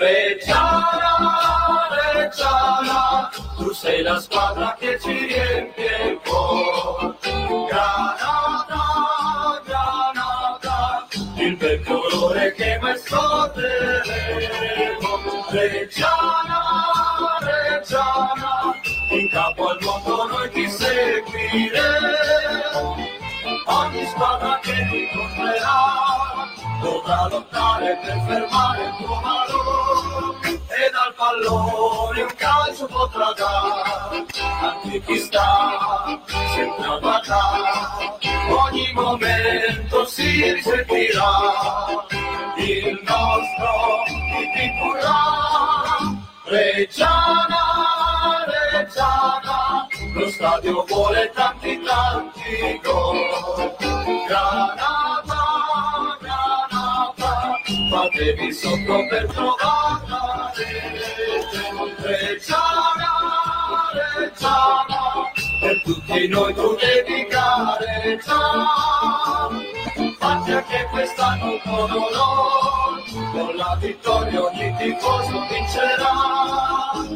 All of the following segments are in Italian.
Reggiana, Reggiana, tu sei la squadra che ci riempie il cuore. Granata, Granata, il bel colore che mai scorderemo. Reggiana, Reggiana, in capo al mondo noi ti seguiremo. Ogni squadra che ti incontrerà dovrà lottare per fermare il tuo valore. E dal pallone un calcio potrà dare. Anche chi sta sempre a guardare. Ogni momento si risentirà. Il nostro Titicurà Reggiana, Reggiana lo stadio vuole tanti tanti gol. Granata, Fatevi sotto per trovare la rete Reggiana, Reggiana per tutti noi tu devi gareggiare fatti anche quest'anno con onore con la vittoria ogni tifoso vincerà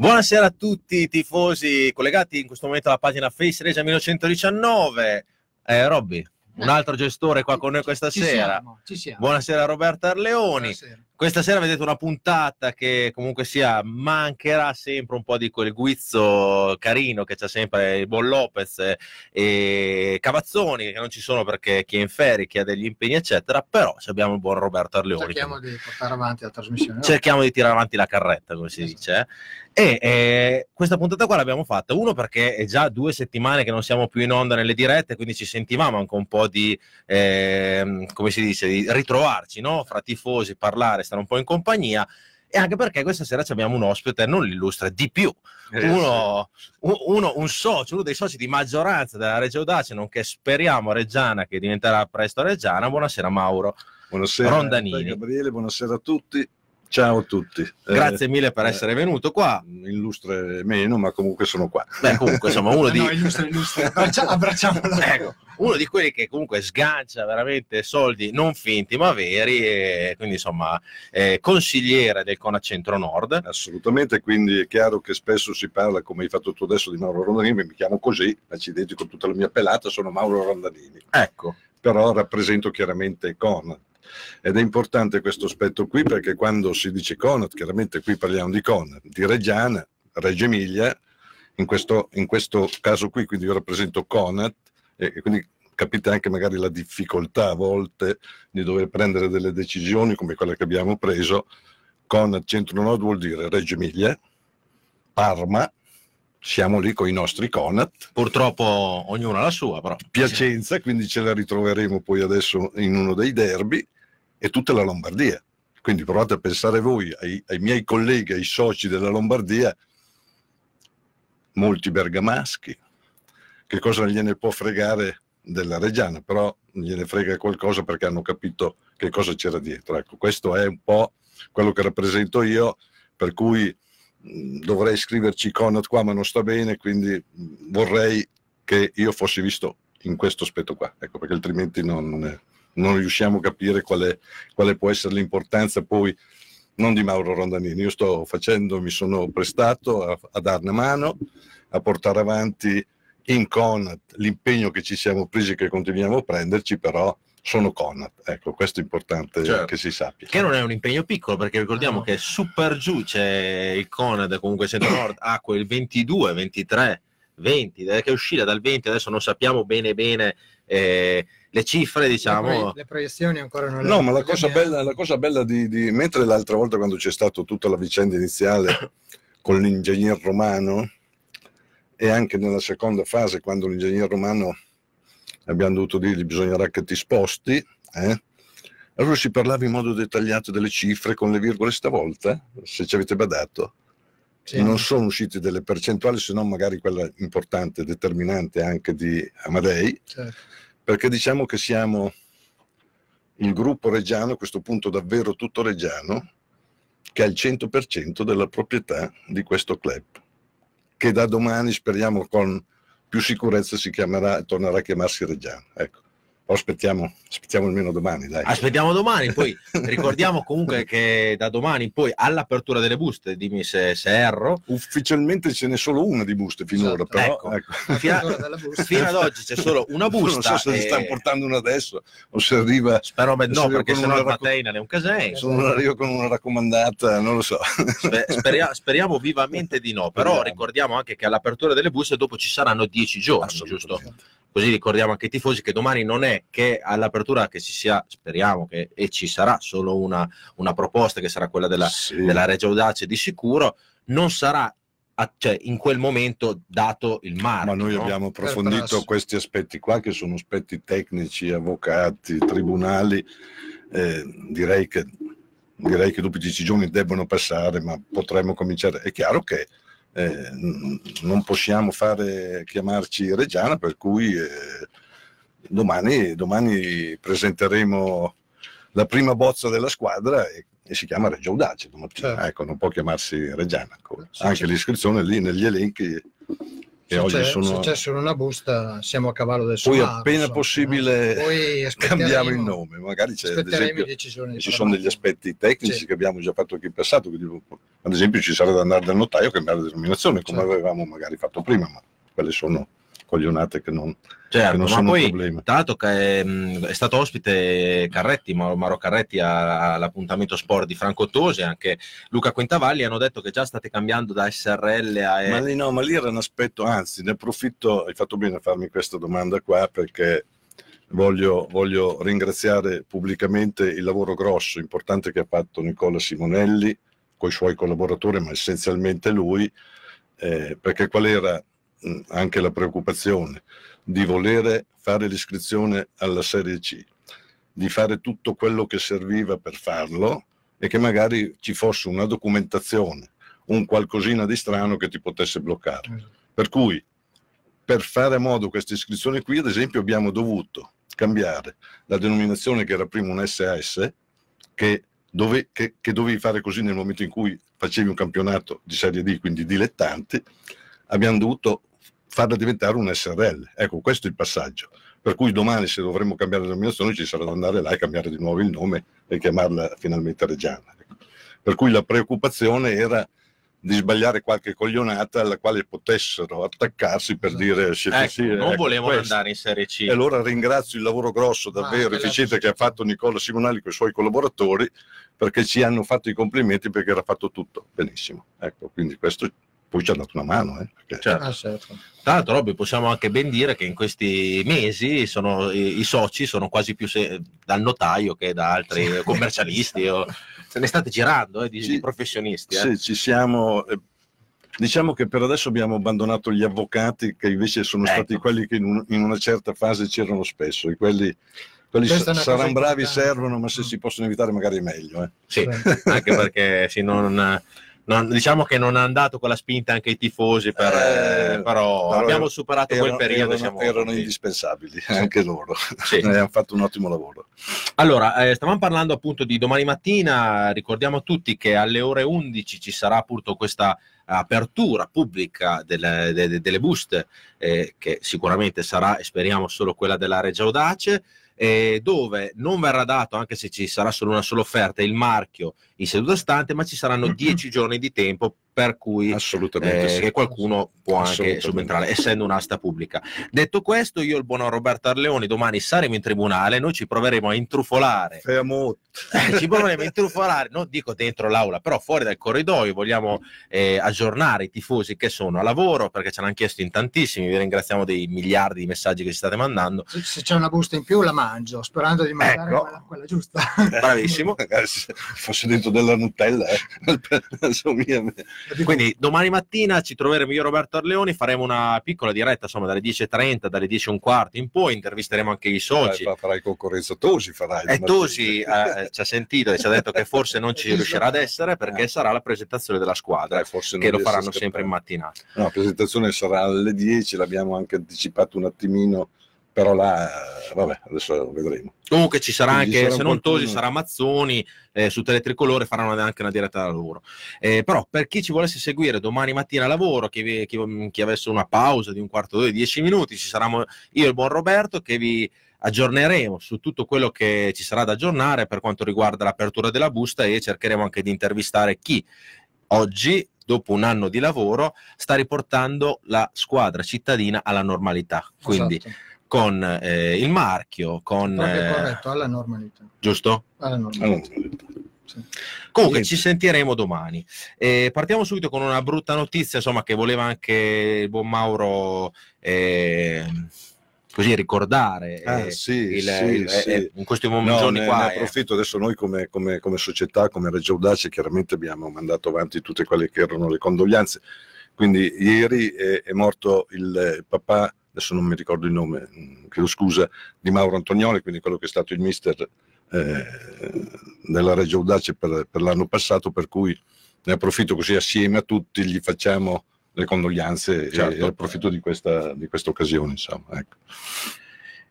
Buonasera a tutti i tifosi collegati in questo momento alla pagina Face Regia 1919. Eh, Robby, un altro gestore qua con noi questa Ci sera. siamo, ci siamo. Buonasera Roberto Arleoni. Buonasera. Questa sera vedete una puntata che comunque sia mancherà sempre un po' di quel guizzo carino che c'è sempre il buon Lopez eh, e Cavazzoni che non ci sono perché chi è in ferie, chi ha degli impegni eccetera, però abbiamo il buon Roberto Arleoni. Cerchiamo di portare avanti la trasmissione. cerchiamo di tirare avanti la carretta, come si Esatto. dice. Eh. E eh, questa puntata qua l'abbiamo fatta, uno perché è già due settimane che non siamo più in onda nelle dirette, quindi ci sentivamo anche un po' di, ehm, come si dice, di ritrovarci, no? Fra tifosi, parlare, stare un po' in compagnia. E anche perché questa sera ci abbiamo un ospite non l'illustre di più, Eh, uno, uno- un socio, uno dei soci di maggioranza della Reggio Audace, nonché speriamo Reggiana che diventerà presto Reggiana. Buonasera Mauro. Buonasera Rondanini. Gabriele, buonasera a tutti. Ciao a tutti. Eh, Grazie mille per eh, essere venuto qua. illustre meno, ma comunque sono qua. Beh, comunque, insomma, uno No, di, no, illustra. Abbraccia- Abbracciamolo. ecco, uno di quelli che comunque sgancia veramente soldi non finti ma veri, e quindi insomma, eh, consigliere del Cona Centro Nord. Assolutamente, quindi è chiaro che spesso si parla, come hai fatto tu adesso, di Mauro Rondanini, mi chiamo così, accidenti con tutta la mia pelata, sono Mauro Rondanini, Ecco, però rappresento chiaramente Conad. Ed è importante questo aspetto qui perché quando si dice Conad, chiaramente qui parliamo di Conad, di Reggiana, Reggio Emilia, in questo, in questo caso qui, quindi io rappresento Conad e, e quindi capite anche magari la difficoltà a volte di dover prendere delle decisioni come quella che abbiamo preso. Conad Centro Nord vuol dire Reggio Emilia, Parma, siamo lì con i nostri Conad, purtroppo ognuno ha la sua, però. Piacenza, quindi ce la ritroveremo poi adesso in uno dei derby, e tutta la Lombardia. Quindi provate a pensare voi ai, ai miei colleghi, ai soci della Lombardia, molti bergamaschi, che cosa gliene può fregare della Reggiana, però gliene frega qualcosa perché hanno capito che cosa c'era dietro. Ecco, questo è un po' quello che rappresento io, per cui mh, dovrei scriverci Conat qua, ma non sta bene, quindi mh, vorrei che io fossi visto in questo aspetto qua, ecco, perché altrimenti non, non è- non riusciamo a capire qual è- quale può essere l'importanza poi non di Mauro Rondanini, io sto facendo, mi sono prestato a, a darne mano, a portare avanti in Conat l'impegno che ci siamo presi e che continuiamo a prenderci, però sono Conat, ecco, questo è importante Certo. che si sappia. Che non è un impegno piccolo, perché ricordiamo No. che super giù c'è il Conad, comunque Centro Nord, ha quel 22, 23, 20, che è uscita dal 20, adesso non sappiamo bene bene eh, le cifre, Le, diciamo. proie- le proiezioni ancora non le No, ma la cosa bella, la cosa bella di, di- Mentre l'altra volta quando c'è stata tutta la vicenda iniziale con l'ingegner romano, e anche nella seconda fase, quando l'ingegnere romano abbiamo dovuto dirgli bisognerà che ti sposti, eh? allora si parlava in modo dettagliato delle cifre con le virgole stavolta, se ci avete badato. Sì. Non sono uscite delle percentuali, se non magari quella importante, determinante anche di Amadei, Certo. perché diciamo che siamo il gruppo reggiano, a questo punto davvero tutto reggiano, che ha il 100% della proprietà di questo club, che da domani speriamo con più sicurezza si chiamerà, tornerà a chiamarsi Reggiano. Ecco. Poi aspettiamo, aspettiamo almeno domani, dai. Aspettiamo domani, poi ricordiamo comunque che da domani in poi all'apertura delle buste, dimmi se, se erro, Ufficialmente ce n'è solo una di buste finora, Esatto. però Ecco. ecco. fino, fino ad oggi c'è solo una busta. non so se ne e- stanno portando una adesso o se arriva Spero beh, no, perché il racco- Mateina è un casei. se non arriva con una raccomandata, non lo so. Spe- speria- speriamo vivamente di no, però Speriamo. ricordiamo anche che all'apertura delle buste dopo ci saranno dieci giorni, giusto? Così ricordiamo anche ai tifosi che domani non è che all'apertura che ci sia, speriamo che e ci sarà solo una, una proposta che sarà quella della, Sì. della Regia Audace di sicuro, non sarà a- cioè, in quel momento dato il marchio. Ma noi no? abbiamo Per approfondito questi aspetti qua, che sono aspetti tecnici, avvocati, tribunali. Eh, direi, che, direi che dopo i dieci giorni debbono passare, ma potremmo cominciare. È chiaro che eh, non possiamo fare chiamarci Reggiana, per cui eh, domani, domani presenteremo la prima bozza della squadra e, e si chiama Reggio Audace. Certo. Ecco, non può chiamarsi Reggiana. Sì, Anche sì. l'iscrizione lì negli elenchi. E Se oggi c'è, sono... c'è solo una busta, siamo a cavallo del Poi somaro, appena insomma, possibile no? Poi cambiamo il nome, magari c'è ad esempio ci sono degli aspetti tecnici Sì. che abbiamo già fatto qui in passato, quindi, ad esempio ci sarà da andare dal notaio a cambiare la denominazione come Certo. avevamo magari fatto prima, ma quelle sono coglionate che non, che Certo, non ma sono un poi problema. Tra l'altro che, mh, è stato ospite Carretti, Mauro, Carretti all'appuntamento sport di Franco Tosi, anche Luca Quintavalli hanno detto che già state cambiando da SRL a... Ma lì, no, ma lì era un aspetto, anzi, ne approfitto, hai fatto bene a farmi questa domanda qua perché voglio, voglio ringraziare pubblicamente il lavoro grosso, importante che ha fatto Nicola Simonelli con i suoi collaboratori, ma essenzialmente lui, eh, perché qual era anche la preoccupazione di volere fare l'iscrizione alla Serie C, di fare tutto quello che serviva per farlo e che magari ci fosse una documentazione un qualcosina di strano che ti potesse bloccare. Per cui, per fare a modo queste iscrizioni qui, ad esempio, abbiamo dovuto cambiare la denominazione che era prima un SAS, che, dove- che- che dovevi fare così nel momento in cui facevi un campionato di Serie D, quindi dilettanti, abbiamo dovuto farla diventare un SRL. Ecco, questo è il passaggio. Per cui domani, se dovremmo cambiare denominazione, ci sarà da andare là e cambiare di nuovo il nome e chiamarla finalmente Reggiana. Ecco. Per cui la preoccupazione era di sbagliare qualche coglionata alla quale potessero attaccarsi per Esatto. dire siete Ecco, sì, non ecco, volevano questo. andare in Serie C. E allora ringrazio il lavoro grosso, davvero quella efficiente, che ha fatto Nicola Simonali con i suoi collaboratori, perché ci hanno fatto i complimenti perché era fatto tutto benissimo. Ecco, quindi questo poi ci ha dato una mano. Eh, perché- Certo. Ah, certo. Tra l'altro, Robby, possiamo anche ben dire che in questi mesi sono, i, i soci sono quasi più se- dal notaio che da altri commercialisti. o- se ne state girando eh, di, Sì. di professionisti. eh. Sì, ci siamo. eh, Diciamo che per adesso abbiamo abbandonato gli avvocati, che invece sono Ecco. stati quelli che in, un- in una certa fase c'erano spesso. E quelli, quelli sa- saranno bravi, importante. servono, ma se si possono evitare magari è meglio. eh. Sì, Sì. anche perché sì, non- non- diciamo che non ha dato quella spinta anche ai tifosi, per, Eh, eh, però, però abbiamo superato Erano, quel periodo. erano- erano indispensabili, anche loro. Sì. Hanno fatto un ottimo lavoro. Allora, eh, stavamo parlando appunto di domani mattina, ricordiamo a tutti che alle ore 11 ci sarà appunto questa apertura pubblica delle, de- delle buste, eh, che sicuramente sarà, e speriamo, solo quella della Regia Audace, eh, dove non verrà dato, anche se ci sarà solo una sola offerta, il marchio in seduta stante, ma ci saranno dieci giorni di tempo per cui Assolutamente eh, sì. che qualcuno può anche subentrare, essendo un'asta pubblica. Detto questo, io e il buon Roberto Arleoni domani saremo in tribunale, noi ci proveremo a intrufolare, Fermo. eh, ci proveremo a intrufolare, non dico dentro l'aula, però fuori dal corridoio, vogliamo eh, aggiornare i tifosi che sono a lavoro, perché ce l'hanno chiesto in tantissimi, vi ringraziamo dei miliardi di messaggi che ci state mandando. Se, se c'è una busta in più la mangio, sperando di mangiare Ecco. quella, quella giusta. Bravissimo. Se fosse dentro della Nutella, eh. Quindi domani mattina ci troveremo io e Roberto Arleoni, faremo una piccola diretta insomma dalle 10.30, dalle 10 e un quarto in poi, intervisteremo anche i soci. Farai, farai concorrenza Tosi, farai. E Tosi eh, ci ha sentito e ci ha detto che forse non ci riuscirà ad essere perché sarà la presentazione della squadra, Eh, forse che lo faranno sempre in mattinata. No, la presentazione sarà alle 10, l'abbiamo anche anticipato un attimino, però là, vabbè, adesso vedremo. Comunque ci sarà Quindi anche, sarà se non Tosi, sarà Mazzoni, eh, su Teletricolore faranno anche una diretta da lavoro. Eh, però per chi ci volesse seguire domani mattina a lavoro, chi, chi- chi avesse una pausa di un quarto d'ora, di dieci minuti, ci saremo io e il buon Roberto che vi aggiorneremo su tutto quello che ci sarà da aggiornare per quanto riguarda l'apertura della busta e cercheremo anche di intervistare chi oggi, dopo un anno di lavoro, sta riportando la squadra cittadina alla normalità. Quindi Esatto. Con eh, il marchio, con... Proprio eh, corretto, alla normalità. giusto? Alla normalità. Sì. Comunque Niente. ci sentiremo domani. Eh, partiamo subito con una brutta notizia, insomma, che voleva anche il buon Mauro eh, così ricordare. Ah, eh, sì, il- sì, il- sì. eh, in questi No, giorni ne, qua. ne eh. approfitto adesso noi come, come- come società, come Reggio Audace, chiaramente abbiamo mandato avanti tutte quelle che erano le condoglianze. Quindi ieri è, è morto il papà, adesso non mi ricordo il nome, mh, chiedo scusa, di Mauro Antonioli, quindi quello che è stato il mister eh, della Reggio Audace per, per l'anno passato, per cui ne approfitto così assieme a tutti, gli facciamo le condoglianze e- Certo. e, approfitto di questa, di questa occasione. Insomma, ecco.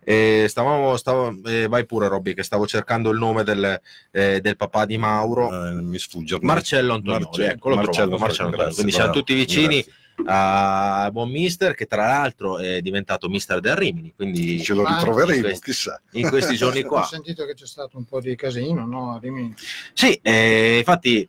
Eh, stavamo, stavo, eh, vai pure, Robby, che stavo cercando il nome del, eh, del papà di Mauro. Eh, mi sfugge ormai. Marcello Antonioli, Marcello- ecco, Marcello trovato, Marcello Antonioli. Quindi siamo tutti vicini grazie. A buon mister, che tra l'altro è diventato mister del Rimini. Quindi Ce lo ritroveremo, questi- chissà. in questi giorni qua. Ho sentito che c'è stato un po' di casino, no? a Rimini. Sì, eh, infatti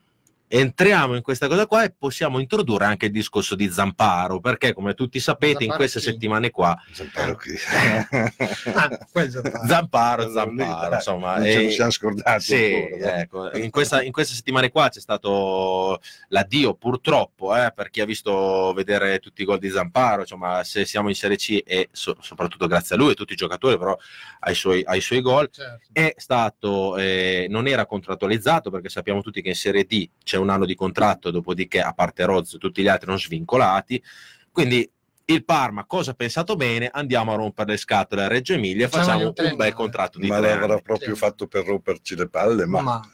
entriamo in questa cosa qua e possiamo introdurre anche il discorso di Zamparo, perché come tutti sapete in Zamparo queste chi? settimane qua Zamparo qui. Ah, quel Zamparo. Zamparo, Zamparo, insomma, non ce lo siamo scordati sì, ancora, ecco, in, questa, in queste settimane qua c'è stato l'addio purtroppo eh, per chi ha visto vedere tutti i gol di Zamparo, insomma se siamo in Serie C e so- soprattutto grazie a lui e a tutti i giocatori però ai suoi, ai suoi gol Certo. è stato, eh, non era contrattualizzato perché sappiamo tutti che in Serie D c'è un anno di contratto, dopodiché a parte Rozzo tutti gli altri non svincolati, quindi il Parma cosa ha pensato bene? Andiamo a rompere le scatole a Reggio Emilia e facciamo un un, bel contratto di Ma tre l'avrà proprio fatto per romperci le palle, ma, Ma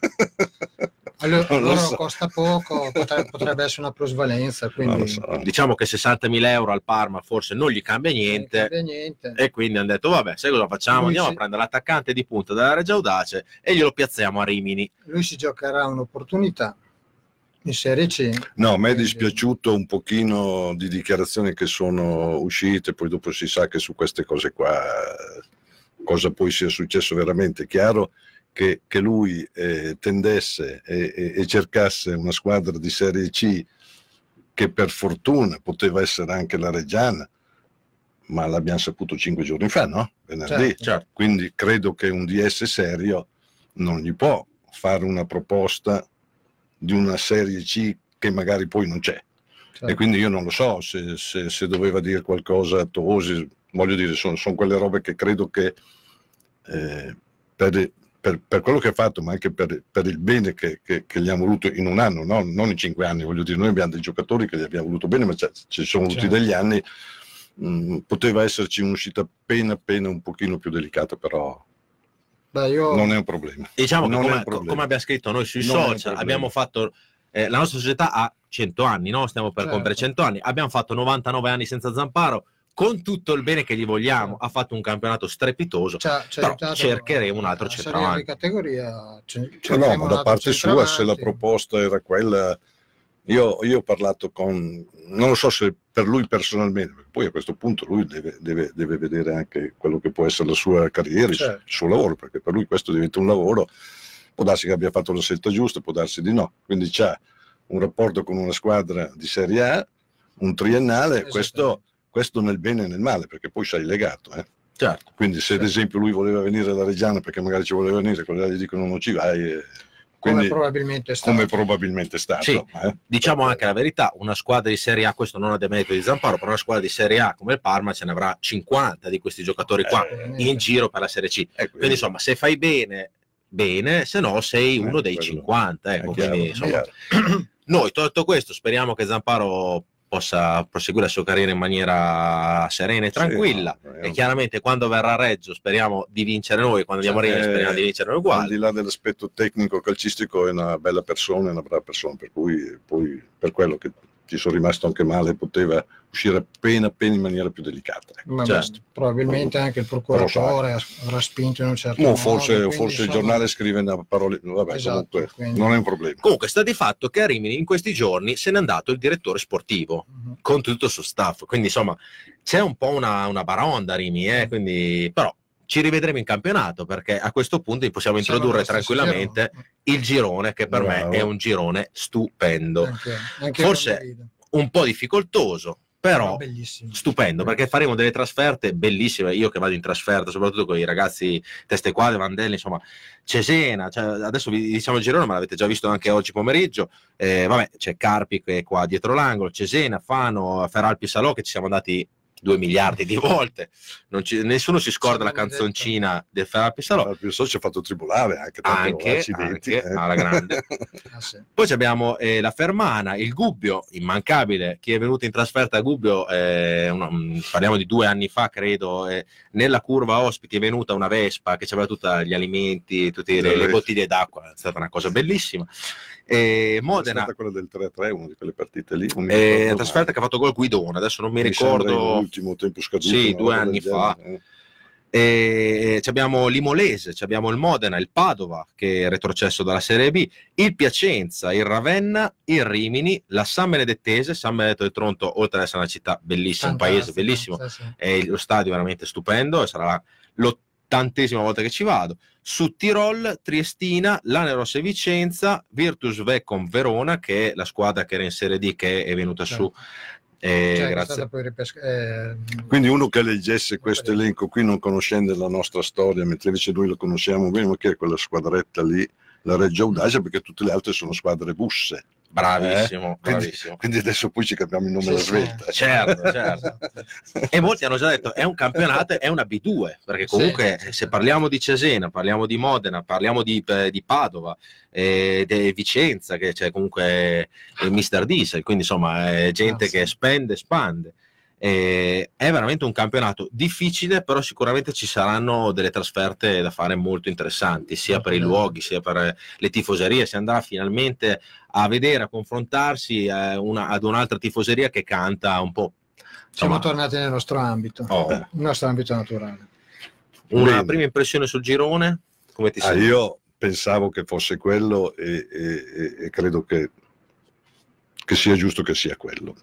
allora, loro so. costa poco, potrebbe, potrebbe essere una plusvalenza, quindi so. Diciamo che 60.000 euro al Parma forse non gli cambia non niente. cambia niente. E quindi hanno detto: Vabbè, sai cosa facciamo? Lui Andiamo sì. a prendere l'attaccante di punta della Reggio Audace e glielo piazziamo a Rimini. Lui si giocherà un'opportunità in Serie C. No, a me è dispiaciuto un pochino di dichiarazioni che sono uscite, poi dopo si sa che su queste cose qua cosa poi sia successo veramente. È chiaro che, che lui eh, tendesse e, e- e cercasse una squadra di Serie C che per fortuna poteva essere anche la Reggiana, ma l'abbiamo saputo cinque giorni fa, no? Venerdì. Certo. Certo. Quindi credo che un DS serio non gli può fare una proposta di una Serie C che magari poi non c'è. Certo. E quindi io non lo so se, se- se doveva dire qualcosa a Tosi, voglio dire, sono, sono quelle robe che credo che eh, per, per- per quello che ha fatto, ma anche per, per il bene che, che- che gli hanno voluto in un anno, no? non in cinque anni, voglio dire, noi abbiamo dei giocatori che gli abbiamo voluto bene, ma ci sono voluti Certo. degli anni, mh, poteva esserci un'uscita appena appena un pochino più delicata, però Beh, io non è un problema. Diciamo che Non come, problema. come abbiamo scritto noi sui Non social, abbiamo fatto. eh, la nostra società ha 100 anni, no? Stiamo per Certo. compiere 100 anni. Abbiamo fatto 99 anni senza Zamparo. Con tutto il bene che gli vogliamo, Certo. ha fatto un campionato strepitoso. ci ha- ci ha Però aiutato cercheremo un altro centravanti. categoria. ce- No, ma da parte sua, se la proposta era quella, io, io ho parlato con, non lo so se per lui personalmente, perché poi a questo punto lui deve, deve- deve vedere anche quello che può essere la sua carriera, il, suo- Certo. il suo lavoro, perché per lui questo diventa un lavoro, può darsi che abbia fatto la scelta giusta, può darsi di no, quindi c'ha un rapporto con una squadra di Serie A, un triennale, questo, Esattamente. questo nel bene e nel male, perché poi sei legato. eh. Certo. Quindi se ad Sì. esempio lui voleva venire da Reggiana perché magari ci voleva venire, quelli là gli dicono non ci vai, eh, come quindi, probabilmente è stato. come probabilmente è stato. Sì. eh. Diciamo anche la verità, una squadra di Serie A, questo non ha demerito di Zamparo, però una squadra di Serie A come il Parma ce ne avrà 50 di questi giocatori qua Eh, in giro per la Serie C. eh, Quindi insomma, se fai bene, bene, se no sei Eh, uno dei quello- 50. è Ecco, quindi, insomma. Noi, tolto questo, speriamo che Zamparo possa proseguire la sua carriera in maniera serena e tranquilla. Sì, no, e chiaramente quando verrà a Reggio speriamo di vincere noi, quando andiamo a Reggio Eh, speriamo di vincere noi Al uguali. di là dell'aspetto tecnico calcistico è una bella persona, è una brava persona, per cui poi per quello che ci sono rimasto anche male poteva uscire appena appena in maniera più delicata. ecco. Ma Certo. probabilmente anche il procuratore avrà spinto in un certo Mo modo. forse, forse il giornale scrive una parola, vabbè, Esatto, comunque quindi- non è un problema. Comunque sta di fatto che a Rimini in questi giorni se n'è andato il direttore sportivo Mhm. con tutto il suo staff, quindi insomma c'è un po' una, una baronda a Rimini, eh, quindi, però ci rivedremo in campionato perché a questo punto possiamo Siamo introdurre tranquillamente girone. il girone che per Bravo. me è un girone stupendo, Anche- anche Forse- un po' difficoltoso, però bellissimo. stupendo perché faremo delle trasferte bellissime io che vado in trasferta soprattutto con i ragazzi teste quadre Vandelli insomma Cesena cioè, adesso vi diciamo il girone ma l'avete già visto anche oggi pomeriggio eh, vabbè c'è Carpi che è qua dietro l'angolo Cesena Fano Feralpi Salò che ci siamo andati due miliardi di volte Non ci- nessuno si scorda la canzoncina del Feralpi Salò Il so ci ha fatto tribolare anche, Anche, anche, eh. alla grande. Ah, sì. Poi ci abbiamo eh, la Fermana, il Gubbio, immancabile. Chi è venuto in trasferta a Gubbio, eh, una- mm, parliamo di due anni fa, credo. eh, nella curva ospiti è venuta una Vespa che aveva tutti gli alimenti, tutte le, le bottiglie d'acqua. È stata una cosa bellissima. E È Modena, stata quella del 3-3, una di quelle partite lì. eh, trasferta mai. che ha fatto gol Guidone. Adesso non mi, Mi ricordo. l'ultimo tempo scaduto. Sì, due anni fa. eh. E ci abbiamo l'Imolese, ci abbiamo il Modena, il Padova che è retrocesso dalla Serie B, il Piacenza, il Ravenna, il Rimini, la San Benedettese, San Benedetto del Tronto, oltre ad essere una città bellissima, un paese bellissimo, sì, sì. è lo stadio veramente stupendo e sarà l'ottantesima volta che ci vado. Su Tirol, Triestina, Lane Rossa e Vicenza, Virtus Vecom Verona, che è la squadra che era in Serie D che è venuta su. eh, Cioè, grazie. ripesca- eh, Quindi uno che leggesse questo elenco qui non conoscendo la nostra storia, mentre invece noi lo conosciamo bene, ma che è quella squadretta lì, la Reggio Audacia, perché tutte le altre sono squadre busse. Bravissimo, Eh? Quindi- bravissimo. Quindi adesso poi ci capiamo il nome sì. svelta. Certo, certo. E molti hanno già detto è un campionato, è una B2, perché comunque Sì, sì, se parliamo di Cesena, parliamo di Modena, parliamo di, eh, di Padova, eh, di Vicenza, che c'è comunque il Mister Diesel, quindi insomma è gente Ah, sì. che spende, spande. Eh, è veramente un campionato difficile, però sicuramente ci saranno delle trasferte da fare molto interessanti, sia per i luoghi, sia per le tifoserie. Si andrà finalmente a vedere, a confrontarsi eh, una- ad un'altra tifoseria che canta un po'. siamo Insomma, tornati nel nostro ambito, Oh. il nostro ambito naturale. una Bene. prima impressione sul girone? Come ti Ah, senti? io pensavo che fosse quello e, e- e- e credo che, che sia giusto che sia quello.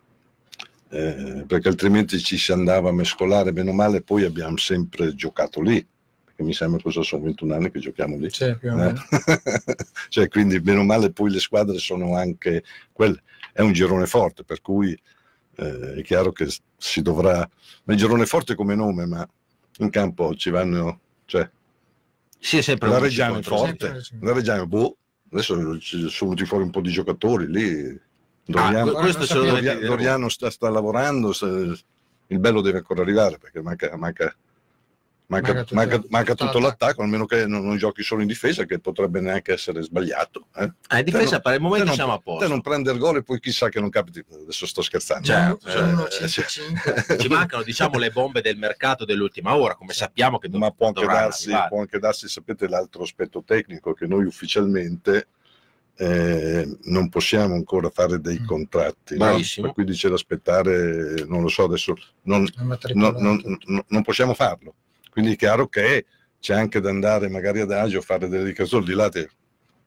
Eh, perché altrimenti ci si andava a mescolare bene o male, poi abbiamo sempre giocato lì, perché mi sembra cosa sono 21 anni che giochiamo lì. Sì, più o Eh? meno. cioè, quindi bene o male poi le squadre sono anche quelle. È un girone forte, per cui eh, è chiaro che si dovrà... Ma il girone forte come nome, ma in campo ci vanno... Cioè, Sì, è sempre la un Reggiano è forte, Sempre- la Reggiano, boh, adesso ci sono venuti fuori un po' di giocatori lì. Doriano, lo Doriano- Doriano sta, sta lavorando, se- il bello deve ancora arrivare perché manca, manca, manca, Manca tutto- manca- manca tutto l'attacco. l'attacco, almeno che non, non giochi solo in difesa, che potrebbe neanche essere sbagliato. Eh. voi. Eh, difesa Te non- per il momento te non- siamo a Te posto. non prende il gol e poi chissà che non capiti. Adesso sto scherzando. Certo, Cioè, Uno, eh, cinque. Ci mancano, diciamo, le bombe del mercato dell'ultima ora, come sappiamo che ma può anche, darsi, può anche darsi, sapete, l'altro aspetto tecnico che noi ufficialmente eh, non possiamo ancora fare dei Mm. contratti. no? Per cui dice da aspettare, non lo so, adesso non, non, non- non- non possiamo farlo. Quindi è chiaro che c'è anche da andare magari ad agio a fare delle dichiarazioni. Di là, te-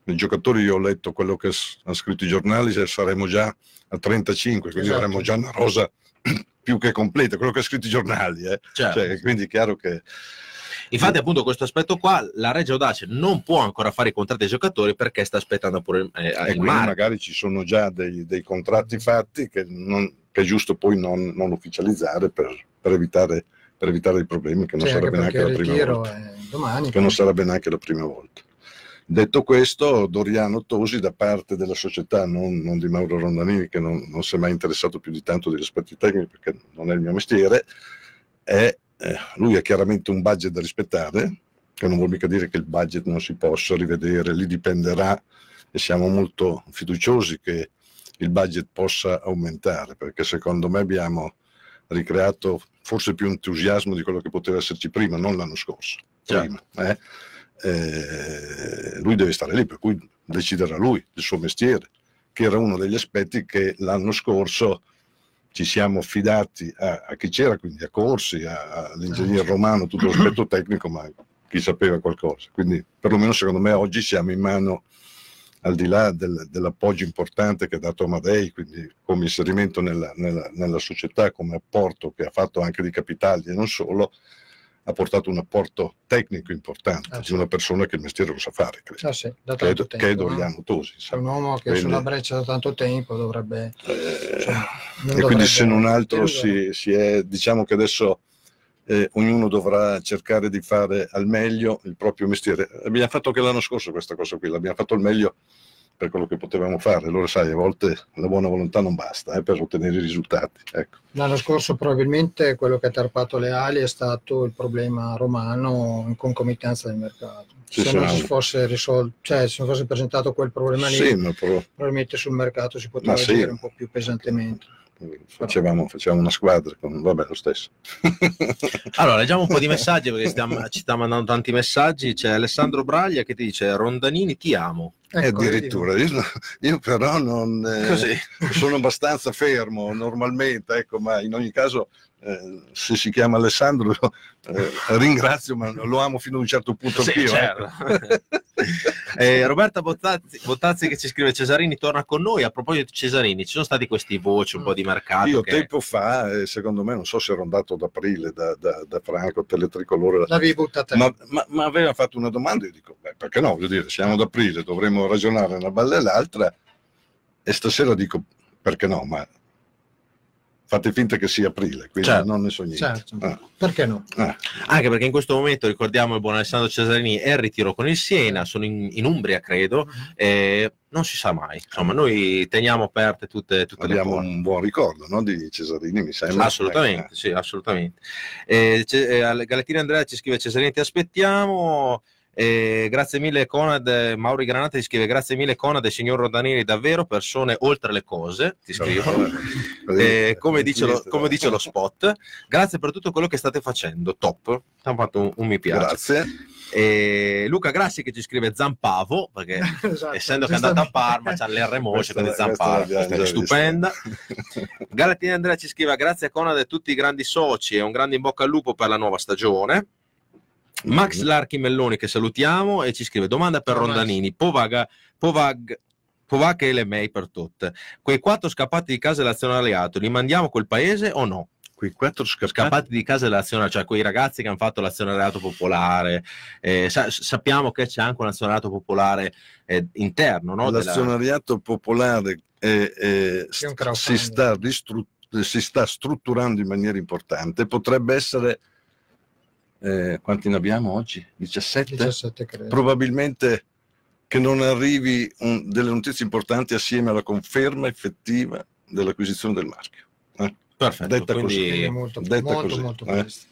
i giocatori, io ho letto quello che hanno scritto i giornali, se saremo già a 35, quindi Esatto. avremo già una rosa più che completa, quello che ha scritto i giornali. eh. Certo. Cioè, quindi è chiaro che Infatti, appunto, questo aspetto qua, la Reggio Audace non può ancora fare i contratti ai giocatori perché sta aspettando pure eh, e il quindi mare. magari ci sono già dei, dei contratti fatti che, non- che è giusto poi non, non ufficializzare per, per evitare, per evitare i problemi, che non anche sarebbe neanche domani. che non sarebbe neanche la prima volta. Detto questo, Doriano Tosi da parte della società, non, non di Mauro Rondanini, che non, non si è mai interessato più di tanto degli aspetti tecnici perché non è il mio mestiere, è, eh, lui ha chiaramente un budget da rispettare, che non vuol mica dire che il budget non si possa rivedere, lì dipenderà e siamo molto fiduciosi che il budget possa aumentare, perché secondo me abbiamo ricreato forse più entusiasmo di quello che poteva esserci prima, non l'anno scorso. Prima, eh? Eh, lui deve stare lì, per cui deciderà lui il suo mestiere, che era uno degli aspetti che l'anno scorso ci siamo affidati a, a chi c'era, quindi a Corsi, all'ingegner romano, tutto l'aspetto tecnico, ma chi sapeva qualcosa. Quindi perlomeno secondo me oggi siamo in mano, al di là del- dell'appoggio importante che ha dato Amadei, quindi come inserimento nella, nella- nella società, come apporto che ha fatto anche di capitali e non solo, ha portato un apporto tecnico importante Ah, di sì. una persona che il mestiere lo sa fare, credo. Ah, sì, da che, è, tanto che è tempo, no? Doriano Tosi. Sa. un uomo che Quindi- sulla breccia da tanto tempo dovrebbe... Eh, cioè, e quindi dovrebbe se non altro si, si è, diciamo che adesso eh, ognuno dovrà cercare di fare al meglio il proprio mestiere. Abbiamo fatto anche l'anno scorso questa cosa qui, l'abbiamo fatto al meglio per quello che potevamo fare. Allora sai, a volte la buona volontà non basta eh, per ottenere i risultati. Ecco. L'anno scorso probabilmente quello che ha tarpato le ali è stato il problema romano in concomitanza del mercato. Sì, se non no. si fosse risolto, cioè se non fosse presentato quel problema lì, Sì, però probabilmente sul mercato si poteva Ma sì. agire un po' più pesantemente. Facevamo, facevamo una squadra, con, vabbè lo stesso. Allora, leggiamo un po' di messaggi perché stiamo- ci sta mandando tanti messaggi. C'è Alessandro Braglia che ti dice: Rondanini, ti amo. Ecco, addirittura, io, io però non... eh, sono abbastanza fermo normalmente, ecco, ma in ogni caso eh, se si chiama Alessandro eh, ringrazio, ma lo amo fino a un certo punto Sì, anch'io. certo. ecco. Eh, Roberta Bottazzi, Bottazzi che ci scrive Cesarini torna con noi a proposito di Cesarini ci sono stati questi voci un po' di mercato Io che- tempo fa, eh, secondo me, non so se ero andato ad aprile da, da, da Franco, Teletricolore, L'avevi buttata ma, ma, ma aveva fatto una domanda e io dico, beh, perché no? Voglio dire, siamo ad aprile, dovremmo ragionare una balla e l'altra e stasera dico, perché no? Ma fate finta che sia aprile, quindi Certo. non ne so niente. Certo. Ah, Perché no? ah. anche perché in questo momento ricordiamo il buon Alessandro Cesarini è in ritiro con il Siena sono in, in Umbria credo e non si sa mai insomma noi teniamo aperte tutte, tutte le Abbiamo un buon ricordo no, di Cesarini, mi sembra. Assolutamente, Eh, sì, assolutamente. Eh, eh, Galatini Andrea ci scrive Cesarini ti aspettiamo. Eh, grazie mille Conad, eh, Mauri Granata ti scrive grazie mille Conad e signor Rodanini davvero persone oltre le cose, ti scrivono. Eh, come, dice lo, come dice lo spot, grazie per tutto quello che state facendo, top. Ti hanno fatto un, un mi piace. Grazie. E Luca Grassi che ci scrive Zampavo, perché Esatto, essendo che è andato a Parma c'ha l'R Questa- quindi Zampavo, è stupenda. vista. Galatini Andrea ci scrive grazie a Conad e tutti i grandi soci e un grande in bocca al lupo per la nuova stagione. Max Larchi Melloni che salutiamo e ci scrive domanda per. Rondanini, Povaga, Povag, Povac e le May per tutte. Quei quattro scappati di casa dell'azionariato li mandiamo a quel paese o no? Quei quattro scappati. Scappati di casa dell'azionariato, cioè quei ragazzi che hanno fatto l'azionariato popolare. eh, sa- sappiamo che c'è anche un azionariato popolare eh, interno, no? Della- L'azionariato popolare C'è un si, sta ristru- si sta strutturando in maniera importante. Potrebbe essere. Eh, quanti ne abbiamo oggi? 17? 17 credo. Probabilmente che non arrivi un- delle notizie importanti assieme alla conferma effettiva dell'acquisizione del marchio. Perfetto, detta quindi- così. Molto, detta molto, così, molto eh. presto.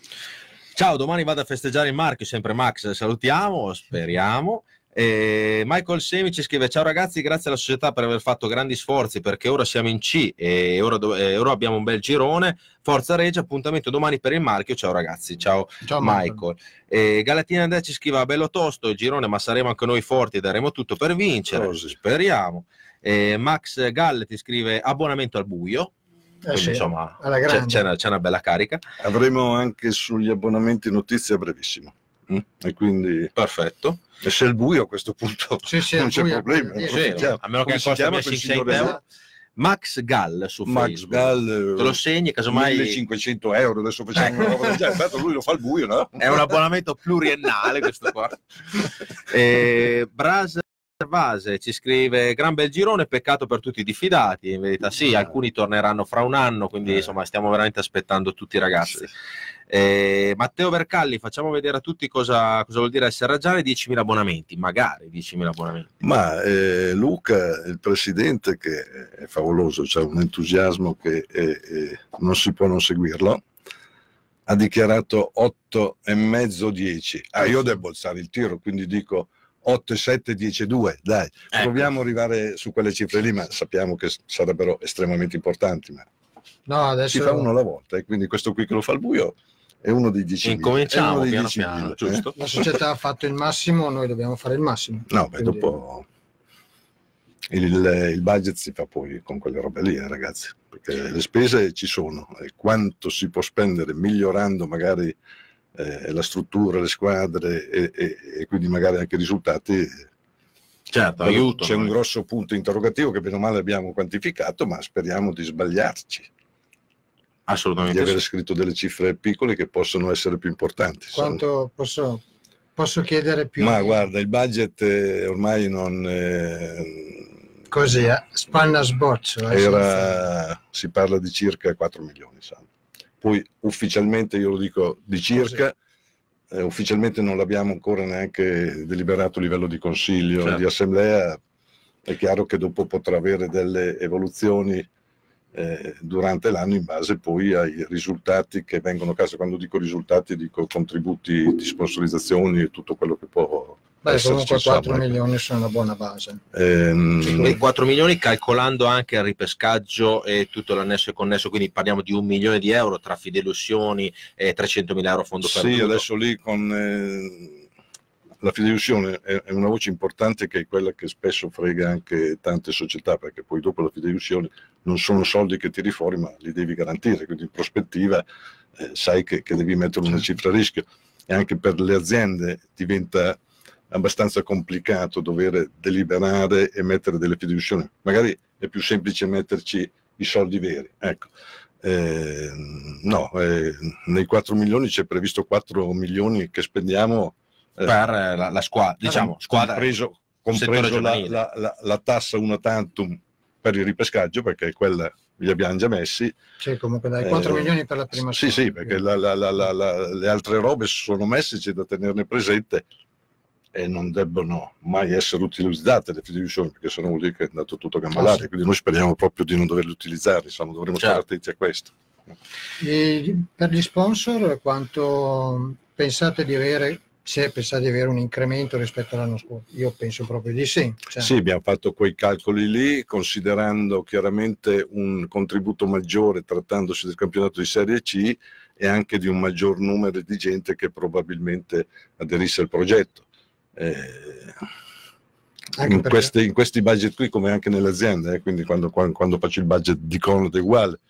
Ciao, domani vado a festeggiare il marchio, sempre Max, salutiamo, speriamo. E Michael Semi ci scrive: Ciao ragazzi, grazie alla società per aver fatto grandi sforzi perché ora siamo in C e ora, do- e ora abbiamo un bel girone. Forza Regia, appuntamento domani per il marchio. Ciao ragazzi, ciao Ciao Michael. E Galatina Andrea ci scrive: Bello tosto il girone, ma saremo anche noi forti e daremo tutto per vincere. Così. Speriamo. E Max Gall ti scrive: Abbonamento al buio. Eh Quindi, sì, insomma, c'è, c'è una, c'è una bella carica. Avremo anche sugli abbonamenti notizie a brevissimo. Mm? E quindi Perfetto. e se è il buio a questo punto Sì, sì, non c'è buio, problema. buio. Sì, a meno che si costa chiama 1600 quel signore euro. Max Gall su Max Facebook. Gall Te lo segni, casomai 1500 euro adesso facciamo una roba del genere lui lo fa al buio no? è un abbonamento pluriennale questo qua. E Bras Vase ci scrive gran bel girone, peccato per tutti i diffidati, in verità sì, Eh. alcuni torneranno fra un anno, quindi Eh. insomma stiamo veramente aspettando tutti i ragazzi. Sì. Eh, Matteo Vercalli, facciamo vedere a tutti cosa, cosa vuol dire essere raggiare 10.000 abbonamenti, magari 10.000 abbonamenti. ma eh, Luca il presidente che è favoloso c'è un entusiasmo che eh, eh, non si può non seguirlo ha dichiarato 8 e mezzo 10 ah io devo alzare il tiro quindi dico 8, 7, 10, 2, dai, Ecco. proviamo ad arrivare su quelle cifre lì, ma sappiamo che sarebbero estremamente importanti, ma No, adesso si fa uno alla volta e quindi questo qui che lo fa al buio è uno dei 10 Incominciamo dei piano 10.000, piano, eh? giusto? la società ha fatto il massimo, noi dobbiamo fare il massimo. No, beh, Quindi- dopo il, il budget si fa poi con quelle robe lì, eh, ragazzi, perché le spese ci sono e quanto si può spendere migliorando magari eh, la struttura, le squadre e, e- e quindi magari anche i risultati. Certo, aiuto. C'è un grosso punto interrogativo che bene o male abbiamo quantificato, ma speriamo di sbagliarci, di Assolutamente avere sì. scritto delle cifre piccole che possono essere più importanti. Quanto posso, posso chiedere più? Ma guarda, il budget eh, ormai non... eh, Così, eh? spanna sboccio. eh, senza- era, si parla di circa 4 milioni. sa. Poi ufficialmente, io lo dico di circa, eh, ufficialmente non l'abbiamo ancora neanche deliberato a livello di consiglio, Certo. di assemblea. È chiaro che dopo potrà avere delle evoluzioni eh, durante l'anno in base poi ai risultati che vengono a casa. Quando dico risultati dico contributi di sponsorizzazioni e tutto quello che può Beh, comunque 4 insomma. milioni sono una buona base. Ehm, Quindi 4 milioni calcolando anche il ripescaggio e tutto l'annesso e connesso, quindi parliamo di un milione di euro tra fideiussioni e 300 mila euro fondo Sì, perduto. adesso lì con eh, la fideiussione è, una voce importante che è quella che spesso frega anche tante società, perché poi dopo la fideiussione non sono soldi che tiri fuori, ma li devi garantire, quindi in prospettiva eh, sai che, che devi mettere una cifra a rischio e anche per le aziende diventa abbastanza complicato dover deliberare e mettere delle fideiussioni. Magari è più semplice metterci i soldi veri. Ecco. Eh, no, eh, nei 4 milioni c'è previsto 4 milioni che spendiamo per eh, la, la squadra, diciamo, squadra compreso, compreso la, la- la- la tassa una tantum per il ripescaggio, perché quella li abbiamo già messi. Sì, comunque dai 4 Eh, milioni per la prima Sì, squadra. sì, perché la- la- la- la- la- le altre robe sono messe, c'è da tenerne presente e non debbono mai essere utilizzate le fideiussioni, perché sennò vuol dire che è andato tutto Ah, larga, sì. quindi noi speriamo proprio di non doverle utilizzare, insomma, dovremmo stare Certo. attenti a questo. E per gli sponsor quanto pensate di avere, se pensate di avere un incremento rispetto all'anno scorso? Io penso proprio di sì. Cioè, Sì, abbiamo fatto quei calcoli lì, considerando chiaramente un contributo maggiore trattandosi del campionato di Serie C e anche di un maggior numero di gente che probabilmente aderisse al progetto. Eh, in, questi, in questi budget qui, come anche nelle aziende, eh, quindi quando, quando- quando faccio il budget di Conad è uguale,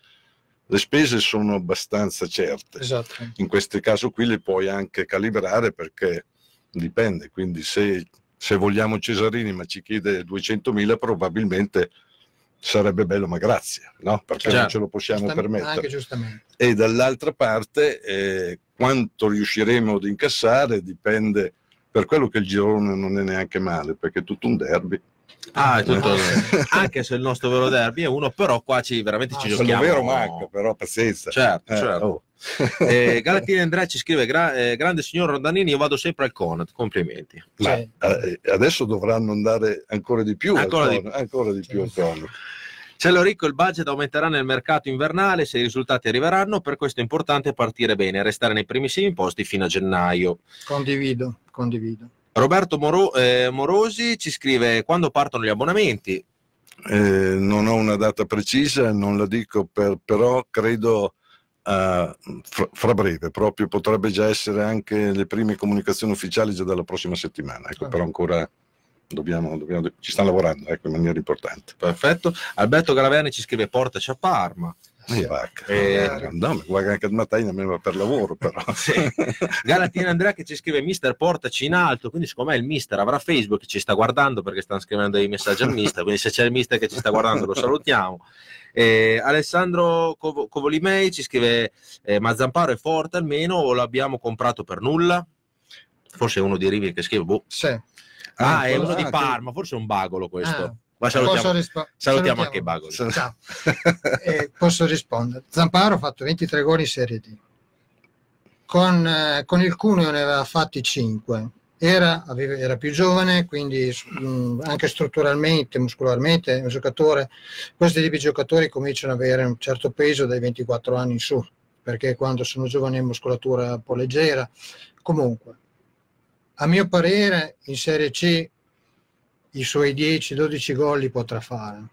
le spese sono abbastanza certe Esatto. in questo caso qui le puoi anche calibrare perché dipende, quindi se, se vogliamo Cesarini ma ci chiede 200.000 probabilmente sarebbe bello ma grazie, no? perché non Certo. ce lo possiamo permettere. E dall'altra parte eh, quanto riusciremo ad incassare dipende per quello che il girone non è neanche male, perché è tutto un derby. Ah, è tutto- Ah, anche se il nostro vero derby è uno, però qua ci, veramente ci Ah, Quello giochiamo. vero manca, però pazienza. Certo, Eh, certo. oh. Eh, Galatini Andrea ci scrive: "Gra- eh, Grande signor Rondanini, io vado sempre al Conad. Complimenti. Ma eh, adesso dovranno andare ancora di più, al Ancora di- Cono, ancora di più al Cono. Cielo ricco, il budget aumenterà nel mercato invernale se i risultati arriveranno. Per questo è importante partire bene e restare nei primissimi posti fino a gennaio. Condivido, condivido. Roberto Moro- eh, Morosi ci scrive: Quando partono gli abbonamenti? Eh, non ho una data precisa, non la dico, per- però credo eh, fra, fra breve, proprio potrebbe già essere anche le prime comunicazioni ufficiali già dalla prossima settimana. Ecco, Ah. però ancora dobbiamo, dobbiamo- ci stanno lavorando ecco, in maniera importante. Perfetto. Alberto Garaverni ci scrive: Portaci a Parma. Eh, vacca. Eh, no, guarda anche mattina me va per lavoro, però. Sì. Galatini Andrea che ci scrive mister portaci in alto quindi secondo me il mister avrà Facebook che ci sta guardando perché stanno scrivendo dei messaggi al mister quindi se c'è il mister che ci sta guardando lo salutiamo Eh, Alessandro Cov- Covolimei ci scrive eh, ma Zamparo è forte almeno o l'abbiamo comprato per nulla forse è uno di Rivi che scrive boh. Sì. ah, è quello- uno di ah, Parma forse è un bagolo questo Ah, ma salutiamo, rispo- salutiamo anche i bagoli Ciao. Eh, posso rispondere. Zamparo ha fatto 23 gol in Serie D. Con, eh, con il Cuneo ne aveva fatti 5. Era, aveva- era più giovane, quindi mh, anche strutturalmente, muscolarmente, un giocatore. Questi tipi di giocatori cominciano ad avere un certo peso dai 24 anni in su, perché quando sono giovani è muscolatura un po' leggera. Comunque, A mio parere in Serie C i suoi 10-12 gol li potrà fare.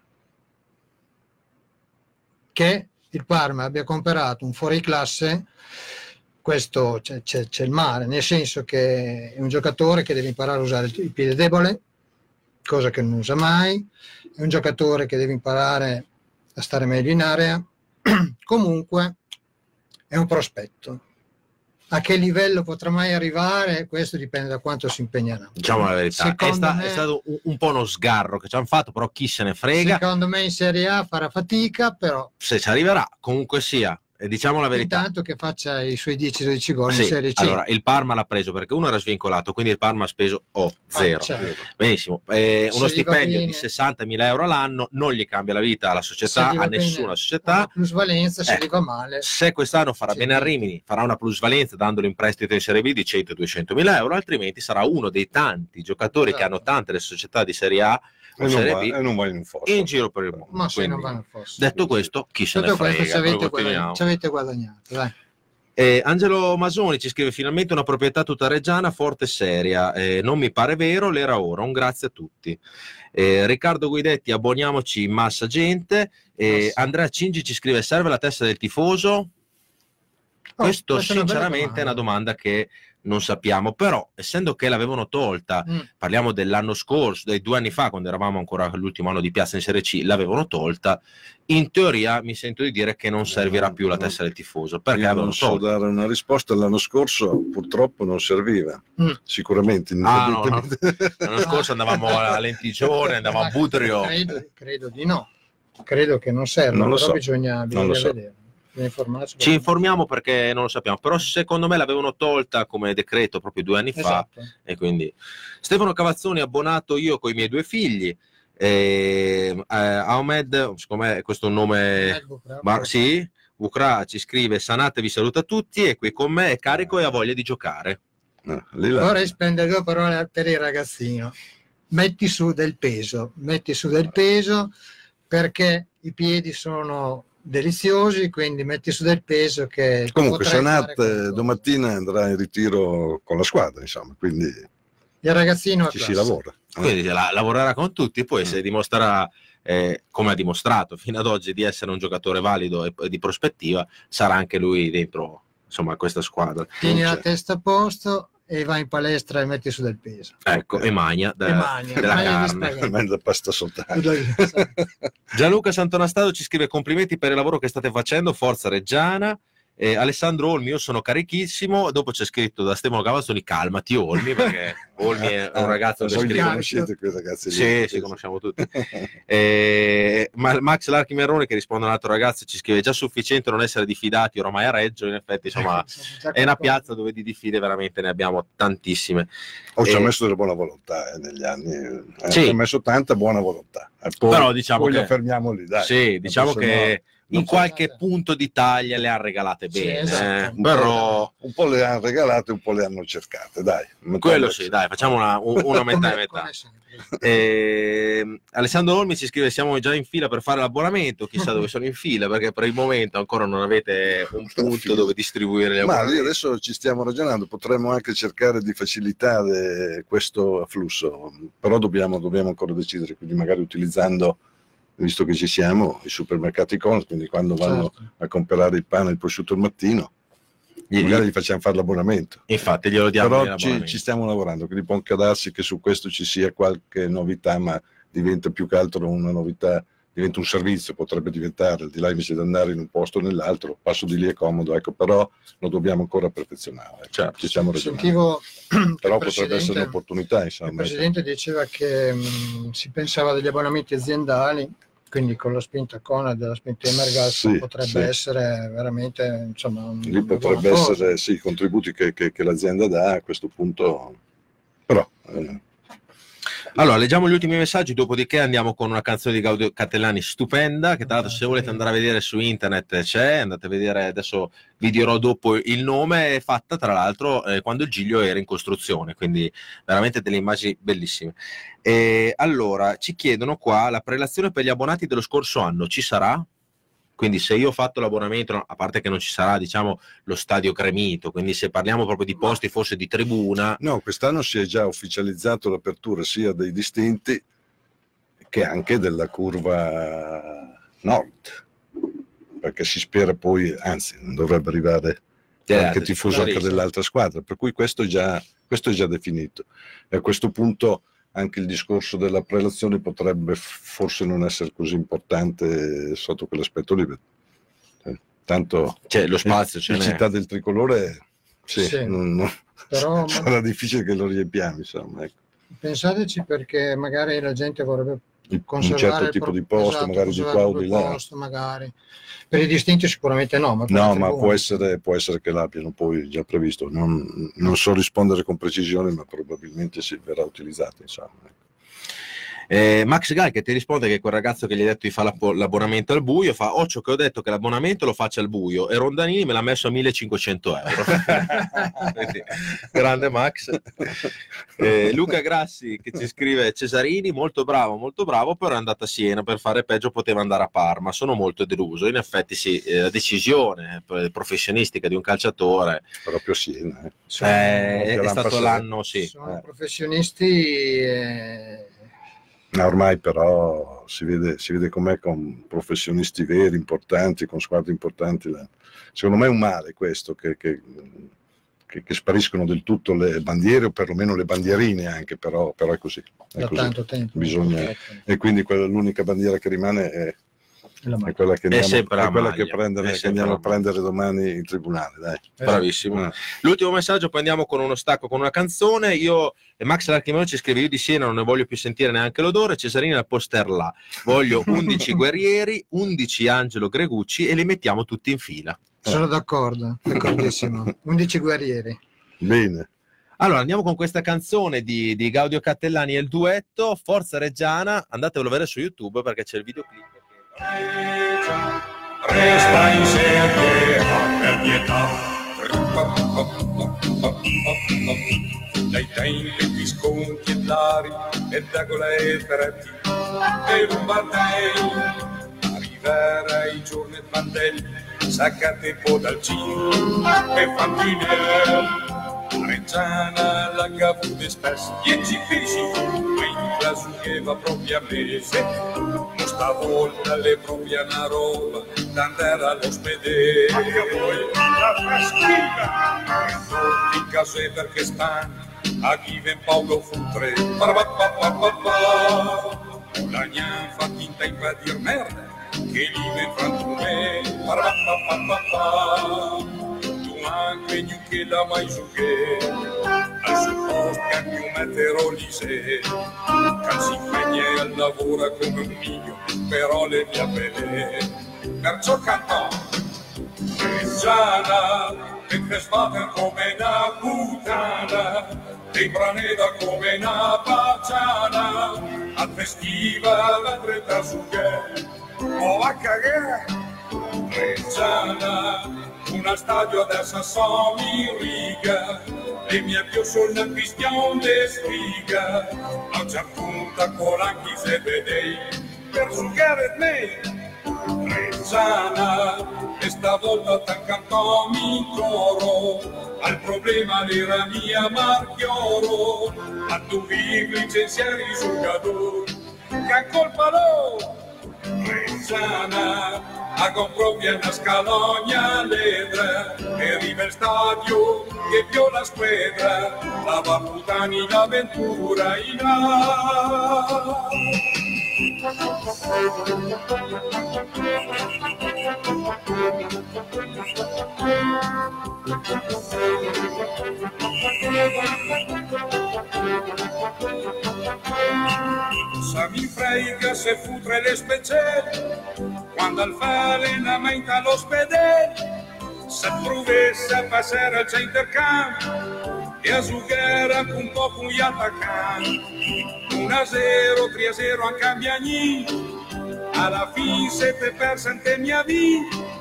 Che il Parma abbia comprato un fuori classe, questo c'è, c'è, c'è il male, nel senso che è un giocatore che deve imparare a usare il piede debole, cosa che non usa mai, è un giocatore che deve imparare a stare meglio in area, comunque è un prospetto. A che livello potrà mai arrivare? Questo dipende da quanto si impegnerà. Diciamo la verità, è, sta, me, è, stato un, un, po' uno sgarro che ci hanno fatto, però chi se ne frega. Secondo me in Serie A farà fatica, però... Se ci arriverà, comunque sia, diciamo la verità. Intanto che faccia i suoi 10-12 gol sì, in Serie C. Allora, il Parma l'ha preso perché uno era svincolato, quindi il Parma ha speso oh, zero. Ah, certo. Benissimo. Eh, uno stipendio di 60.000 euro all'anno non gli cambia la vita alla società, a nessuna bene, società. Plusvalenza se va male. Se quest'anno farà sì, bene a Rimini, farà una plusvalenza dandolo in prestito in Serie B di 100-200 mila euro, altrimenti sarà uno dei tanti giocatori certo. che hanno tante le società di Serie A e non, va, e non va in fosso. in giro per il mondo. Ma se non va in fosso. Detto questo, chi se ne frega? Ci avete, guadagnato, ci avete guadagnato. Dai. Eh, Angelo Masoni ci scrive finalmente una proprietà tutta reggiana forte e seria. Eh, non mi pare vero, l'era ora. Un grazie a tutti. Eh, Riccardo Guidetti, abboniamoci in massa gente. Andrea Cingi ci scrive: serve la testa del tifoso? Oh, Questo sinceramente è una domanda che non sappiamo, però essendo che l'avevano tolta, mm. parliamo dell'anno scorso, dei due anni fa, quando eravamo ancora l'ultimo anno di Piazza in Serie C, l'avevano tolta, in teoria mi sento di dire che non servirà più la testa del tifoso. Perché Io non so tolta. dare una risposta, l'anno scorso purtroppo non serviva, mm. sicuramente. Ah, no, no. L'anno scorso andavamo a Lentigione, andavamo a Budrio. Credo, credo, di no, credo che non serva, non lo però so. bisogna, bisogna so. vedere. Ci informiamo perché non lo sappiamo, però secondo me l'avevano tolta come decreto proprio due anni esatto. fa. E quindi Stefano Cavazzoni abbonato io con i miei due figli. Eh, eh, Ahmed, siccome questo è un nome, ma, sì, Ukra ci scrive: Sanate vi saluta tutti e qui con me è carico e ha voglia di giocare. No, Vorrei spendere due parole per il ragazzino. Metti su del peso, metti su del peso perché i piedi sono deliziosi, quindi metti su del peso che... Comunque Sanat domattina andrà in ritiro con la squadra, insomma, quindi... Il ragazzino ci si lavora. Quindi la, lavorerà con tutti, poi mm. se dimostrerà, eh, come ha dimostrato fino ad oggi, di essere un giocatore valido e, e di prospettiva, sarà anche lui dentro insomma, questa squadra. Tieni la testa a posto e vai in palestra e metti su del peso. Ecco, e magna, da, e magna della magna carne. Mezza pasta soltanto. Gianluca Santonastato ci scrive complimenti per il lavoro che state facendo, forza Reggiana. Eh, Alessandro Olmi, io sono carichissimo. Dopo c'è scritto da Stefano Cavazzoni: calmati, Olmi, perché Olmi è un ragazzo che scrive. conoscete quei ragazzi lì? Sì, sì, conosciamo tutti. eh, Max Larchi Merrone, che risponde a un altro ragazzo, ci scrive: già sufficiente non essere diffidati ormai a Reggio. In effetti, insomma, è una piazza dove di diffide veramente ne abbiamo tantissime. Oh, ci ha messo della buona volontà eh, negli anni, eh, sì. ci ha messo tanta buona volontà. Poi, Però diciamo poi che, fermiamo lì, dai. Sì, diciamo che. No in qualche esatto. punto d'Italia le ha regalate bene, sì, esatto. eh? però un po' le hanno regalate, un po' le hanno cercate, dai. Quello sì, dai, facciamo una, una metà e metà. Eh, Alessandro Olmi ci scrive: Siamo già in fila per fare l'abbonamento. Chissà dove sono in fila, perché per il momento ancora non avete un punto dove distribuire le Ma adesso ci stiamo ragionando, potremmo anche cercare di facilitare questo afflusso, però dobbiamo, dobbiamo ancora decidere, quindi magari utilizzando visto che ci siamo, i supermercati con, quindi quando vanno certo. a comprare il pane e il prosciutto il mattino, gli, magari gli facciamo fare l'abbonamento. Infatti glielo diamo. Però ci, ci, stiamo lavorando, quindi può anche darsi che su questo ci sia qualche novità, ma diventa più che altro una novità, diventa un servizio, potrebbe diventare, al di là invece di andare in un posto o nell'altro, passo di lì è comodo, ecco, però lo dobbiamo ancora perfezionare. Certo. Ci stiamo Sentivo però potrebbe essere un'opportunità. Insomma, il Presidente ecco. diceva che mh, si pensava degli abbonamenti aziendali quindi con la spinta Conad e la spinta Emergas sì, potrebbe sì. essere veramente insomma un lì potrebbe essere sì, i contributi che, che, che, l'azienda dà a questo punto però eh, allora, leggiamo gli ultimi messaggi, dopodiché andiamo con una canzone di Gaudio Catellani stupenda, che tra l'altro se volete andare a vedere su internet c'è, andate a vedere, adesso vi dirò dopo il nome, è fatta tra l'altro eh, quando il Giglio era in costruzione, quindi veramente delle immagini bellissime. E allora, ci chiedono qua, la prelazione per gli abbonati dello scorso anno ci sarà? Quindi se io ho fatto l'abbonamento, a parte che non ci sarà diciamo lo stadio Cremito, quindi se parliamo proprio di posti forse di tribuna, No, quest'anno si è già ufficializzato l'apertura sia dei distinti che anche della curva nord, perché si spera poi, anzi, non dovrebbe arrivare Eh, sì, tifoso anche dell'altra squadra, per cui questo è già, questo è già definito. E a questo punto anche il discorso della prelazione potrebbe forse non essere così importante sotto quell'aspetto lì. Eh, Tanto Cioè, lo spazio in n'è. città del tricolore sì, Sì. non- non- Però ma- sarà difficile che lo riempiamo, insomma. ecco. pensateci perché magari la gente vorrebbe Un certo tipo di posto, esatto, magari di qua o di là. posto, magari. Per i distinti sicuramente no, ma No, ma può essere, può essere che l'abbiano poi già previsto. Non, non so rispondere con precisione, ma probabilmente sì, verrà utilizzato. Insomma. Eh, Max Gai che ti risponde che quel ragazzo che gli ha detto di fare l'abbonamento al buio fa Occhio che ho detto che l'abbonamento lo faccia al buio e Rondanini me l'ha messo a 1500 euro Quindi, grande Max Eh, Luca Grassi che ci scrive Cesarini molto bravo molto bravo però è andato a Siena per fare peggio poteva andare a Parma sono molto deluso in effetti sì eh, la decisione eh, professionistica di un calciatore Proprio Siena. eh. Sono, eh, è, l'anno stato l'anno sì sono eh. professionisti eh, Ormai però si vede, si vede com'è con professionisti veri, importanti, con squadre importanti. Secondo me è un male questo, che, che- che- che spariscono del tutto le bandiere o perlomeno le bandierine anche, però, però è così. È da così. tanto tempo. Bisogna- E quindi quella- l'unica bandiera che rimane è, è quella che andiamo, sempre la è quella maglia, che prendere- è che andiamo la a prendere domani in tribunale. Dai. bravissimo Eh. L'ultimo messaggio, poi andiamo con uno stacco, con una canzone. Io e Max Larchimeno ci scrive: Io di Siena non ne voglio più sentire neanche l'odore. Cesarini al poster là. Voglio 11 guerrieri, 11 Angelo Gregucci e li mettiamo tutti in fila. Sono d'accordo, d'accordissimo. 11 guerrieri. Bene. Allora andiamo con questa canzone di, di Gaudio Cattellani e il duetto Forza Reggiana. Andatevelo a vedere su YouTube perché c'è il videoclip. Resta in serie a per pietà. Dai tempi di sconti e lari e dagola e ferretti e lombardei arrivare ai giorni e mandelli saccate po' dal cino e fantinelli Reggiana la cavuta spesso dieci pesci mentre sugheva propria mese stavolta le propria una roba d'andare all'ospedale la freschina in case perché stanno a chi ven Paolo Futre. Parapapapapapa. la gnanfa tinta in dir merda che lì ven frantume Gnu che la mai giughe al suo posto che più meteorolise che si impegna al lavoro come un miglio però le mie belle. Perciò cantò Reggiana mentre sbatte come una puttana e braneda come una baciana a festiva la treta su che o a cagare! Reggiana una stadio adesso sono in riga e mi più sul cristian de sfiga a già punta con anche se vedei per giocare me Reggiana e stavolta t'accantò mi coro al problema era mia marchioro a tu vivi licenziare i giocatori che colpa lo Reggiana a comprovia una scalogna ledra e arriva il stadio che più la squadra la Vaputani l'avventura in là Sa mi frega se futre le speciali quando al fare allenamento all'ospedale se provesse a passare al centercampo e a giocare un po' con gli attaccanti 1 a 0, 3 a 0 a Cambiagni alla fine siete per sente mia vita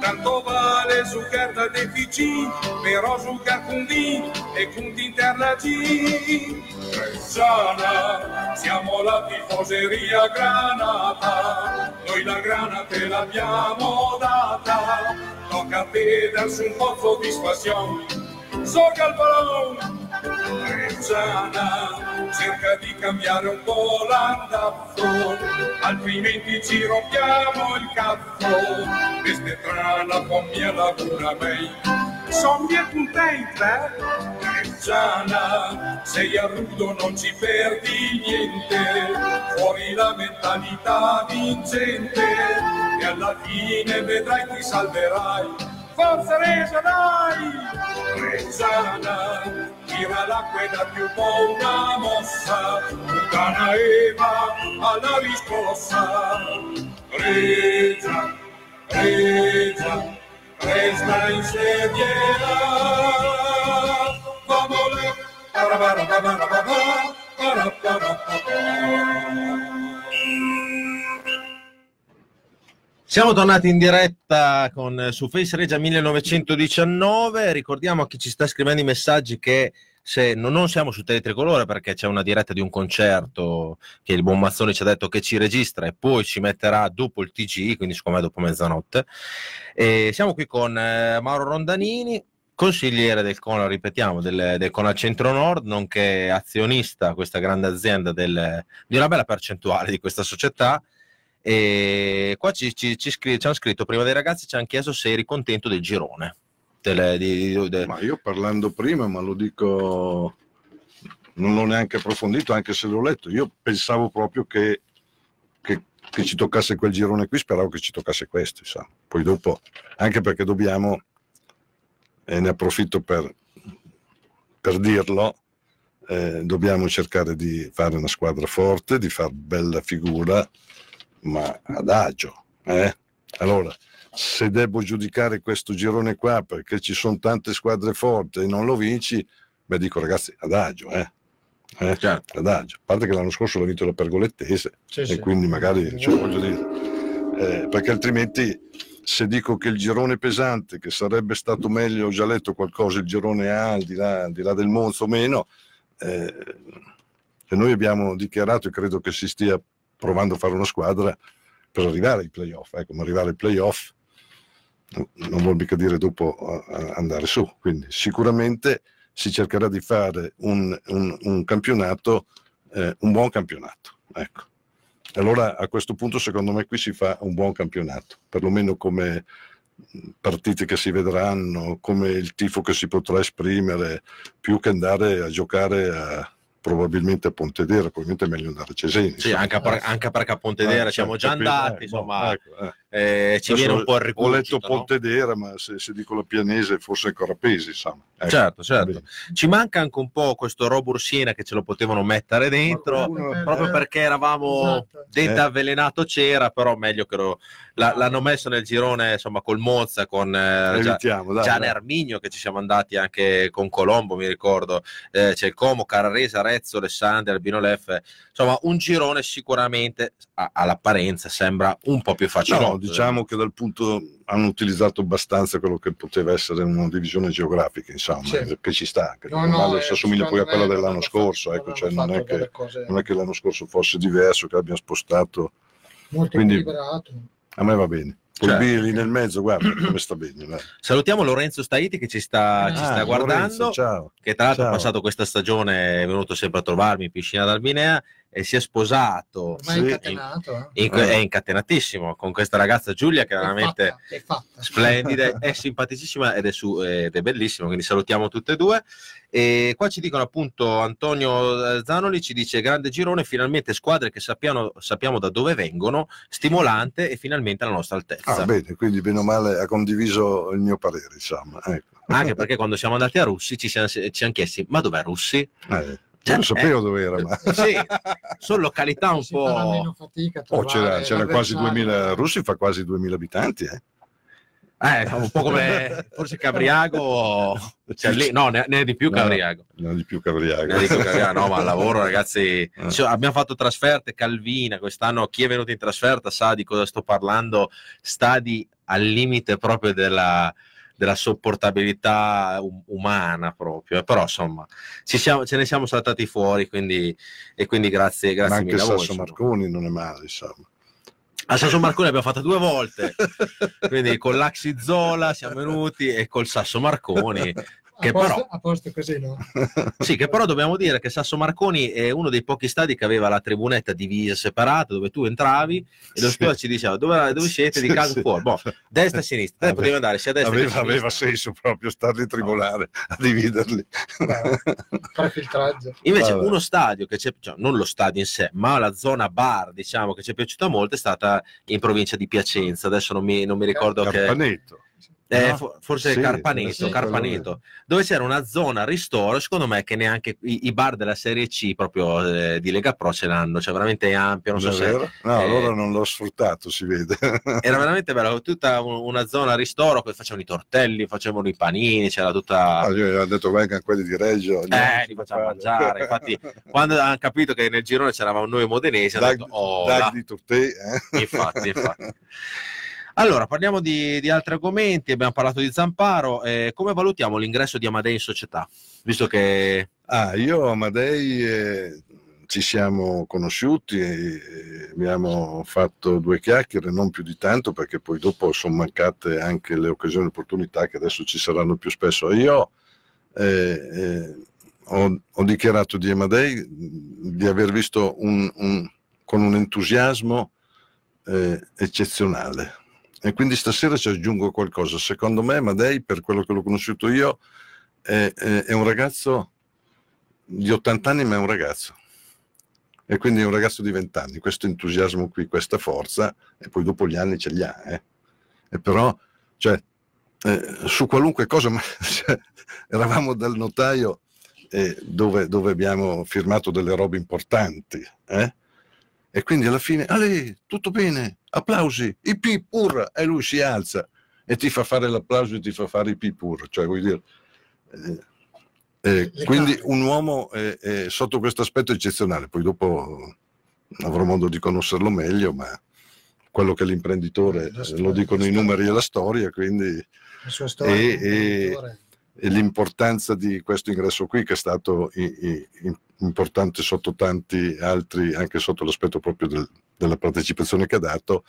tanto vale Zuccherta deficit, però Zuccher Cundi e Cundi interna G. Reggiana, siamo la tifoseria granata, noi la grana te l'abbiamo data, tocca a te darsi un po' soddisfazione, sorga il ballone. Reggiana, cerca di cambiare un po' l'andazzo, altrimenti ci rompiamo il cazzo. Questa trana con mia laguna mei, son bien contenta. Reggiana, sei a rudo, non ci perdi niente, fuori la mentalità vincente, e alla fine vedrai ti salverai. Forza! Reggiana, tira l'acqua e da più una mossa, Puttana Eva alla riscossa. Reggia, Reggia, resta in sediera, vamole, parabarabarabarabara, Siamo tornati in diretta con, su Face Regia 1919. Ricordiamo a chi ci sta scrivendo i messaggi che se non, siamo su Teletricolore perché c'è una diretta di un concerto che il buon Mazzoni ci ha detto che ci registra e poi ci metterà dopo il TG, quindi siccome è dopo mezzanotte. E siamo qui con eh, Mauro Rondanini, consigliere del CONA, ripetiamo, del, del CONA Centro Nord, nonché azionista questa grande azienda del, di una bella percentuale di questa società. E qua ci, ci, ci, scri- ci hanno scritto prima dei ragazzi, ci hanno chiesto se eri contento del girone. Delle, di, de... Ma io parlando prima, ma lo dico, non l'ho neanche approfondito, anche se l'ho letto. Io pensavo proprio che, che, che ci toccasse quel girone qui, speravo che ci toccasse questo. Sa. Poi dopo, anche perché dobbiamo, e ne approfitto per, per dirlo, eh, dobbiamo cercare di fare una squadra forte, di fare bella figura ma adagio. Eh? Allora, se devo giudicare questo girone qua perché ci sono tante squadre forti e non lo vinci, beh dico ragazzi, adagio, eh? Eh? Certo. adagio. A parte che l'anno scorso l'ha vinto la Pergolettese Sì, e sì. quindi magari, cioè, voglio dire, eh, perché altrimenti se dico che il girone pesante, che sarebbe stato meglio, ho già letto qualcosa, il girone A, al di là, al di là del Monzo o meno, eh, e noi abbiamo dichiarato e credo che si stia provando a fare una squadra per arrivare ai playoff. Ecco, ma arrivare ai playoff non vuol mica dire dopo uh, andare su. Quindi sicuramente si cercherà di fare un, un, un campionato, eh, un buon campionato. Ecco. Allora a questo punto secondo me qui si fa un buon campionato, perlomeno come partite che si vedranno, come il tifo che si potrà esprimere, più che andare a giocare a, probabilmente a Pontedera, probabilmente è meglio andare a Cesena. Sì, anche, per- anche perché a Pontedera Eh, siamo sì, già capito, andati, eh, insomma, ecco, eh. Eh, ci viene un po' il Ho rigurgito. letto no? Pontedera, ma se, se dico la pianese forse ancora pesi, insomma. Ecco, Certo, certo. bene. Ci manca anche un po' questo Robur Siena che ce lo potevano mettere dentro, qualcuno- proprio perché eravamo Esatto. dente Eh. avvelenato c'era, però meglio che lo, la- l'hanno messo nel girone insomma col Mozza, con eh, Gia- Evitiamo, dai, Gian dai. Erminio che ci siamo andati anche con Colombo, mi ricordo, eh, c'è il Como, Carrarese, Arezzo, Alessandria, Albino Leffe, insomma un girone sicuramente a- all'apparenza sembra un po' più facile. No, diciamo che dal punto hanno utilizzato abbastanza quello che poteva essere una divisione geografica, insomma, Sì. che ci sta, che No, non no, male, eh, si assomiglia poi a quella dell'anno scorso, fatto- ecco, cioè non, è che, cose non è che l'anno scorso fosse diverso, che abbia spostato, molto quindi- a me va bene. Certo. Billy nel mezzo, guarda come sta bene. dai. Salutiamo Lorenzo Staiti che ci sta, ci sta Ah, guardando. Lorenzo, ciao. che tra l'altro Ciao. ha passato questa stagione, è venuto sempre a trovarmi in piscina d'Albinea e si è sposato. Ormai Sì. incatenato. eh. In- Eh. È incatenatissimo con questa ragazza Giulia che è È veramente fatta, è fatta. splendida, è simpaticissima ed è, su- ed è bellissima, quindi salutiamo tutte e due. E qua ci dicono appunto Antonio eh, Zanoli ci dice grande girone, finalmente squadre che sappiamo, sappiamo da dove vengono, stimolante e finalmente alla nostra altezza. Ah, bene, quindi bene o male ha condiviso il mio parere, insomma. Ecco. Anche perché quando siamo andati a Russi ci siamo, ci siamo chiesti ma dov'è Russi? Eh, Cioè, non sapevo eh, dove era, ma... Sì, sono località un Si po'... meno fatica Oh, c'era, c'era quasi l'avversario. 2000, Russi fa quasi 2000 abitanti, eh? Eh, un po' come forse Cabriago, cioè, lì, no, ne, ne è di più No, Cabriago. Non di più Cavriago. Ne è di più Cabriago, no, ma al lavoro, ragazzi. Eh. cioè, abbiamo fatto trasferte, Calvina, quest'anno chi è venuto in trasferta sa di cosa sto parlando. Stadi al limite proprio della, della sopportabilità um- umana proprio, però insomma siamo, ce ne siamo saltati fuori, quindi, e quindi grazie, grazie Ma anche mille a voi. Sasso insomma. Marconi non è male, insomma. A Sasso Marconi abbiamo fatto due volte, quindi con l'Axi Zola siamo venuti e col Sasso Marconi, che a, posto, però, a posto così, no? sì, che però dobbiamo dire che Sasso Marconi è uno dei pochi stadi che aveva la tribunetta divisa separata dove tu entravi e lo Sì. ci diceva dove, dove siete di casa sì. fuori, boh, destra e sinistra, Aveva- potevi andare sia a destra che a Aveva, sinistra. aveva senso proprio starli a tribunale, a dividerli. Fare filtraggio. Invece Vabbè. uno stadio che c'è, cioè, non lo stadio in sé, ma la zona bar, diciamo, che ci è piaciuta molto è stata in provincia di Piacenza. Adesso non mi, non mi ricordo che... Eh, no? fo- forse Sì, Carpaneto, sì, Carpaneto, dove c'era una zona ristoro, secondo me che neanche i, i bar della Serie C proprio eh, di Lega Pro ce l'hanno, cioè veramente ampio, non so se... No, eh, allora non l'ho sfruttato, si vede. Era veramente bello, tutta un- una zona ristoro, che facevano i tortelli, facevano i panini, c'era tutta... Ah, io ho detto venga quelli di Reggio. Eh, li facciamo mangiare. Infatti, quando hanno capito che nel girone c'eravamo noi modenesi, hanno detto, oh, Dag là. di Turtè, eh? infatti, infatti. Allora, parliamo di, di altri argomenti. Abbiamo parlato di Zamparo. Eh, come valutiamo l'ingresso di Amadei in società? Visto che Ah, io Amadei eh, ci siamo conosciuti e abbiamo fatto due chiacchiere, non più di tanto, perché poi dopo sono mancate anche le occasioni e opportunità che adesso ci saranno più spesso. Io eh, eh, ho, ho dichiarato di Amadei di aver visto un, un- con un entusiasmo eh, eccezionale. E quindi stasera ci aggiungo qualcosa. Secondo me Amadei, per quello che l'ho conosciuto io, è, è- è un ragazzo di 80 anni, ma è un ragazzo. E quindi è un ragazzo di 20 anni. Questo entusiasmo qui, questa forza, e poi dopo gli anni ce li ha. eh. E però, cioè, eh, su qualunque cosa, ma, cioè, eravamo dal notaio eh, dove, dove abbiamo firmato delle robe importanti. eh. E quindi alla fine, Ale, tutto bene, applausi, i pi pur, e lui si alza e ti fa fare l'applauso e ti fa fare i pi pur. Cioè, vuol dire, eh, eh, quindi un uomo eh, sotto questo aspetto eccezionale, poi dopo avrò modo di conoscerlo meglio, ma quello che l'imprenditore, eh, storia, lo dicono i numeri e la storia, quindi La sua storia. E- l'importanza di questo ingresso qui, che è stato i- i- im- importante sotto tanti altri, anche sotto l'aspetto proprio del- della partecipazione che ha dato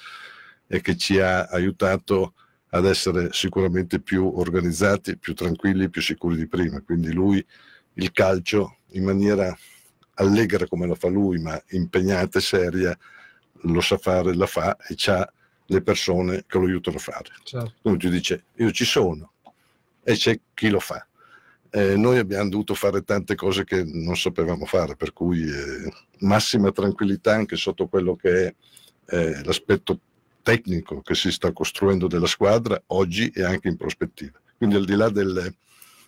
e che ci ha aiutato ad essere sicuramente più organizzati, più tranquilli, più sicuri di prima. Quindi lui il calcio in maniera allegra come lo fa lui, ma impegnata e seria, lo sa fare, la fa e ha le persone che lo aiutano a fare Certo. uno ti dice io ci sono e c'è chi lo fa. Eh, noi abbiamo dovuto fare tante cose che non sapevamo fare, per cui eh, massima tranquillità anche sotto quello che è eh, l'aspetto tecnico che si sta costruendo della squadra oggi e anche in prospettiva. Quindi al di là del-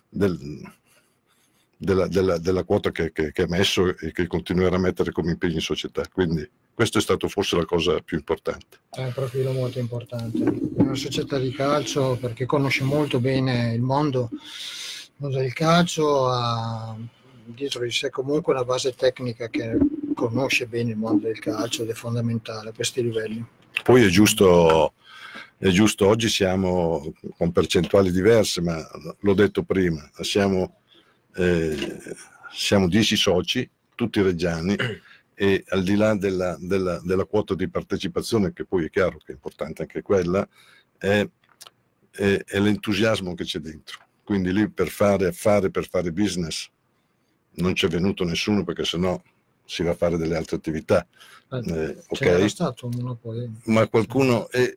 del- della, della- della quota che, che- che ha messo e che continuerà a mettere come impegno in società. Quindi questo è stato forse la cosa più importante. È un profilo molto importante. È una società di calcio perché conosce molto bene il mondo, il mondo del calcio, ha dietro di sé comunque una base tecnica che conosce bene il mondo del calcio ed è fondamentale a questi livelli. Poi è giusto, è giusto, oggi siamo con percentuali diverse, ma l'ho detto prima, siamo, eh, siamo 10 soci, tutti reggiani, e al di là della, della- della quota di partecipazione, che poi è chiaro che è importante anche quella, è, è- è l'entusiasmo che c'è dentro. Quindi lì per fare affare, per fare business, non c'è venuto nessuno perché sennò si va a fare delle altre attività. Eh, Eh, ok? C'era stato uno poi. ma qualcuno e,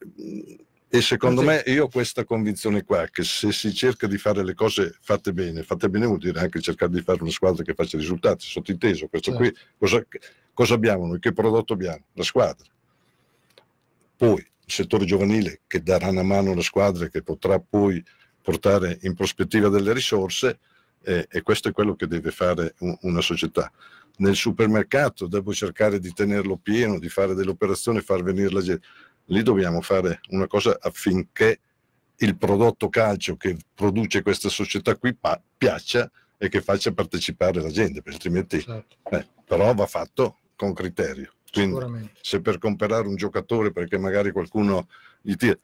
e secondo me io ho questa convinzione qua che se si cerca di fare le cose fatte bene fatte bene vuol dire anche cercare di fare una squadra che faccia risultati sottinteso questo Certo. qui cosa, cosa abbiamo noi? Che prodotto abbiamo? La squadra. Poi il settore giovanile che darà una mano alla squadra e che potrà poi portare in prospettiva delle risorse eh, e questo è quello che deve fare un- una società. Nel supermercato devo cercare di tenerlo pieno, di fare delle operazioni, far venire la gente. Lì dobbiamo fare una cosa affinché il prodotto calcio che produce questa società qui pa- piaccia e che faccia partecipare la gente, altrimenti Certo, eh, però va fatto con criterio. Quindi se per comprare un giocatore perché magari qualcuno gli tira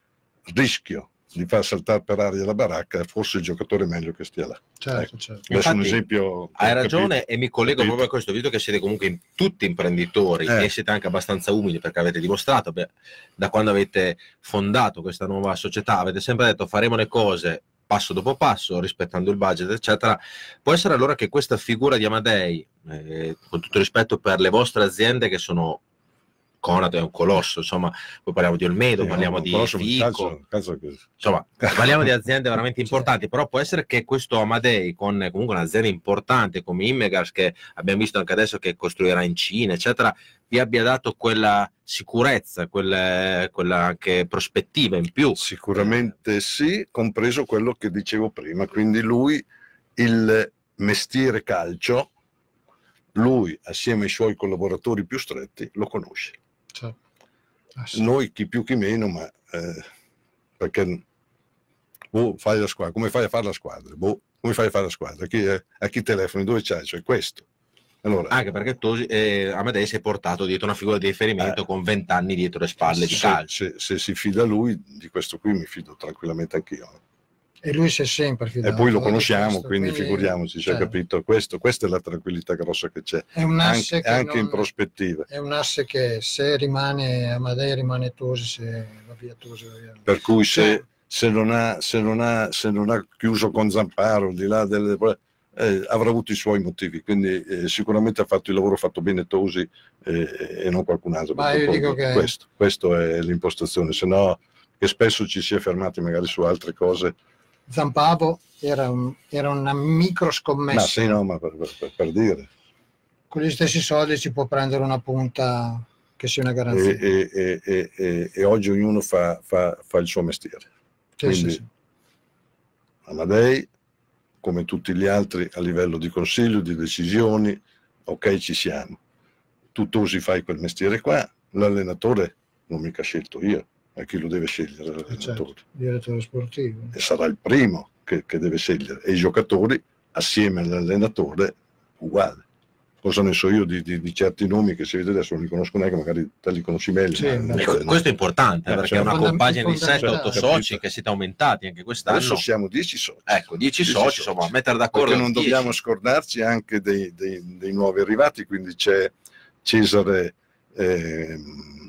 rischio di far saltare per aria la baracca, forse il giocatore è meglio che stia là. Certo, Ecco. certo. Adesso un Infatti, esempio. Hai capito? ragione e mi collego Capito? proprio a questo, visto che siete comunque in- tutti imprenditori Eh. e siete anche abbastanza umili perché avete dimostrato, beh, da quando avete fondato questa nuova società, avete sempre detto faremo le cose passo dopo passo, rispettando il budget, eccetera. Può essere allora che questa figura di Amadei, eh, con tutto rispetto per le vostre aziende che sono Conad è un colosso, insomma, poi parliamo di Olmedo, Sì, parliamo di conosco, Fico, calcio- calcio che- insomma, parliamo di aziende veramente importanti, però può essere che questo Amadei, con comunque un'azienda importante come Immegas, che abbiamo visto anche adesso che costruirà in Cina, eccetera, vi abbia dato quella sicurezza, quella, quella anche prospettiva in più. Sicuramente sì, compreso quello che dicevo prima. Quindi lui, il mestiere calcio, lui assieme ai suoi collaboratori più stretti lo conosce. Ah, sì. Noi chi più chi meno, ma eh, perché boh, fai la squadra, come fai a fare la squadra? Boh, come fai a fare la squadra? A chi, eh, a chi telefoni? Dove c'hai? Cioè questo. Allora, Anche perché tu, eh, Amadei si è portato dietro una figura di riferimento Eh. con vent'anni dietro le spalle di se, calcio. se- se si fida lui, di questo qui mi fido tranquillamente anch'io. E lui si è sempre E fidato. poi lo conosciamo, questo, quindi, figuriamoci, cioè, cioè, capito? Questo, questa è la tranquillità grossa che c'è, È un asse anche, che anche in non- prospettiva. è un asse che se rimane Amadei rimane Tosi, se va via Tosi va via. Per cui se, Cioè, se non, ha, se, non ha, se non ha chiuso con Zamparo, al di là delle... eh, avrà avuto i suoi motivi, quindi eh, sicuramente ha fatto il lavoro fatto bene Tosi eh, e non qualcun altro. Ma io dico che- questo, questo è l'impostazione, se no che spesso ci si è fermati magari su altre cose. Zampavo era, un- era una micro Ma scommessa. sì, no, ma per, per- per dire. Con gli stessi soldi si può prendere una punta che sia una garanzia. e- e- e- e- e oggi ognuno fa, fa- fa il suo mestiere. Sì, sì, quindi- sì. Amadei, come tutti gli altri a livello di consiglio, di decisioni, ok ci siamo. Tu Tosi fai quel mestiere qua, l'allenatore non mica scelto io, è chi lo deve scegliere l'allenatore. certo. Direttore sportivo. E sarà il primo che, che deve scegliere e i giocatori assieme all'allenatore uguale. Cosa ne so io di, di- di certi nomi che si vede adesso non li conosco neanche, magari te li conosci meglio. Sì, ma-. Ecco, questo è importante Eh, perché cioè, è una fondam- compagine di fondamentale. 7-8 Certo, soci capito. che siete aumentati anche quest'anno. Adesso siamo 10 soci. Ecco, 10 Dieci soci, soci. insomma, mettere d'accordo perché non 10. dobbiamo scordarci anche dei, dei- dei nuovi arrivati, quindi c'è Cesare, ehm,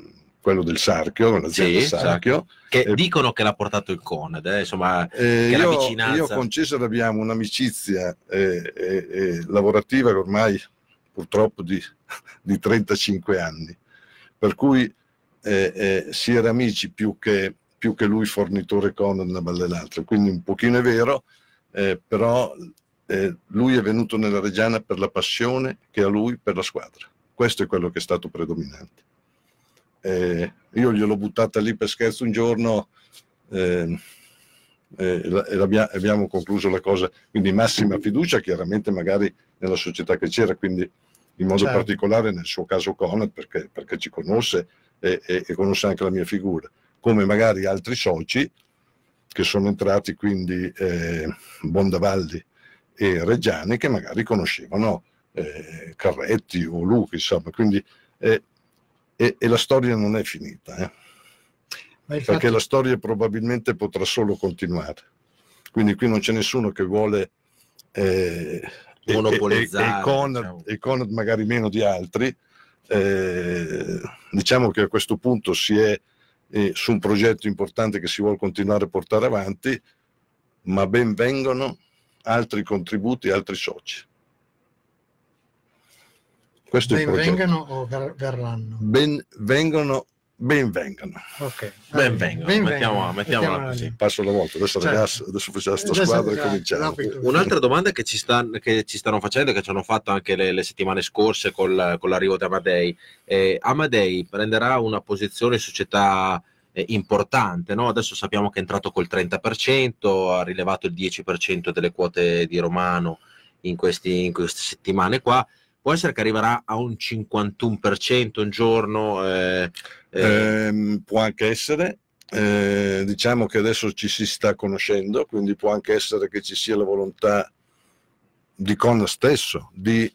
quello del Sarchio, l'azienda Sì, Sarchio. che Eh, dicono che l'ha portato il Conad, eh, insomma, Eh, io, vicinanza- io con Cesare abbiamo un'amicizia eh, eh, eh, lavorativa che ormai purtroppo di, di 35 anni, per cui eh, si era amici più che, più che lui fornitore con una balle l'altra, quindi un pochino è vero, però lui è venuto nella Reggiana per la passione che ha lui per la squadra. Questo è quello che è stato predominante. Eh, io gliel'ho buttata lì per scherzo un giorno eh, e abbiamo concluso la cosa, quindi massima fiducia chiaramente magari nella società che c'era, quindi in modo Certo. particolare nel suo caso Conad perché, perché ci conosce e, e- e conosce anche la mia figura, come magari altri soci che sono entrati, quindi eh, Bondavalli e Reggiani, che magari conoscevano eh, Carretti o Luca, insomma, quindi eh, e, e la storia non è finita. eh perché fatto- la storia probabilmente potrà solo continuare. Quindi qui non c'è nessuno che vuole eh, e- Monopolizzare, e, e, Conad, diciamo. e Conad magari meno di altri. eh, diciamo che a questo punto si è eh, su un progetto importante che si vuole continuare a portare avanti, ma ben vengono altri contributi, altri soci. Questo ben vengano o ver- verranno? Ben vengono, ben vengano. Ok. ben vengono, Ben mettiamo- vengano. mettiamola Mettiamola così. lì. Passo la volta, adesso Certo. ragazzi, adesso facciamo sta squadra e cominciamo. Un'altra domanda che ci, sta- che ci stanno facendo, che ci hanno fatto anche le, le settimane scorse col- con l'arrivo di Amadei, eh, Amadei prenderà una posizione in società eh, importante, no? adesso sappiamo che è entrato col 30%, ha rilevato il 10% delle quote di Romano in, questi- in queste settimane qua, può essere che arriverà a un 51% un giorno? eh, eh, Ehm, può anche essere, eh, diciamo che adesso ci si sta conoscendo, quindi può anche essere che ci sia la volontà di Con stesso di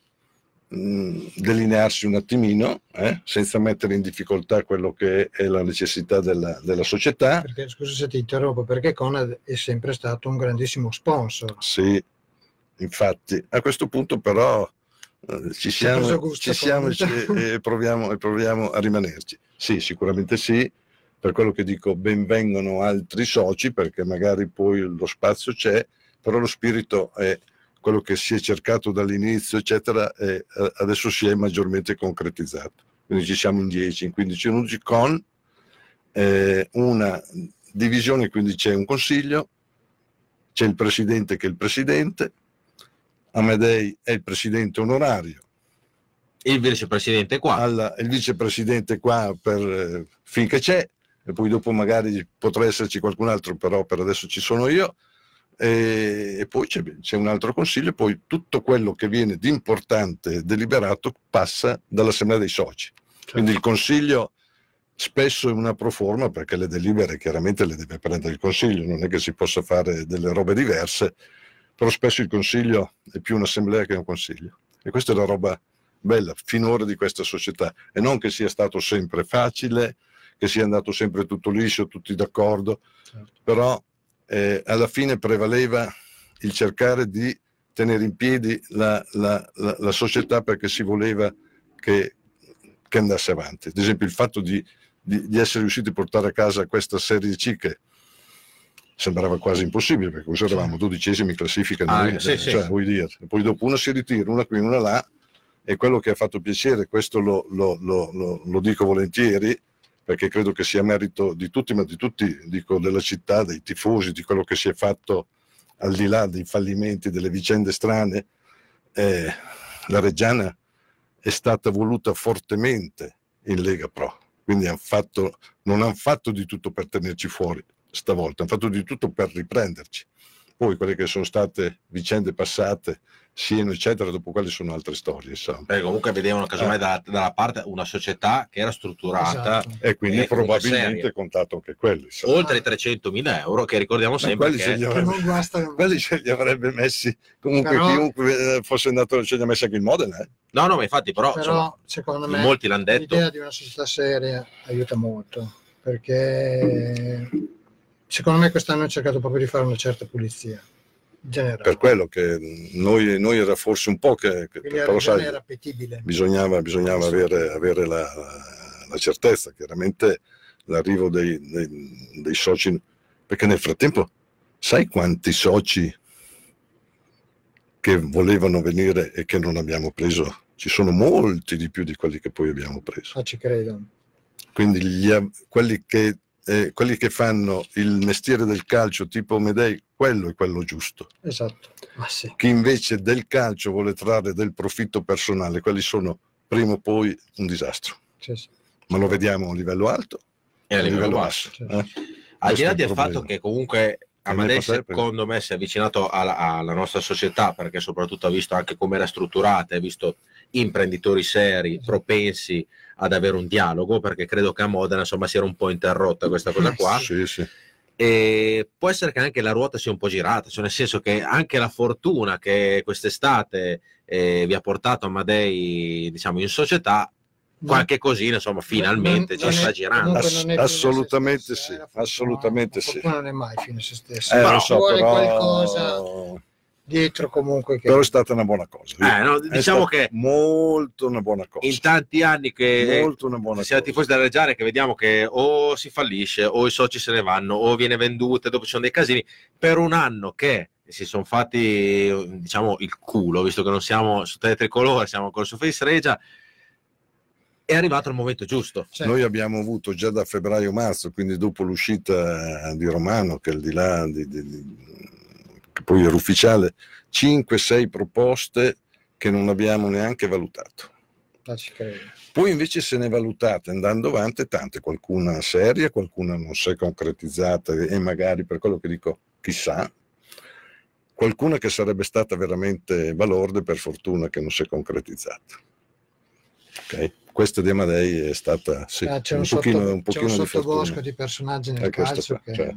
mh, delinearsi un attimino, eh, senza mettere in difficoltà quello che è la necessità della, della società. Perché, scusa se ti interrompo, perché Conad è sempre stato un grandissimo sponsor. Sì, infatti, a questo punto però eh, ci siamo, gusto ci siamo e, proviamo, e proviamo a rimanerci. Sì, sicuramente sì, per quello che dico benvengono altri soci perché magari poi lo spazio c'è, però lo spirito è quello che si è cercato dall'inizio, eccetera, e eh, adesso si è maggiormente concretizzato. Quindi ci siamo in 10, in 15 minuti con eh, una divisione, quindi c'è un consiglio, c'è il presidente che è il presidente, Amedei è il presidente onorario, Il vicepresidente qua. alla- il vicepresidente qua per, eh, finché c'è, e poi dopo magari potrà esserci qualcun altro, però per adesso ci sono io, e, e poi c'è, c'è un altro consiglio, e poi tutto quello che viene di importante deliberato passa dall'assemblea dei soci. Quindi il consiglio spesso è una proforma perché le delibere chiaramente le deve prendere il consiglio, non è che si possa fare delle robe diverse, però spesso il consiglio è più un'assemblea che un consiglio. E questa è la roba bella finora di questa società e non che sia stato sempre facile, che sia andato sempre tutto liscio, tutti d'accordo, Certo. però eh, alla fine prevaleva il cercare di tenere in piedi la, la- la- la società perché si voleva che, che andasse avanti. Ad esempio il fatto di, di- di essere riusciti a portare a casa questa Serie C che sembrava quasi impossibile perché così eravamo dodicesimi in classifica Ah, noi, sì, sì. cioè, vuoi dire. poi dopo una si ritira, una qui, una là e quello che ha fatto piacere, questo lo, lo- lo- lo- lo dico volentieri, perché credo che sia merito di tutti, ma di tutti, dico, della città, dei tifosi, di quello che si è fatto al di là dei fallimenti, delle vicende strane, eh, la Reggiana è stata voluta fortemente in Lega Pro, quindi han fatto, non hanno fatto di tutto per tenerci fuori stavolta, hanno fatto di tutto per riprenderci. Poi quelle che sono state vicende passate, Sieno, eccetera, dopo quelle sono altre storie, insomma. Perché comunque vedevano casomai Eh. dalla, dalla parte una società che era strutturata Esatto. E quindi comunque probabilmente contato anche quelli. insomma. oltre i 300.000 euro, che ricordiamo Ma sempre quelli se che li Che avrebbe, non guasta quelli se li avrebbe messi comunque Però- chiunque eh, fosse andato, ce li ha messi anche il Modena. eh. No, no, ma infatti, però, però insomma, secondo me molti l'hanno detto. l'idea di una società seria aiuta molto perché secondo me quest'anno hanno cercato proprio di fare una certa pulizia generale. Per quello che noi, noi era forse un po' che, che però sai, era appetibile. bisognava, bisognava avere, avere la, la certezza, chiaramente l'arrivo dei, dei- dei soci, perché nel frattempo sai quanti soci che volevano venire e che non abbiamo preso? Ci sono molti di più di quelli che poi abbiamo preso. Ah, ci credo. Quindi gli quelli, che, eh, quelli che fanno il mestiere del calcio tipo Medei, quello è quello giusto. Esatto. Ma sì. Chi invece del calcio vuole trarre del profitto personale, quelli sono prima o poi un disastro. sì, sì. Ma lo vediamo a livello alto E a livello basso. Sì. eh? Al di là del fatto che comunque Amadei secondo me si è avvicinato alla, alla nostra società perché soprattutto ha visto anche come era strutturata, ha visto imprenditori seri, propensi ad avere un dialogo, perché credo che a Modena insomma si era un po' interrotta questa cosa Eh, qua. Sì, sì. E può essere che anche la ruota sia un po' girata, cioè nel senso che anche la fortuna che quest'estate eh, vi ha portato Amadei diciamo in società, qualche cosina insomma finalmente Non- non ci è- sta girando. Ass- non è fine a se assolutamente stessa, sì, eh, assolutamente sì. non è mai fine se stessa. Eh, Però so, vuole però... qualcosa dietro comunque che però è stata una buona cosa. Eh, no, diciamo che molto una buona cosa. in tanti anni che molto una buona siamo tifosi della Reggiana che vediamo che o si fallisce o i soci se ne vanno o viene venduta dopo ci sono dei casini per un anno che si sono fatti diciamo il culo visto che non siamo su tele tricolore siamo ancora su Face Regia è arrivato il momento giusto Cioè, Noi abbiamo avuto già da febbraio-marzo, quindi dopo l'uscita di Romano, che al di là di, di- di- che poi era ufficiale, 5-6 proposte che non abbiamo neanche valutato. ah. Poi invece se ne valutate andando avanti tante, qualcuna seria, qualcuna non si è concretizzata e magari per quello che dico chissà, qualcuna che sarebbe stata veramente balorde per fortuna che non si è concretizzata. Ok? Questa di Amadei è stata sì, Ah, c'è un, un, pochino, sotto- un c'è pochino un di sottobosco fortuna. di personaggi nel È calcio qua, che cioè,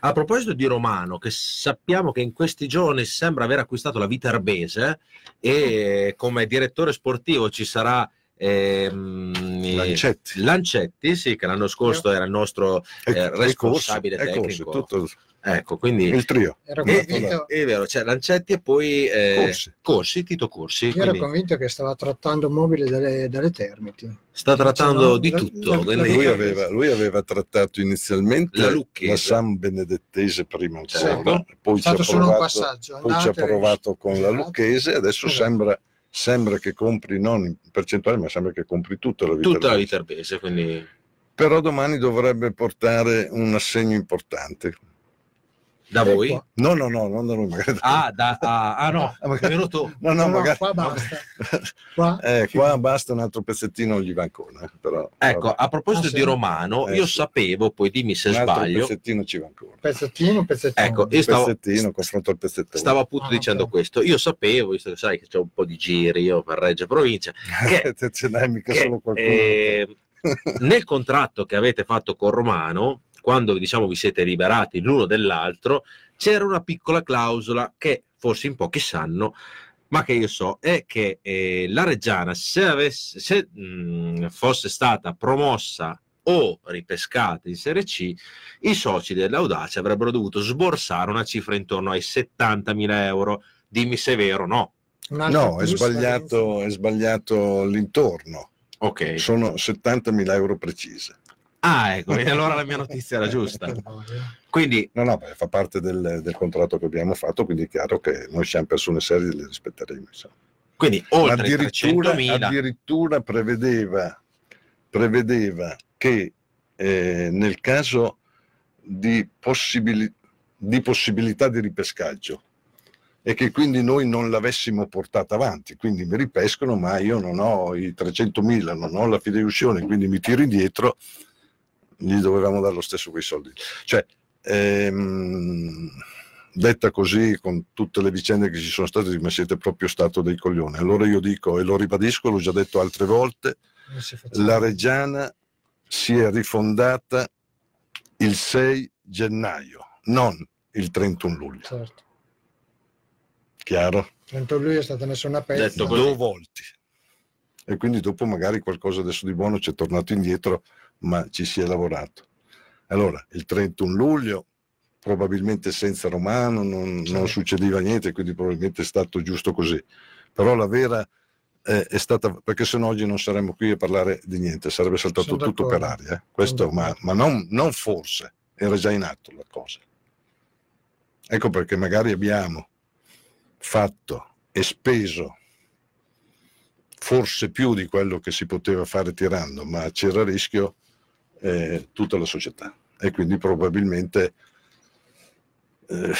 A proposito di Romano, che sappiamo che in questi giorni sembra aver acquistato la Viterbese e come direttore sportivo ci sarà ehm, Lancetti. Lancetti, sì, che l'anno scorso era il nostro eh, responsabile corse, tecnico. tutto Ecco, quindi il trio. Ero è, convinto, è vero, c'è Lancetti e poi eh, Corsi. Corsi, Tito Corsi. io ero quindi convinto che stava trattando mobili dalle, dalle Termiti. sta trattando Cioè, no, di la- tutto. la- quindi- Lui aveva, lui aveva trattato inizialmente La la, Lucchese. San Benedettese prima Certo. poi ci ha stato solo un provato, poi ci ha provato con la Esatto. Lucchese, adesso Esatto. sembra, sembra che compri non in percentuale, ma sembra che compri tutta la vita. tutta la Viterbese, quindi Però domani dovrebbe portare un assegno importante. Da voi? Ecco. No, no, no, non da noi, magari. Ah, da, ah, ah, no, Ah, magari- è venuto No, no, No, no, magari. qua basta. Qua, Eh, qua basta un altro pezzettino gli va ancora. eh, Però, Ecco, a proposito Ah, di Romano, Eh, io sì. sapevo, poi dimmi se un altro sbaglio, pezzettino ci va ancora. pezzettino, pezzettino. Ecco, io Un stavo, pezzettino confronto al pezzettino. stavo appunto Ah, dicendo ok. questo, io sapevo, visto che sai che c'è un po' di giri io per Reggio Provincia, che- Ce n'hai mica che, solo qualcuno. eh, nel contratto che avete fatto con Romano, quando diciamo vi siete liberati l'uno dell'altro, c'era una piccola clausola che forse in pochi sanno, ma che io so, è che eh, la Reggiana, se, avesse, se mh, fosse stata promossa o ripescata in Serie C, i soci dell'Audace avrebbero dovuto sborsare una cifra intorno ai 70.000 euro. Dimmi se è vero o no. No, è sbagliato, è sbagliato l'intorno. Ok. Sono 70.000 euro precise. Ah, ecco, e allora la mia notizia era giusta. Quindi No, no, beh, fa parte del, del contratto che abbiamo fatto, quindi è chiaro che noi siamo persone serie e le rispetteremo. insomma. Quindi oltre addirittura, 300.000 addirittura prevedeva, prevedeva che eh, nel caso di, possibili- di possibilità di ripescaggio e che quindi noi non l'avessimo portata avanti, quindi mi ripescono ma io non ho i 300.000, non ho la fideiussione, quindi mi tiro indietro, gli dovevamo dare lo stesso quei soldi. Cioè, ehm, detta così con tutte le vicende che ci sono state, ma siete proprio stato dei coglioni. Allora io dico, e lo ribadisco, l'ho già detto altre volte, la Reggiana si è rifondata il 6 gennaio, non il 31 luglio. Certo. Chiaro? Tanto lui è stato messo una pezza. Detto. Due volte. E quindi dopo magari qualcosa adesso di buono ci è tornato indietro, ma ci si è lavorato. Allora, il 31 luglio, probabilmente senza Romano, non, non succedeva niente, quindi probabilmente è stato giusto così. Però la vera eh, è stata, perché se no oggi non saremmo qui a parlare di niente, sarebbe saltato Sono tutto per d'accordo. aria. eh. Questo, ma, ma non, non forse, era già in atto la cosa. Ecco perché magari abbiamo fatto e speso forse più di quello che si poteva fare tirando, ma c'era a rischio eh, tutta la società e quindi probabilmente eh,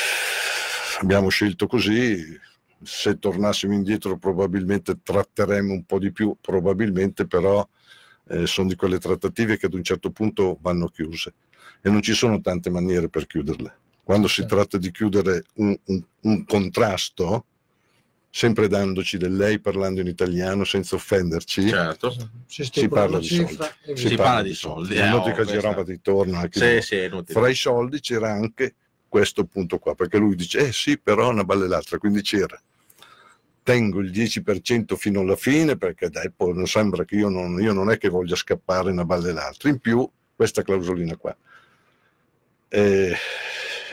abbiamo scelto così. Se tornassimo indietro probabilmente tratteremmo un po' di più, probabilmente però eh, sono di quelle trattative che ad un certo punto vanno chiuse e non ci sono tante maniere per chiuderle. Quando si tratta di chiudere un, un- un contrasto, sempre dandoci del lei parlando in italiano senza offenderci, certo. Si si parla la di cifra soldi. e Si via. parla di soldi, eh, Non oh, che girava di torno. anche Sì, sì, è inutile. Fra i soldi c'era anche questo punto qua, perché lui dice, eh sì, però una balle l'altra, quindi c'era. Tengo il 10% fino alla fine perché dai, poi non sembra che io non, io non è che voglia scappare una balle l'altra. In più, questa clausolina qua. E,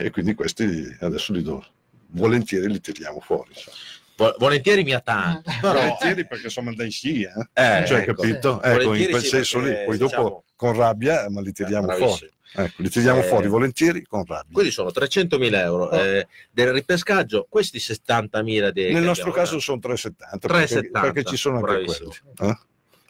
e quindi questi adesso li do. Volentieri li tiriamo fuori. insomma. Vo- volentieri mia tanto, Eh. però Volentieri perché sono dai scia, eh? eh, cioè, ecco, capito? sì. Ecco, in quel sì, senso lì, poi dopo diciamo- con rabbia, ma li tiriamo Eh, fuori. Ecco, li tiriamo Eh, fuori volentieri con rabbia. Quelli sono 300.000 euro Oh. eh, del ripescaggio, questi 70.000 dei Nel nostro caso sono 370, 370, perché, perché ci sono anche bravissimo. quelli. eh?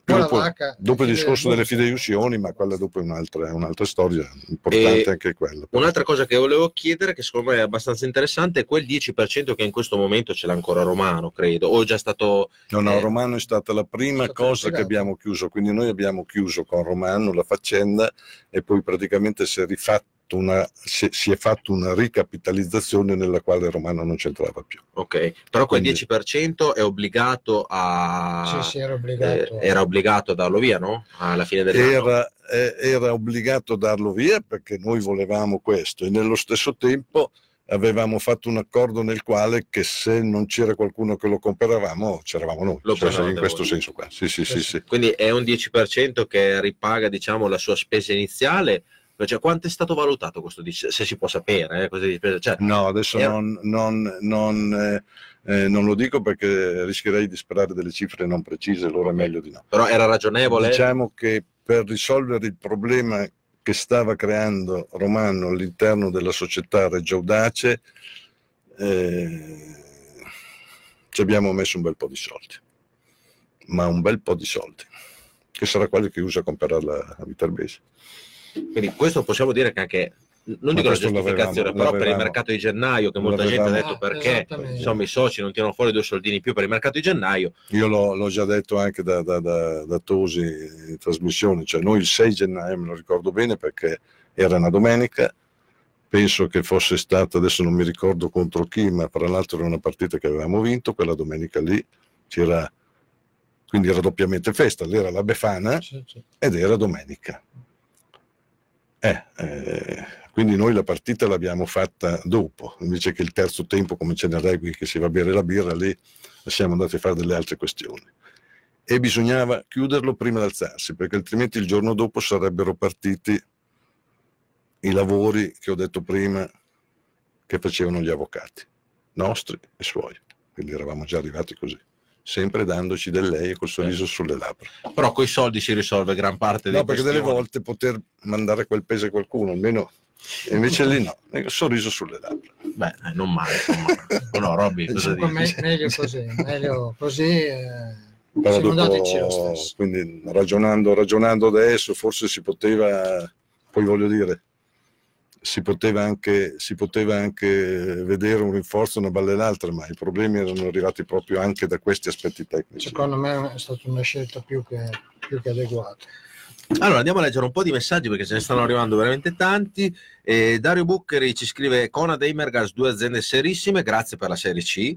Dopo, vacca- dopo il eh, discorso boh, delle fideiussioni, ma quella dopo è un'altra, è un'altra storia, importante E anche quella. Un'altra cosa che volevo chiedere, che secondo me è abbastanza interessante, è quel 10% che in questo momento ce l'ha ancora Romano, credo, o è già stato... No, no, eh, Romano è stata la prima cosa che abbiamo chiuso, quindi noi abbiamo chiuso con Romano la faccenda e poi praticamente si è, rifat- fatto una, si, si è fatto una ricapitalizzazione nella quale Romano non c'entrava più. Ok, però quel Quindi- 10% è obbligato a... Sì, sì, era obbligato. eh, era obbligato a darlo via, no? Alla fine dell'anno. Era, eh, era obbligato a darlo via perché noi volevamo questo e nello stesso tempo avevamo fatto un accordo nel quale che se non c'era qualcuno che lo compravamo c'eravamo noi, Lo Cioè, in questo voi. senso qua. Sì, sì, sì, sì. Quindi è un 10% che ripaga, diciamo, la sua spesa iniziale. Cioè, quanto è stato valutato questo 10%? Se si può sapere, eh? Cioè, No, adesso Era- non, non- non, eh, eh, non lo dico perché rischierei di sperare delle cifre non precise, allora è meglio di no. però era ragionevole. Diciamo che per risolvere il problema che stava creando Romano all'interno della società Reggio Audace, eh, ci abbiamo messo un bel po' di soldi, ma un bel po' di soldi, che sarà quello che usa a comprare la, la Viterbese. Quindi questo possiamo dire che anche, non Ma dico la giustificazione, però per il mercato di gennaio, che molta gente ha detto Ah, perché insomma i soci non tirano fuori due soldini in più per il mercato di gennaio, Io l'ho, l'ho già detto anche da, da- da- da Tosi in trasmissione, cioè noi il 6 gennaio me lo ricordo bene perché era una domenica, penso che fosse stata, adesso non mi ricordo contro chi, ma tra l'altro era una partita che avevamo vinto, quella domenica lì c'era, quindi era doppiamente festa, lì era la Befana Sì, sì. ed era domenica. Eh, eh, quindi noi la partita l'abbiamo fatta dopo, invece che il terzo tempo come c'è nel rugby che si va a bere la birra, lì siamo andati a fare delle altre questioni. E bisognava chiuderlo prima di alzarsi, perché altrimenti il giorno dopo sarebbero partiti i lavori che ho detto prima che facevano gli avvocati, nostri e suoi. Quindi eravamo già arrivati così, sempre dandoci del lei e col sorriso sulle labbra. però coi soldi si risolve gran parte delle No, perché delle questioni. volte poter mandare quel peso a qualcuno, almeno invece lì no, il sorriso sulle labbra. Beh, eh, non male. Non male. Oh, no, Robby, cosa dici? me- meglio così, meglio così. eh, Però siamo dopo, quindi ragionando, ragionando adesso, forse si poteva, poi voglio dire, si poteva, anche, si poteva anche vedere un rinforzo una balle l'altra, ma i problemi erano arrivati proprio anche da questi aspetti tecnici. Secondo me è stata una scelta più che, più che adeguata. Allora andiamo a leggere un po' di messaggi perché ce ne stanno arrivando veramente tanti. Eh, Dario Buccheri ci scrive Conad e Imergas, due aziende serissime, grazie per la serie C.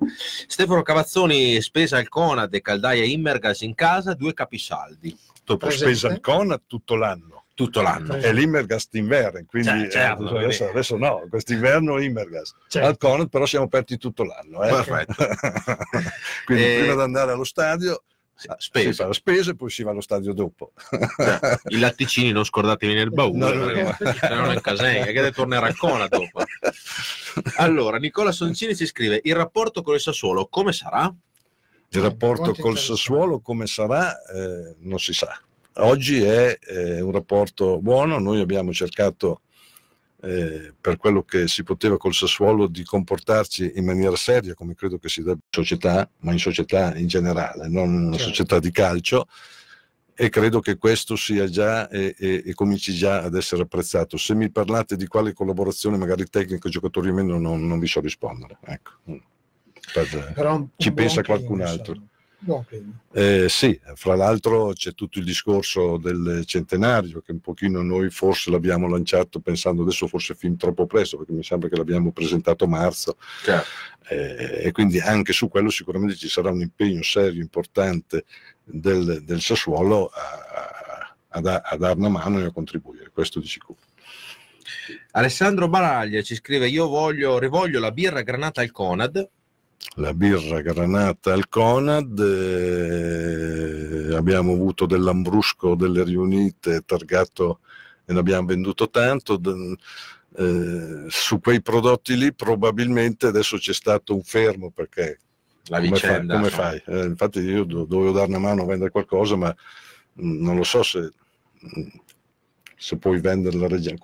Stefano Cavazzoni, spesa al Conad e caldaia Immergas in casa, due capisaldi. Dopo Presente? spesa il Conad tutto l'anno. Tutto l'anno. Presente. E l'Immergas d'inverno, quindi Cioè, certo, eh, adesso, adesso no, quest'inverno Immergas. Cioè, Al Conad però siamo aperti tutto l'anno. eh. Perfetto. quindi Eh, prima di andare allo stadio Sì, si spesa. fa la spesa e poi si va allo stadio dopo. Eh, I latticini non scordatevi nel baule, No, no, perché no. se no nel casegna, che deve tornare a Conad dopo. Allora, Nicola Soncini ci scrive: il rapporto con il Sassuolo come sarà? Il rapporto col. Sassuolo come sarà eh, non si sa. Oggi è eh, un rapporto buono, noi abbiamo cercato eh, per quello che si poteva col Sassuolo di comportarci in maniera seria, come credo che si debba in società, ma in società in generale, non una Certo. società di calcio. E credo che questo sia già e, e- e cominci già ad essere apprezzato. Se mi parlate di quale collaborazione, magari tecnico, giocatori o meno, non, non vi so rispondere. Ecco. Per- ci pensa qualcun altro. insomma. Clima. Eh, sì, fra l'altro c'è tutto il discorso del centenario che un pochino noi forse l'abbiamo lanciato pensando adesso forse fin troppo presto perché mi sembra che l'abbiamo presentato a marzo eh, e quindi anche su quello sicuramente ci sarà un impegno serio, importante del, del Sassuolo a, a da- a dare una mano e a contribuire, questo di sicuro. Alessandro Baraglia ci scrive: Io voglio, rivoglio la birra granata al Conad. La birra granata al Conad, eh, abbiamo avuto dell'ambrusco delle riunite, targato e ne abbiamo venduto tanto. d- eh, su quei prodotti lì probabilmente adesso c'è stato un fermo perché La come, fai, vicenda. come insomma. fai? Eh, infatti io do- dovevo dare una mano a vendere qualcosa ma mh, non lo so se, mh, se puoi vendere la regione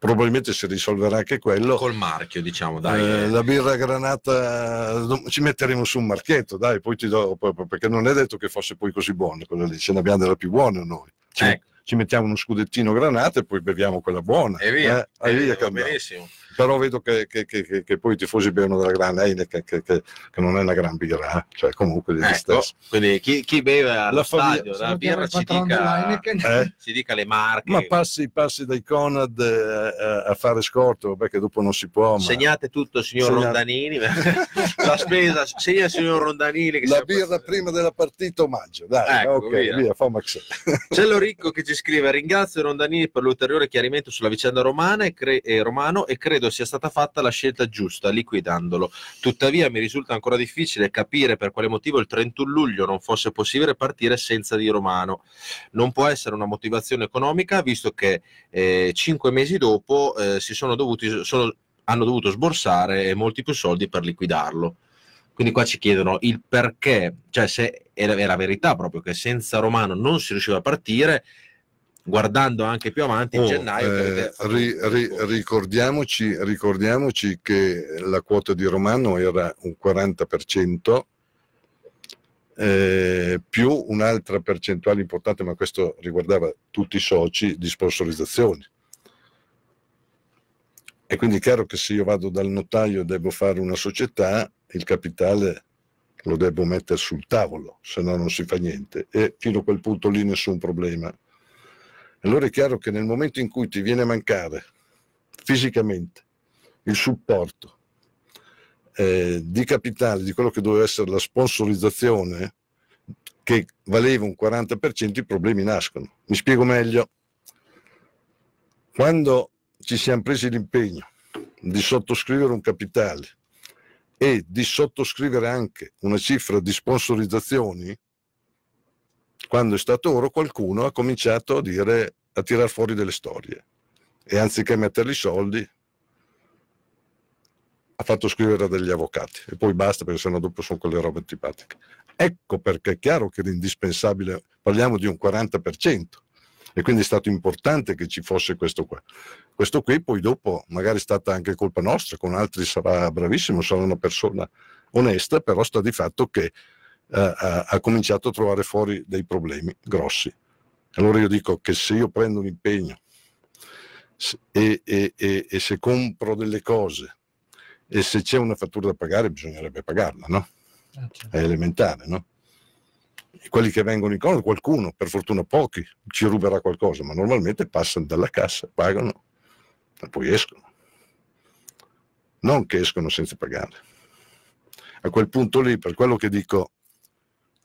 probabilmente si risolverà anche quello Col marchio, diciamo, dai. eh, eh. la birra granata ci metteremo su un marchetto, dai, poi ti do, perché non è detto che fosse poi così buona quella lì, ce ne abbiamo della più buona noi. Ci, Ecco. ci mettiamo uno scudettino granata e poi beviamo quella buona. E via, eh? E via andiamo. benissimo. Però vedo che, che, che, che, poi i tifosi bevono della grande Heineken che, che, non è una gran birra eh. cioè comunque di ecco, quindi chi, chi beve allo stadio la birra ci dica, eh? ci dica, le marche ma passi, passi dai Conad eh, a fare scorto perché dopo non si può ma... segnate tutto signor Segnate. Rondanini la spesa segna signor Rondanini la birra passato. prima della partita omaggio dai ecco, ok via, via fa Max c'è Loricco che ci scrive ringrazio Rondanini per l'ulteriore chiarimento sulla vicenda romana e, cre- e romano e credo sia stata fatta la scelta giusta, liquidandolo. Tuttavia mi risulta ancora difficile capire per quale motivo il 31 luglio non fosse possibile partire senza di Romano. Non può essere una motivazione economica, visto che eh, cinque mesi dopo eh, si sono dovuti, sono, hanno dovuto sborsare molti più soldi per liquidarlo. Quindi qua ci chiedono il perché, cioè se è la, è la verità proprio che senza Romano non si riusciva a partire guardando anche più avanti in oh, gennaio. Eh, ri, ri, ricordiamoci, ricordiamoci, che la quota di Romano era un 40%, eh, più un'altra percentuale importante, ma questo riguardava tutti i soci di sponsorizzazioni. E quindi è chiaro che se io vado dal notaio e devo fare una società, il capitale lo devo mettere sul tavolo, se no non si fa niente. E fino a quel punto lì nessun problema allora è chiaro che nel momento in cui ti viene a mancare fisicamente il supporto eh, di capitale di quello che doveva essere la sponsorizzazione, che valeva un 40%, i problemi nascono. Mi spiego meglio. Quando ci siamo presi l'impegno di sottoscrivere un capitale e di sottoscrivere anche una cifra di sponsorizzazioni, quando è stato oro qualcuno ha cominciato a dire a tirar fuori delle storie e anziché metterli soldi ha fatto scrivere degli avvocati e poi basta perché sennò dopo sono quelle robe antipatiche. Ecco perché è chiaro che era indispensabile, parliamo di un 40% e quindi è stato importante che ci fosse questo qua. Questo qui poi dopo magari è stata anche colpa nostra, con altri sarà bravissimo, sarà una persona onesta, però sta di fatto che eh, ha cominciato a trovare fuori dei problemi grossi. Allora io dico che se io prendo un impegno e, e, e, e se compro delle cose e se c'è una fattura da pagare bisognerebbe pagarla, no? Ah, certo. È elementare, no? Quelli che vengono in conto, qualcuno, per fortuna pochi, ci ruberà qualcosa, ma normalmente passano dalla cassa, pagano e poi escono. Non che escono senza pagare. A quel punto lì, per quello che dico,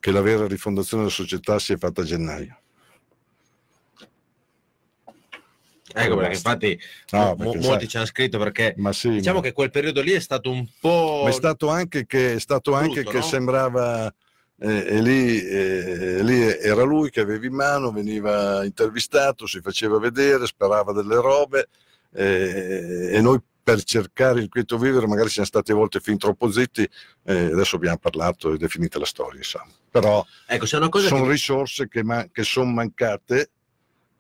che la vera rifondazione della società si è fatta a gennaio. Ecco perché infatti no, perché, molti sai, ci hanno scritto perché sì, diciamo ma... che quel periodo lì è stato un po'... Ma è stato anche che, stato brutto, anche che no? sembrava... Eh, e lì, eh, lì, era lui che aveva in mano, veniva intervistato, si faceva vedere, sperava delle robe eh, e noi per cercare il quieto vivere magari siamo stati a volte fin troppo zitti, eh, adesso abbiamo parlato ed è finita la storia. Insomma. Però ecco, sono che... risorse che, ma- che sono mancate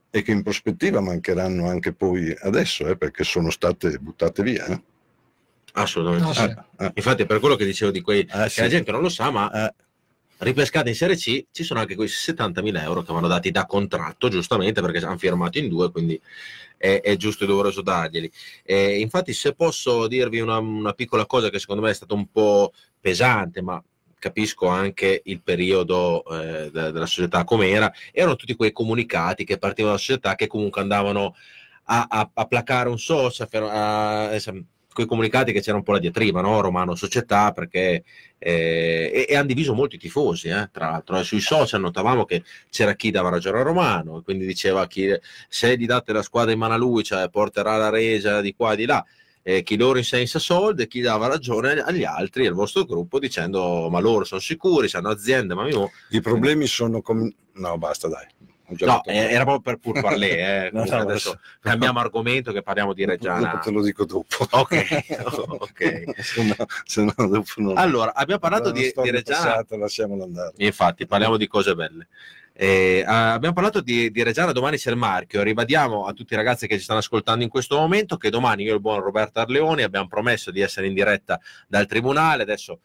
e che in prospettiva mancheranno anche poi adesso, eh, perché sono state buttate via. Eh. Assolutamente. No, sì. ah, ah. Infatti, per quello che dicevo di quei ah, che sì. la gente non lo sa, ma ah. ripescate in Serie C ci sono anche quei 70.000 euro che vanno dati da contratto, giustamente perché hanno firmato in due, quindi è, è giusto e doveroso darglieli. E infatti, se posso dirvi una, una, piccola cosa che secondo me è stata un po' pesante, ma capisco anche il periodo eh, de- della società com'era, erano tutti quei comunicati che partivano dalla società che comunque andavano a, a, a placare un socio, a, a, quei comunicati che c'era un po' la diatriba, no? Romano Società, perché eh, e, e hanno diviso molti tifosi, eh, tra l'altro. Eh, sui social notavamo che c'era chi dava ragione a Romano, quindi diceva chi se gli date la squadra in mano a lui, cioè porterà la resa di qua e di là. Eh, chi loro in senza soldi e chi dava ragione agli altri, al vostro gruppo, dicendo ma loro sono sicuri, hanno aziende, ma io... I problemi sono come... No, basta dai. No, eh, era proprio per pur parlé. Eh. no, no, adesso no. cambiamo argomento che parliamo di Reggiana. Dopo te lo dico dopo. Ok, ok. se no, dopo non... Allora, abbiamo parlato di, di Reggiana. Passata, lasciamolo andare. Infatti, parliamo di cose belle. Eh, abbiamo parlato di, di, Reggiana, domani c'è il marchio. Ribadiamo a tutti i ragazzi che ci stanno ascoltando in questo momento che domani io e il buon Roberto Arleoni abbiamo promesso di essere in diretta dal tribunale. Adesso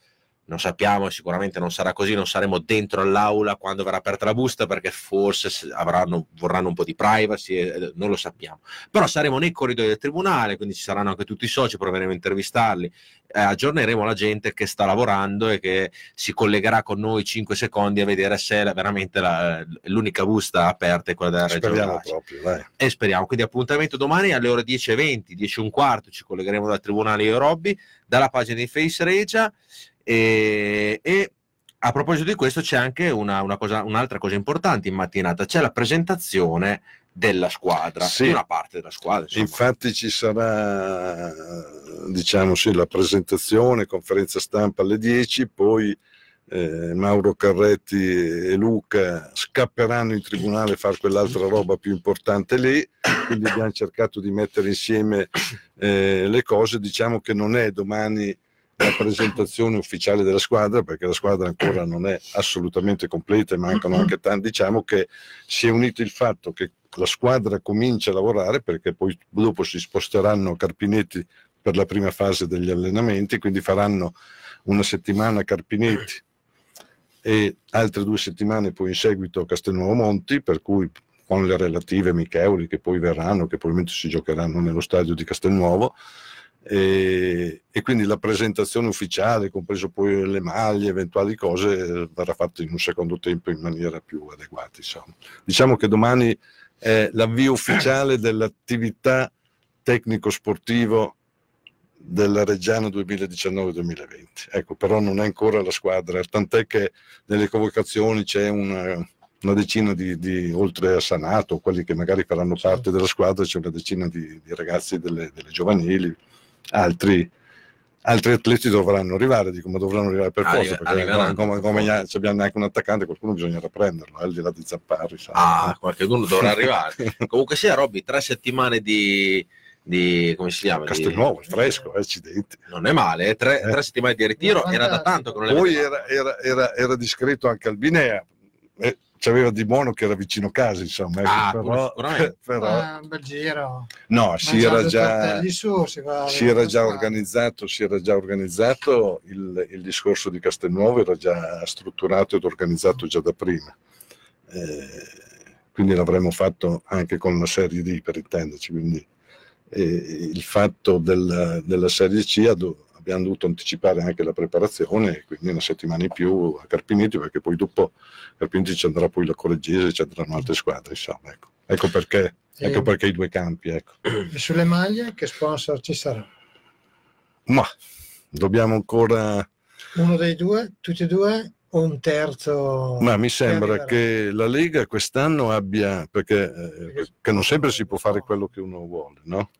non sappiamo, sicuramente non sarà così, non saremo dentro all'aula quando verrà aperta la busta perché forse avranno, vorranno un po' di privacy, eh, non lo sappiamo. Però saremo nei corridoi del tribunale, quindi ci saranno anche tutti i soci, proveremo a intervistarli, eh, aggiorneremo la gente che sta lavorando e che si collegherà con noi 5 secondi a vedere se è veramente la, l'unica busta aperta è quella della Regione. Speriamo proprio, dai. E speriamo. Quindi appuntamento domani alle ore 10.20, 10 e un quarto, ci collegheremo dal Tribunale io Robby, dalla pagina di Face Regia e, e a proposito di questo c'è anche una, una cosa, un'altra cosa importante in mattinata, c'è la presentazione della squadra, Sì. di una parte della squadra. insomma. Infatti ci sarà diciamo sì, la presentazione, conferenza stampa alle 10, poi eh, Mauro Carretti e Luca scapperanno in tribunale a fare quell'altra roba più importante lì, quindi abbiamo cercato di mettere insieme eh, le cose, diciamo che non è domani la presentazione ufficiale della squadra perché la squadra ancora non è assolutamente completa e mancano anche tanti, diciamo che si è unito il fatto che la squadra comincia a lavorare perché poi dopo si sposteranno a Carpinetti per la prima fase degli allenamenti, quindi faranno una settimana a Carpinetti e altre due settimane poi in seguito a Castelnuovo Monti, per cui con le relative amichevoli che poi verranno, che probabilmente si giocheranno nello stadio di Castelnuovo. E, e quindi la presentazione ufficiale, compreso poi le maglie, eventuali cose, verrà fatta in un secondo tempo in maniera più adeguata. Insomma. Diciamo che domani è l'avvio ufficiale dell'attività tecnico-sportivo della Reggiana 2019-2020. Ecco, però non è ancora la squadra, tant'è che nelle convocazioni c'è una, una decina di, di, oltre a Sanato, quelli che magari faranno parte della squadra, c'è una decina di, di ragazzi delle, delle giovanili, altri, altri atleti dovranno arrivare, dico, ma dovranno arrivare per forza, perché arriveranno come, come se abbiamo neanche un attaccante, qualcuno bisognerà prenderlo, eh, al di là di Zappari. sai. Ah, qualcuno dovrà arrivare. Comunque sia, Robby, tre settimane di, di come si chiama? Di- Castelnuovo, è fresco, eh, accidenti. non è male, eh, tre, Eh. tre settimane di ritiro, era da tanto che non Poi era, era, era, era discreto anche Albinea, eh, c'aveva di buono che era vicino a casa, insomma. ecco, Ah, però, però- un bel giro. no, si era già, su, si, si era già organizzato, si era già organizzato il, il discorso di Castelnuovo, era già strutturato ed organizzato già da prima. Eh, quindi l'avremmo fatto anche con una serie D per intenderci. Quindi, eh, il fatto del- della serie C ha do- abbiamo dovuto anticipare anche la preparazione, quindi una settimana in più a Carpinetti, perché poi dopo Carpinetti ci andrà poi la Correggese, ci andranno altre squadre. Insomma, ecco. Ecco perché, ecco perché i due campi. Ecco. e sulle maglie che sponsor ci sarà? Ma dobbiamo ancora. Uno dei due, tutti e due, o un terzo? Ma mi sembra che la Lega quest'anno abbia, perché eh, che non sempre si può fare quello che uno vuole, no?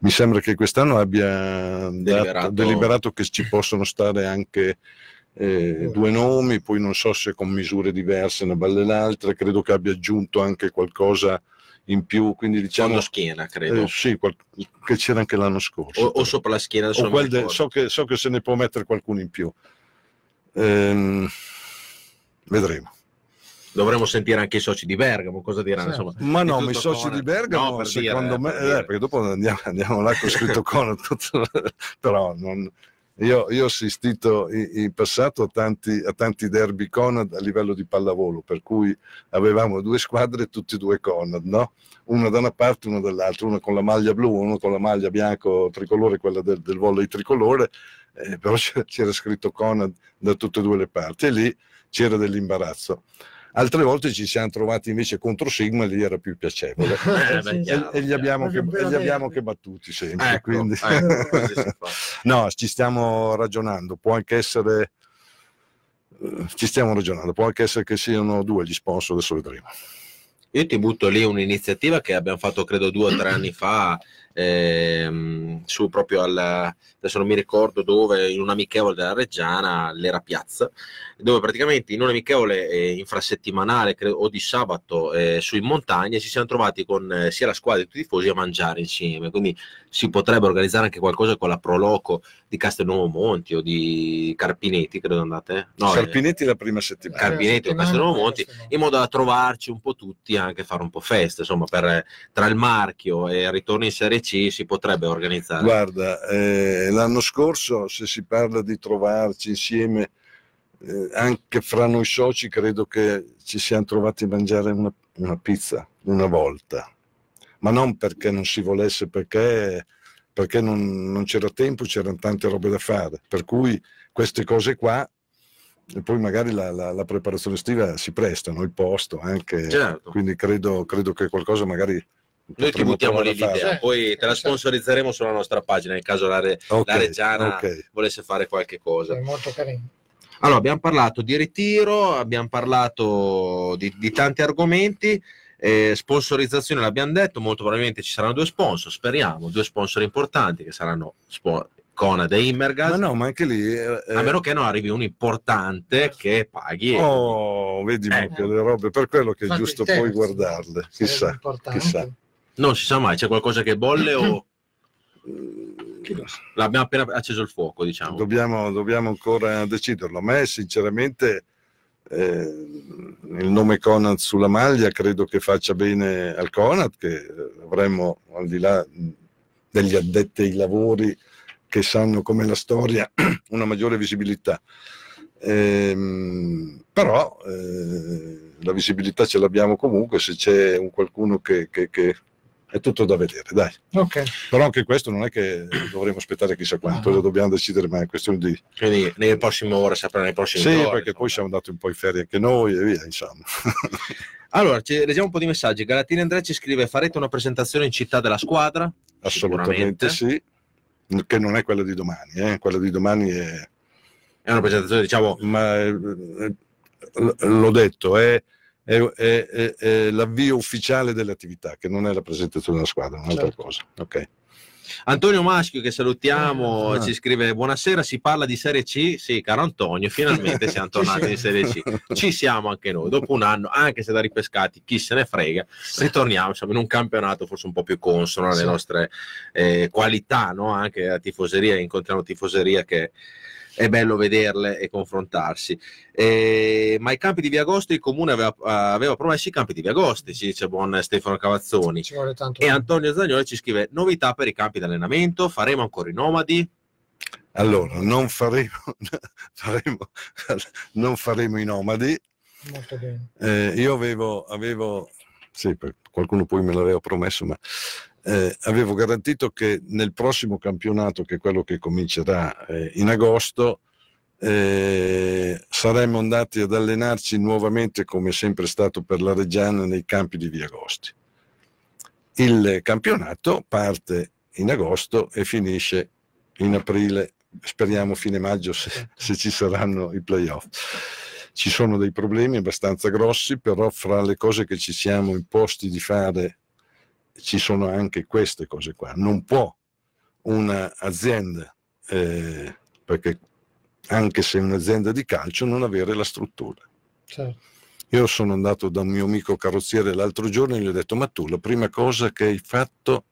Mi sembra che quest'anno abbia dato- Deliberato. deliberato che ci possono stare anche eh, due nomi, poi non so se con misure diverse una balle l'altra, credo che abbia aggiunto anche qualcosa in più, quindi diciamo Fondo schiena, credo. eh, sì, qual- che c'era anche l'anno scorso. o, o sopra la schiena, de- so, che, so che se ne può mettere qualcuno in più. Ehm, vedremo. Dovremmo sentire anche i soci di Bergamo, cosa diranno? Certo. Insomma, Ma no, ma i soci Conad. di Bergamo, No, per secondo dire, me, per eh, perché dopo andiamo, andiamo là con scritto Conad, tutto- però non- io, io ho assistito in, in passato a tanti, a tanti derby Conad a livello di pallavolo, per cui avevamo due squadre, tutti e due Conad, no? Una da una parte, una dall'altra, una con la maglia blu, uno con la maglia bianco tricolore, quella del, del volley tricolore, eh, però c'era, c'era scritto Conad da tutte e due le parti e lì c'era dell'imbarazzo. Altre volte ci siamo trovati invece contro Sigma e lì era più piacevole. Eh, beh, e, chiaro, e li abbiamo che, e li abbiamo che battuti sempre. Ecco, quindi- ecco, no, ci stiamo ragionando, può anche essere, eh, ci stiamo ragionando, può anche essere che siano due gli sponsor, adesso vedremo. Io ti butto lì un'iniziativa che abbiamo fatto credo due o tre anni fa, ehm, su proprio al, adesso non mi ricordo dove, in un amichevole della Reggiana, l'era Piazza, dove praticamente in un amichevole eh, infrasettimanale credo, o di sabato eh, su in montagna ci siamo trovati con eh, sia la squadra che tutti i tifosi a mangiare insieme, quindi si potrebbe organizzare anche qualcosa con la Proloco di Castelnuovo Monti o di Carpinetti, credo andate? No, eh, Carpinetti la prima settimana. Carpinetti o Castelnuovo Monti, in modo da trovarci un po' tutti anche fare un po' festa, insomma, per, tra il marchio e il ritorno in Serie C si potrebbe organizzare. Guarda, eh, l'anno scorso se si parla di trovarci insieme eh, anche fra noi soci credo che ci siamo trovati a mangiare una, una pizza una volta, ma non perché non si volesse, perché, perché non, non c'era tempo, c'erano tante robe da fare. Per cui queste cose qua e poi magari la, la, la, preparazione estiva si prestano, il posto anche, certo. quindi credo, credo, che qualcosa magari... Noi ti buttiamo lì l'idea, poi te la sponsorizzeremo sulla nostra pagina nel caso la, Re, okay, la Reggiana okay. volesse fare qualche cosa. È molto carino. Allora, abbiamo parlato di ritiro, abbiamo parlato di, di tanti argomenti. Eh, sponsorizzazione l'abbiamo detto, molto probabilmente ci saranno due sponsor, speriamo, due sponsor importanti che saranno spo- Conad e Immergas. Ma no, ma anche lì... Eh, a meno che non arrivi un importante che paghi. Oh, vedi eh. che le robe, per quello che è giusto poi guardarle, chissà, chissà. Non si sa mai, c'è qualcosa che bolle o... L'abbiamo appena acceso il fuoco, diciamo. Dobbiamo, dobbiamo ancora deciderlo. A me, sinceramente, eh, il nome Conad sulla maglia credo che faccia bene al Conad, che avremmo al di là degli addetti ai lavori che sanno come la storia una maggiore visibilità. Ehm, però eh, la visibilità ce l'abbiamo comunque se c'è un qualcuno che, che, che è tutto da vedere, dai. Okay. Però anche questo non è che dovremo aspettare chissà quanto, lo dobbiamo decidere, ma è questione di... Quindi nelle prossime ore saprà nei prossimi sì, ore. Sì, perché poi siamo andati un po' in ferie anche noi e via, insomma. allora, ci, leggiamo un po' di messaggi. Galatini Andrea ci scrive, farete una presentazione in città della squadra? Assolutamente sì che non è quella di domani, eh? quella di domani è... È una presentazione, diciamo... Ma eh, l'ho detto, è, è, è, è, l'avvio ufficiale dell'attività, che non è la presentazione della squadra, è un'altra certo. cosa. Ok. Antonio Maschio, che salutiamo, ah. ci scrive: Buonasera, si parla di Serie C. Sì, caro Antonio, finalmente siamo tornati in Serie C. Ci siamo anche noi, dopo un anno, anche se da ripescati, chi se ne frega, ritorniamo siamo in un campionato forse un po' più consono alle sì. nostre eh, qualità, no? anche la tifoseria, incontriamo tifoseria che è bello vederle e confrontarsi. Eh, ma i campi di Viagosto il comune aveva, aveva, promesso i campi di Viagosto, ci dice buon Stefano Cavazzoni. e Antonio Zagnoli ci scrive novità per i campi di allenamento, faremo ancora i nomadi? Allora, non faremo, faremo, non faremo i nomadi. Eh, io avevo, avevo sì, qualcuno poi me l'aveva promesso, ma eh, avevo garantito che nel prossimo campionato, che è quello che comincerà eh, in agosto, eh, saremmo andati ad allenarci nuovamente come sempre stato per la Reggiana nei campi di Viagosti. Il campionato parte in agosto e finisce in aprile, speriamo fine maggio se, se ci saranno i playoff. Ci sono dei problemi abbastanza grossi, però fra le cose che ci siamo imposti di fare ci sono anche queste cose qua. Non può un'azienda, eh, perché anche se è un'azienda di calcio, non avere la struttura. Certo. Io sono andato da un mio amico carrozziere l'altro giorno e gli ho detto, ma tu la prima cosa che hai fatto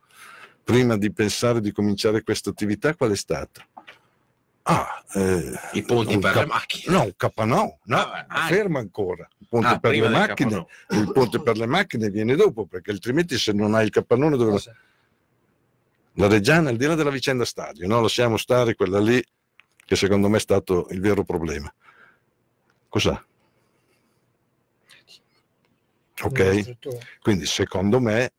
prima di pensare di cominciare questa attività qual è stata? Ah, eh, I ponti per cap- le macchine. No, un capannò, no, ah, ah, ferma ancora. Il ponte, ah, per le macchine, il ponte per le macchine viene dopo, perché altrimenti se non hai il capannone dove... La Reggiana, al di là della vicenda stadio, no? lasciamo stare quella lì che secondo me è stato il vero problema. Cos'ha? Ok? Quindi secondo me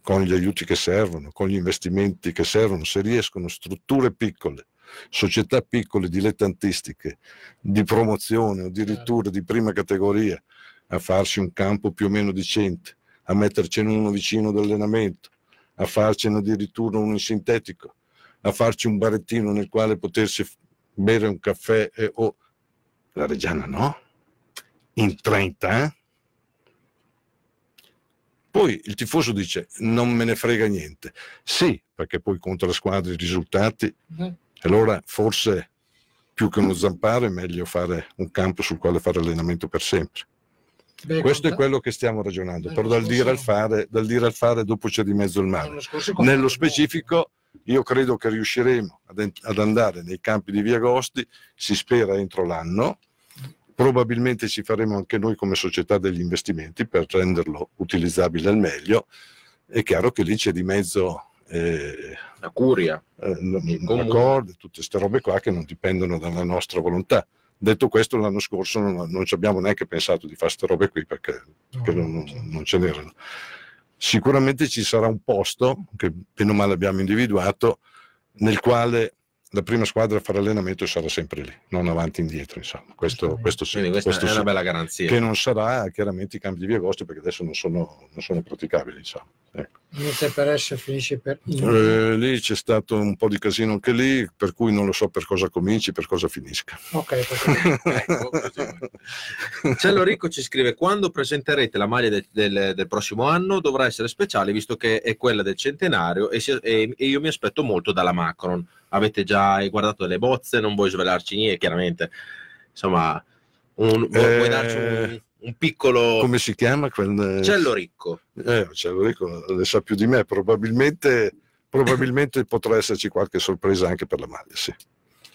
con gli aiuti che servono, con gli investimenti che servono, se riescono strutture piccole società piccole dilettantistiche di promozione o addirittura di prima categoria a farsi un campo più o meno decente, a mettercene uno vicino d'allenamento, a farcene addirittura uno in sintetico, a farci un barettino nel quale potersi bere un caffè e, o oh, la Reggiana no? In 30, eh? Poi il tifoso dice non me ne frega niente. Sì, perché poi contro la squadra i risultati mm. Allora forse più che uno zamparo è meglio fare un campo sul quale fare allenamento per sempre. Beh, Questo è quello che stiamo ragionando, però dal dire, al fare, dal dire al fare dopo c'è di mezzo il mare. Nello specifico io credo che riusciremo ad, ad andare nei campi di Via Agosti, si spera entro l'anno, probabilmente ci faremo anche noi come società degli investimenti per renderlo utilizzabile al meglio. È chiaro che lì c'è di mezzo eh, la curia, eh, l'accordo, tutte queste robe qua che non dipendono dalla nostra volontà. Detto questo, l'anno scorso non, non ci abbiamo neanche pensato di fare queste robe qui perché, perché No, non, non ce n'erano. Sicuramente ci sarà un posto che bene o male abbiamo individuato nel quale la prima squadra a fare allenamento sarà sempre lì, non avanti e indietro. Insomma. Questo, questo sì, Quindi questa questo è sì. una bella garanzia. Che non sarà chiaramente i campi di via agosto perché adesso non sono, non sono praticabili. Insomma. Ecco. Inizia per S e finisce per. Eh, lì c'è stato un po' di casino anche lì, per cui non lo so per cosa cominci, per cosa finisca. Ok, perfetto. Ecco. Cello Ricco ci scrive quando presenterete la maglia del, del- del prossimo anno dovrà essere speciale visto che è quella del centenario e, si- e- e io mi aspetto molto dalla Macron avete già guardato delle bozze? Non vuoi svelarci niente chiaramente. Insomma un, vuoi Eh, darci un, un piccolo Come si chiama? Quel, Cello Ricco. Eh, ce lo dico, le sa più di me, probabilmente, probabilmente potrà esserci qualche sorpresa anche per la maglia, sì.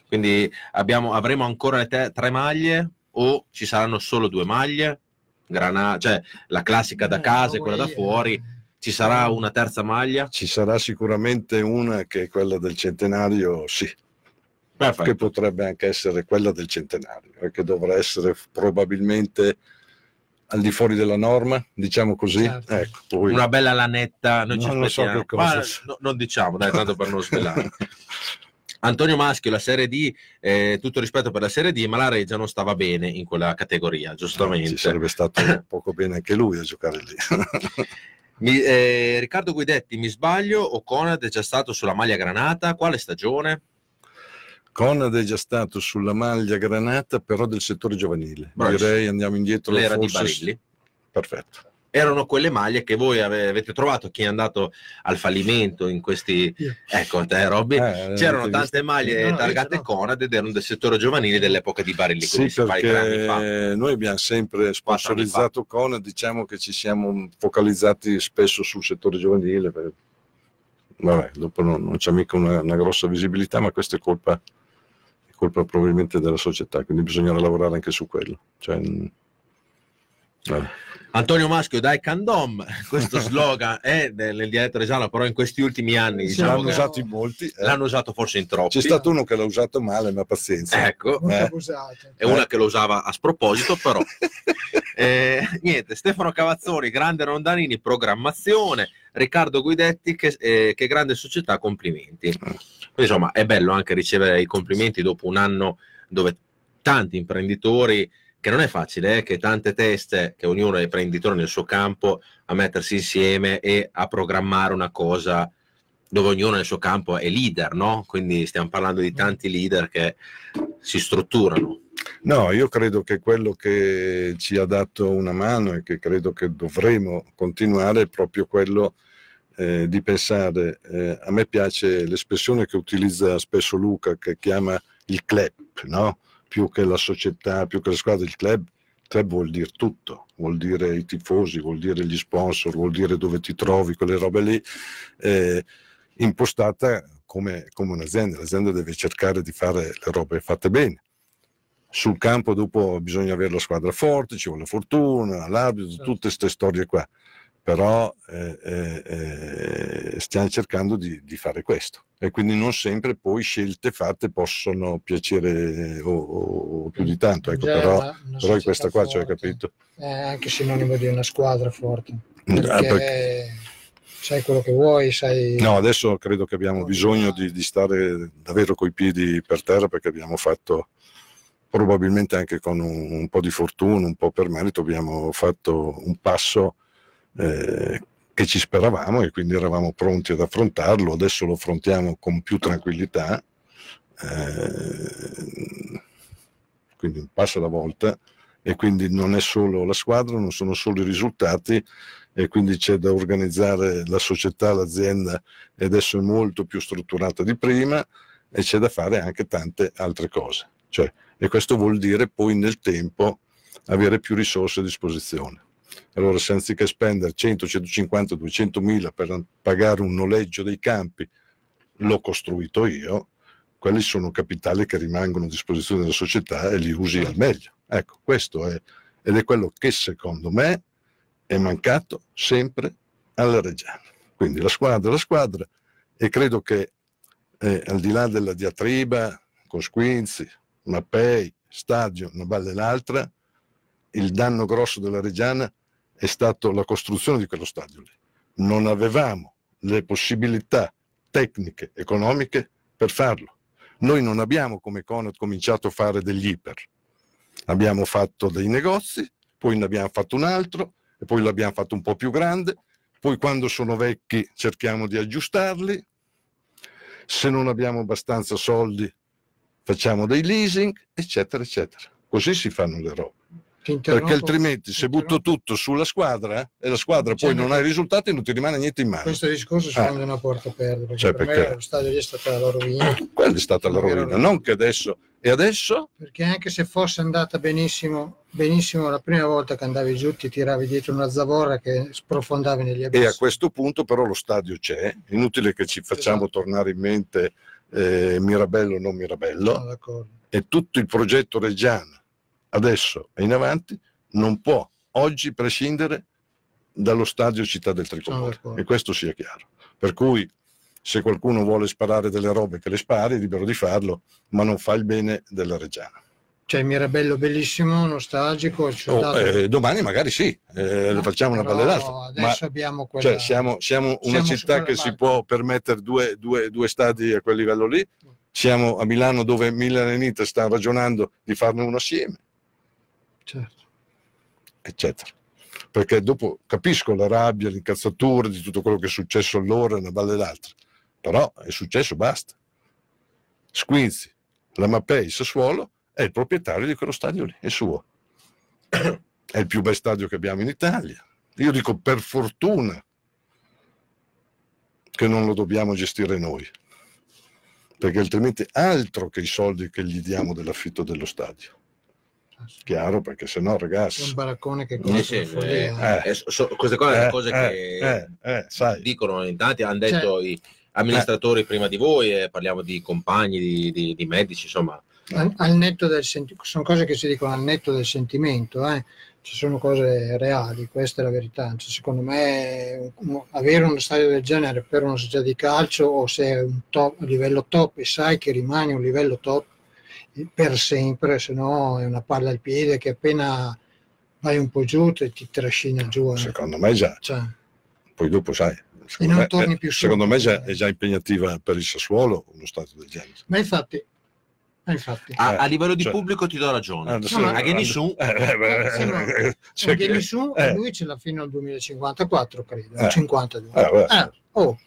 quindi abbiamo, avremo ancora le te- tre maglie o ci saranno solo due maglie? Grana- cioè la classica da Eh, casa e quella da fuori. eh, ci sarà una terza maglia Ci sarà sicuramente una che è quella del centenario, sì, che Perfetto. potrebbe anche essere quella del centenario, e che dovrà essere probabilmente al di fuori della norma, diciamo così. Certo. Ecco, poi... una bella lanetta noi ci Non lo so aspettiamo che cosa Ma no- non diciamo dai tanto per non svelare Antonio Maschio la Serie D eh, tutto rispetto per la Serie D ma la Regia non stava bene in quella categoria Ci giustamente sarebbe stato poco bene anche lui a giocare lì. Mi- eh, Riccardo Guidetti mi sbaglio o Conad è già stato sulla maglia granata quale stagione? Conad è già stato sulla maglia granata, però del settore giovanile. Bravissimo. Direi andiamo indietro. l'era di forse- Barilli Perfetto. Erano quelle maglie che voi ave- avete trovato chi è andato al fallimento in questi ecco te Robby Eh, c'erano avete tante maglie No, no, targate l'ho. Conad ed erano del settore giovanile dell'epoca di Barilli Sì, perché noi abbiamo sempre sponsorizzato Conad, diciamo che ci siamo focalizzati spesso sul settore giovanile. per- Vabbè, dopo non, non c'è mica una, una grossa visibilità, ma questa è colpa, è colpa probabilmente della società, quindi bisognerà lavorare anche su quello. Cioè, vabbè. Antonio Maschio dai Candom questo slogan è nel, nel dialetto resano però in questi ultimi anni diciamo l'hanno che usato in molti. eh. l'hanno usato forse in troppi C'è stato uno che l'ha usato male, ma pazienza. ecco Eh. è una che lo usava a sproposito però Eh, niente Stefano Cavazzoni grande Rondanini programmazione Riccardo Guidetti che, eh, che grande società complimenti Quindi, insomma è bello anche ricevere i complimenti dopo un anno dove tanti imprenditori che non è facile, eh, che tante teste, che ognuno è imprenditore nel suo campo, a mettersi insieme e a programmare una cosa dove ognuno nel suo campo è leader, no? Quindi stiamo parlando di tanti leader che si strutturano. No, io credo che quello che ci ha dato una mano e che credo che dovremo continuare è proprio quello eh, di pensare, eh, a me piace l'espressione che utilizza spesso Luca, che chiama il club, no? Più che la società, più che la squadra, il club. Il club vuol dire tutto, vuol dire i tifosi, vuol dire gli sponsor, vuol dire dove ti trovi, quelle robe lì, eh, impostata come, come un'azienda. L'azienda deve cercare di fare le robe fatte bene sul campo dopo bisogna avere la squadra forte, ci vuole fortuna, l'arbitro, Certo. tutte queste storie qua. Però eh, eh, eh, stiamo cercando di, di fare questo e quindi non sempre poi scelte fatte possono piacere o, o- o più di tanto. Ecco, Già però, però questa qua, cioè, forte. capito? È anche sinonimo di una squadra forte. Ah, Perché perché- sai quello che vuoi, sai... No, adesso credo che abbiamo bisogno di, di stare davvero coi piedi per terra perché abbiamo fatto, probabilmente anche con un, un po' di fortuna, un po' per merito, abbiamo fatto un passo eh, che ci speravamo e quindi eravamo pronti ad affrontarlo. Adesso lo affrontiamo con più tranquillità, eh, quindi un passo alla volta e quindi non è solo la squadra, non sono solo i risultati e quindi c'è da organizzare la società, l'azienda e adesso è molto più strutturata di prima e c'è da fare anche tante altre cose. Cioè, e questo vuol dire poi nel tempo avere più risorse a disposizione. Allora, se anziché spendere 100, 150, 200 mila per pagare un noleggio dei campi, l'ho costruito io, quelli sono capitali che rimangono a disposizione della società e li usi al meglio. Ecco, questo è, ed è quello che secondo me è mancato sempre alla Reggiana. Quindi la squadra, la squadra, e credo che eh, al di là della diatriba con Squinzi, Mappei, stadio, una balle l'altra, il danno grosso della Reggiana è stato la costruzione di quello stadio lì. Non avevamo le possibilità tecniche, economiche per farlo. Noi non abbiamo come Conad cominciato a fare degli iper, abbiamo fatto dei negozi, poi ne abbiamo fatto un altro e poi l'abbiamo fatto un po' più grande, poi quando sono vecchi cerchiamo di aggiustarli, se non abbiamo abbastanza soldi facciamo dei leasing, eccetera, eccetera. Così si fanno le robe. Perché altrimenti se butto tutto sulla squadra e la squadra poi non ha i risultati non ti rimane niente in mano. Questo discorso si ah. una porta aperta perché, cioè, per perché... lo stadio lì è stata la rovina. Quella è stata la rovina, non che adesso. E adesso? Perché anche se fosse andata benissimo, benissimo la prima volta che andavi giù ti tiravi dietro una zavorra che sprofondavi negli abissi. E a questo punto però lo stadio c'è, inutile che ci facciamo esatto. tornare in mente eh, Mirabello o non Mirabello. e tutto il progetto Reggiana adesso e in avanti non può oggi prescindere dallo stadio Città del Tricolore e questo sia chiaro. Per cui se qualcuno vuole sparare delle robe che le spari, è libero di farlo, ma non fa il bene della Reggiana. Cioè Mirabello bellissimo, nostalgico. Oh, eh, domani magari sì, eh, no, facciamo una ballerata. Adesso ma, abbiamo quella... Cioè, siamo, siamo una siamo città che si può permettere due, due, due stadi a quel livello lì. Siamo a Milano dove Milan e Inter stanno ragionando di farne uno assieme certo. eccetera. Perché dopo capisco la rabbia, l'incazzatura di tutto quello che è successo allora, una balle l'altra, però è successo, basta. Squinzi, la Mapei, Sassuolo è il proprietario di quello stadio lì, è suo. È il più bel stadio che abbiamo in Italia. Io dico per fortuna che non lo dobbiamo gestire noi, perché altrimenti altro che i soldi che gli diamo dell'affitto dello stadio chiaro perché se no ragazzi un baraccone che costa sì, sì, eh, eh, eh, so, queste cose sono cose eh, che eh, dicono in tanti hanno detto cioè, i amministratori prima di voi e parliamo di compagni di, di, di medici insomma. Al, al, netto del sentimento sono cose che si dicono al netto del sentimento ci sono cose reali questa è la verità. Cioè, secondo me avere uno stadio del genere per una società di calcio o se è un, top, un livello top e sai che rimane un livello top per sempre, se no è una palla al piede che appena vai un po' giù ti, ti trascina giù. Eh. Secondo me già. Cioè. Poi dopo sai. Secondo, me, torni più secondo me già, è già impegnativa per il Sassuolo uno stato del genere. Ma infatti, infatti. A, a, livello di cioè, pubblico ti do ragione. Eh, no, a Genisù, eh, eh, cioè, eh, lui ce l'ha fino al 2054, credo. Eh. 52. Eh, oh,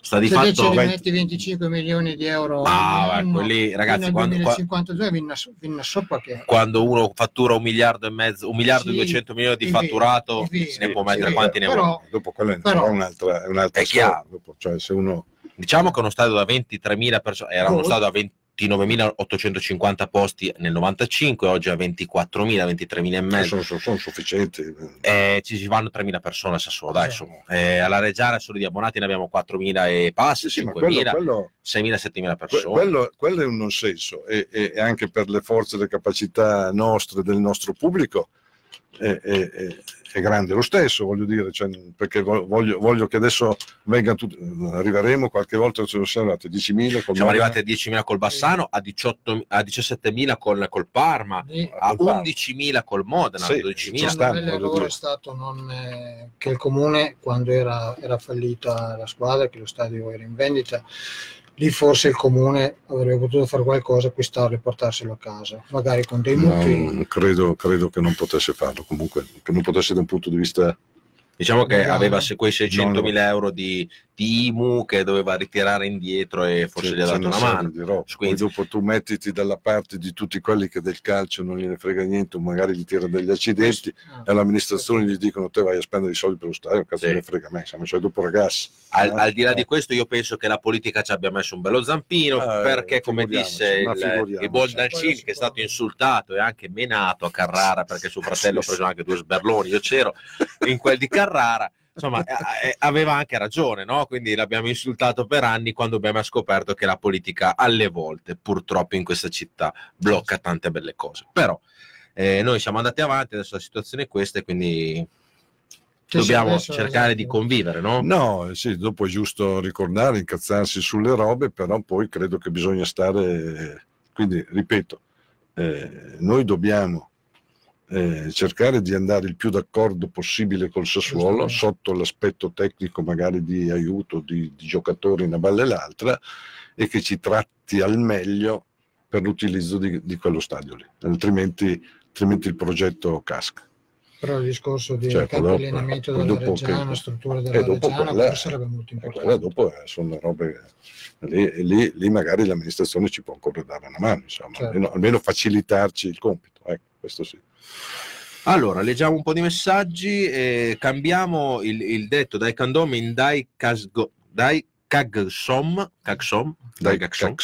sta di Se fatto 20... 25 milioni di euro ah, anno, quelli, ragazzi, quando, 2052 vinna, vinna sopra che... quando uno fattura un miliardo e mezzo un miliardo e 200 milioni di fatturato vero, se ne può mettere quanti ne vuole. Dopo quello è un'altra, è un'altra è chiaro. dopo, cioè, se uno... diciamo che uno stadio da 23.000 persone era uno stadio da 20 29.850 posti nel 95, oggi a 24.000, 23.000 e mezzo. Sono, sono, sono sufficienti. Eh, ci si vanno 3.000 persone a Sassuolo, dai, insomma. Eh, alla Reggiana solo di abbonati ne abbiamo 4.000 e passi, sì, 5.000, 6.000, 7.000 persone. Quello, quello, è un non senso e, e, anche per le forze e le capacità nostre, del nostro pubblico, è, è, è grande lo stesso, voglio dire, cioè, perché voglio, voglio, che adesso vengano tutti, arriveremo qualche volta, siamo arrivati a 10.000. Col siamo arrivati a 10.000 col Bassano, a, 18, a 17.000 col, col Parma, sì. a 11.000 col Modena, sì, 12.000. Stanno, l'errore è stato non, eh, che il comune, quando era, era fallita la squadra, che lo stadio era in vendita, lì forse il comune avrebbe potuto fare qualcosa, acquistarlo e portarselo a casa, magari con dei mutui. No, credo, credo, che non potesse farlo, comunque, che non potesse da un punto di vista Diciamo che aveva quei 600 mila euro di, di, IMU che doveva ritirare indietro e forse gli ha dato una mano. Poi dopo tu mettiti dalla parte di tutti quelli che del calcio non gliene frega niente, magari gli tirano degli accidenti ah, e all'amministrazione gli dicono te vai a spendere i soldi per lo stadio, cazzo sì. ne frega me, siamo cioè dopo ragazzi. Al, eh? al, di là di questo io penso che la politica ci abbia messo un bello zampino eh, perché come disse il, il buon Dalcin che è stato insultato e anche menato a Carrara perché suo fratello ha preso anche due sberloni, io c'ero in quel di Carrara, insomma, eh, aveva anche ragione, no? Quindi l'abbiamo insultato per anni quando abbiamo scoperto che la politica alle volte, purtroppo in questa città, blocca tante belle cose. Però eh, noi siamo andati avanti, adesso la situazione è questa e quindi dobbiamo cercare di esatto. convivere, no? No, sì, dopo è giusto ricordare, incazzarsi sulle robe, però poi credo che bisogna stare, quindi ripeto, eh, noi dobbiamo eh, cercare di andare il più d'accordo possibile col Sassuolo sotto l'aspetto tecnico magari di aiuto di, di giocatori una balla e l'altra e che ci tratti al meglio per l'utilizzo di, di quello stadio lì, altrimenti, altrimenti il progetto casca. Però il discorso di Certo, dopo- allenamento dopo della che- Reggiana, struttura e della dopo Reggiana, quella- sarebbe molto E importante. dopo eh, sono robe lì, lì, lì magari l'amministrazione ci può ancora dare una mano, insomma, Certo. almeno, almeno facilitarci il compito. Ecco, questo sì. Allora, leggiamo un po' di messaggi e cambiamo il, il detto dai Candom in dai, Casgo, dai Kagsom, Kagsom, dai. Caxam,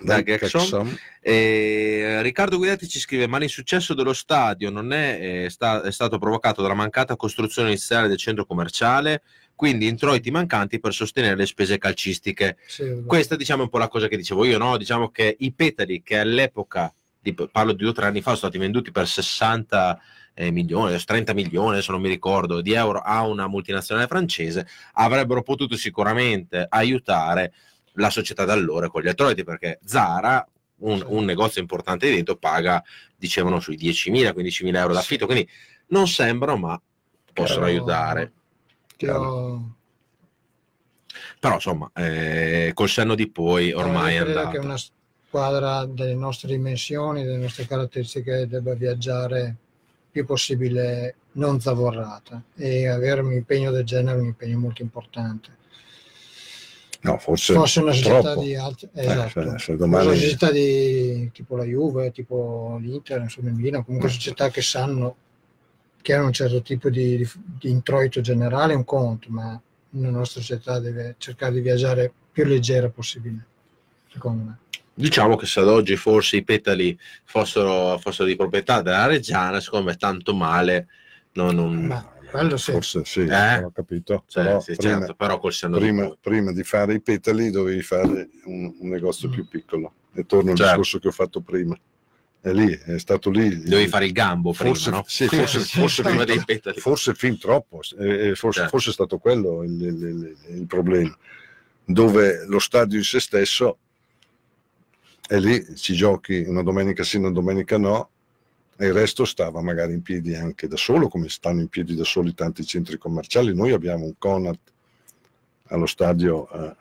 Dai dai Caxam. Caxam, E Riccardo Guidetti ci scrive: Ma l'insuccesso dello stadio non è, eh, sta- è stato provocato dalla mancata costruzione iniziale del centro commerciale, quindi introiti mancanti per sostenere le spese calcistiche. Sì, Questa diciamo è un po' la cosa che dicevo io, no? Diciamo che i petali che all'epoca, parlo di due o tre anni fa, sono stati venduti per 60 eh, milioni, adesso 30 milioni, adesso non mi ricordo, di euro a una multinazionale francese, avrebbero potuto sicuramente aiutare la società d'allora con gli introiti, perché Zara, un, un negozio importante di dentro, paga, dicevano, sui 10.000, 15.000 euro d'affitto, quindi non sembrano, ma possono Chiaro. aiutare. Io Però insomma, eh, col senno di poi ormai è andato. che una squadra delle nostre dimensioni, delle nostre caratteristiche debba viaggiare più possibile non zavorrata e avere un impegno del genere è un impegno molto importante. no, forse Fosse una società troppo. di alti, Eh, esatto. se Fosse domani- una società di tipo la Juve, tipo l'Inter, insomma il Milan, comunque Mm. società che sanno che hanno un certo tipo di, di- di introito generale è un conto, ma la nostra società deve cercare di viaggiare più leggera possibile, secondo me. Diciamo che se ad oggi forse i petali fossero, fossero di proprietà della Reggiana, secondo me tanto male non, non- Ma quello sì. Forse sì, Eh? ho capito. cioè, però sì, prima, certo, però prima- prima di fare i petali dovevi fare un, un negozio Mm. più piccolo. E torno al Certo. discorso che ho fatto prima. È lì, è stato lì. Devi fare il gambo prima, forse, no? sì, forse, Sì, forse, prima fin, dei petali. forse fin troppo, eh, eh, forse, Certo. forse è stato quello il, il- il- il problema, dove lo stadio in se stesso è lì, ci giochi una domenica sì, una domenica no, e il resto stava magari in piedi anche da solo, come stanno in piedi da soli tanti centri commerciali. Noi abbiamo un Conad allo stadio eh,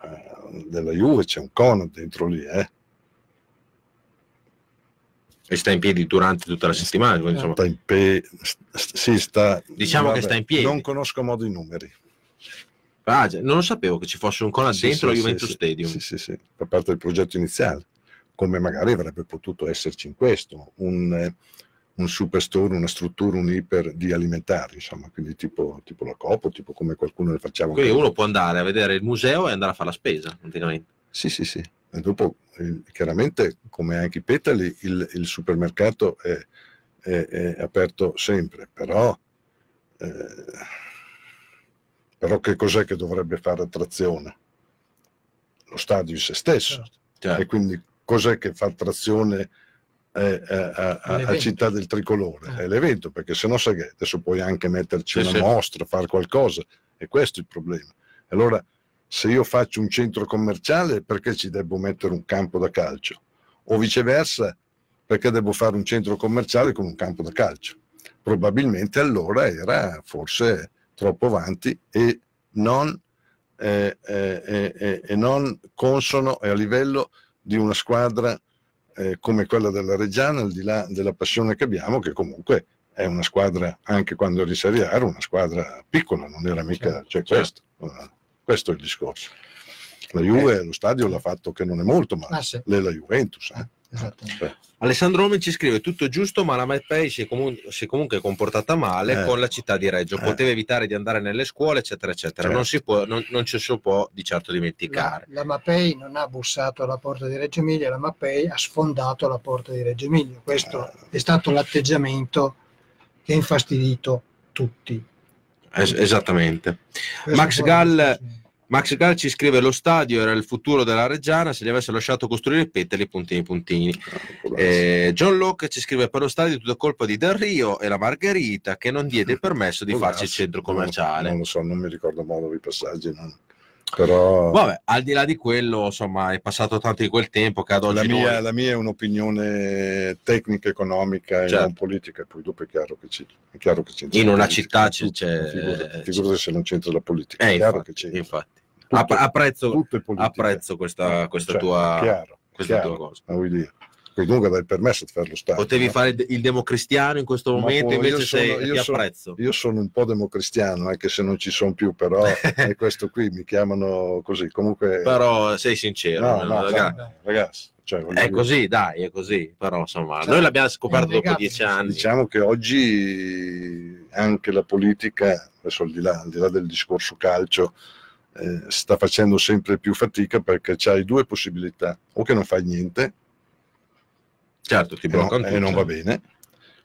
della Juve, c'è un Conad dentro lì, eh. E sta in piedi durante tutta la settimana. quindi, insomma, sta in pe- st- sì, sta, Diciamo che sta in piedi. Non conosco modo i numeri. Ah, già, non lo sapevo che ci fosse un Conad Sì, dentro sì, la Juventus sì, Stadium. Sì, sì, sì, fa parte del progetto iniziale, come magari avrebbe potuto esserci in questo, un, eh, un superstore, una struttura, un iper di alimentari, insomma, quindi tipo, tipo la Copo, tipo come qualcuno le facciamo. Quindi uno può andare a vedere il museo e andare a fare la spesa, praticamente. Sì, sì, sì. E dopo, eh, chiaramente, come anche i petali, il, il supermercato è, è- è aperto sempre, però, eh, però che cos'è che dovrebbe fare attrazione? Lo stadio in se stesso. Certo. Cioè, E quindi cos'è che fa attrazione eh, a, a- a- a. Città del Tricolore? Eh. È l'evento, perché se no sai che adesso puoi anche metterci Sì, una sì. mostra, fare qualcosa, e questo è il problema. Allora, se io faccio un centro commerciale, perché ci devo mettere un campo da calcio? O viceversa, perché devo fare un centro commerciale con un campo da calcio? Probabilmente allora era forse troppo avanti e non, eh, eh, eh, eh, non consono e a livello di una squadra eh, come quella della Reggiana, al di là della passione che abbiamo, che comunque è una squadra, anche quando era in Serie A, era una squadra piccola, non era mica, cioè questo, eh, questo è il discorso. La Juve, lo stadio l'ha fatto che non è molto, ma Ah, sì, la Juventus. eh. esattamente. Alessandro Romi ci scrive tutto giusto, ma la MyPay si è, comu- si è comunque comportata male Eh. con la città di Reggio. Eh. Poteva evitare di andare nelle scuole, eccetera, eccetera. Non, Certo. si può, non, non ci si può di certo La, dimenticare. la Mapei non ha bussato alla porta di Reggio Emilia, la Mapei ha sfondato la porta di Reggio Emilia. Questo è stato l'atteggiamento che ha infastidito tutti. Es- esattamente. Questo Max Gall- Max Gall ci scrive: Lo stadio era il futuro della Reggiana. Se gli avesse lasciato costruire i petali, puntini, puntini. Eh, John Locke ci scrive: Per lo stadio, tutta colpa di Del Rio e la Margherita che non diede il permesso di farci il centro non commerciale. Non lo so, non mi ricordo modo i passaggi. non- Però Vabbè, al di là di quello, insomma, è passato tanto di quel tempo che ad oggi la mia, noi- la mia è un'opinione tecnica, economica e Certo. non politica, poi dopo è chiaro che, c'è, è chiaro che c'entra In una città c'è- figurati, c'è- figurati se non c'entra la politica, Eh, è chiaro infatti, che c'entra. infatti. Tutto- App- apprezzo, apprezzo questa, questa Cioè, tua, chiaro, questa chiaro, tua cosa. Quindi dunque dai permesso di fare lo Stato. Potevi no? fare il, democristiano in questo momento, poi invece sono- sei, io ti sono- apprezzo. Io sono un po' democristiano, anche se non ci sono più, però è questo qui, mi chiamano così. Comunque, Però sei sincero. no, eh, no, raga- no, ragazzi, cioè, è dire, così, dai, è così. Però insomma, Cioè, noi l'abbiamo scoperto dopo dieci anni. Diciamo che oggi anche la politica, adesso al di là, al di là del discorso calcio, eh, sta facendo sempre più fatica perché c'hai due possibilità, o che non fai niente Certo, ti e non, bloccano e non tutti. va bene,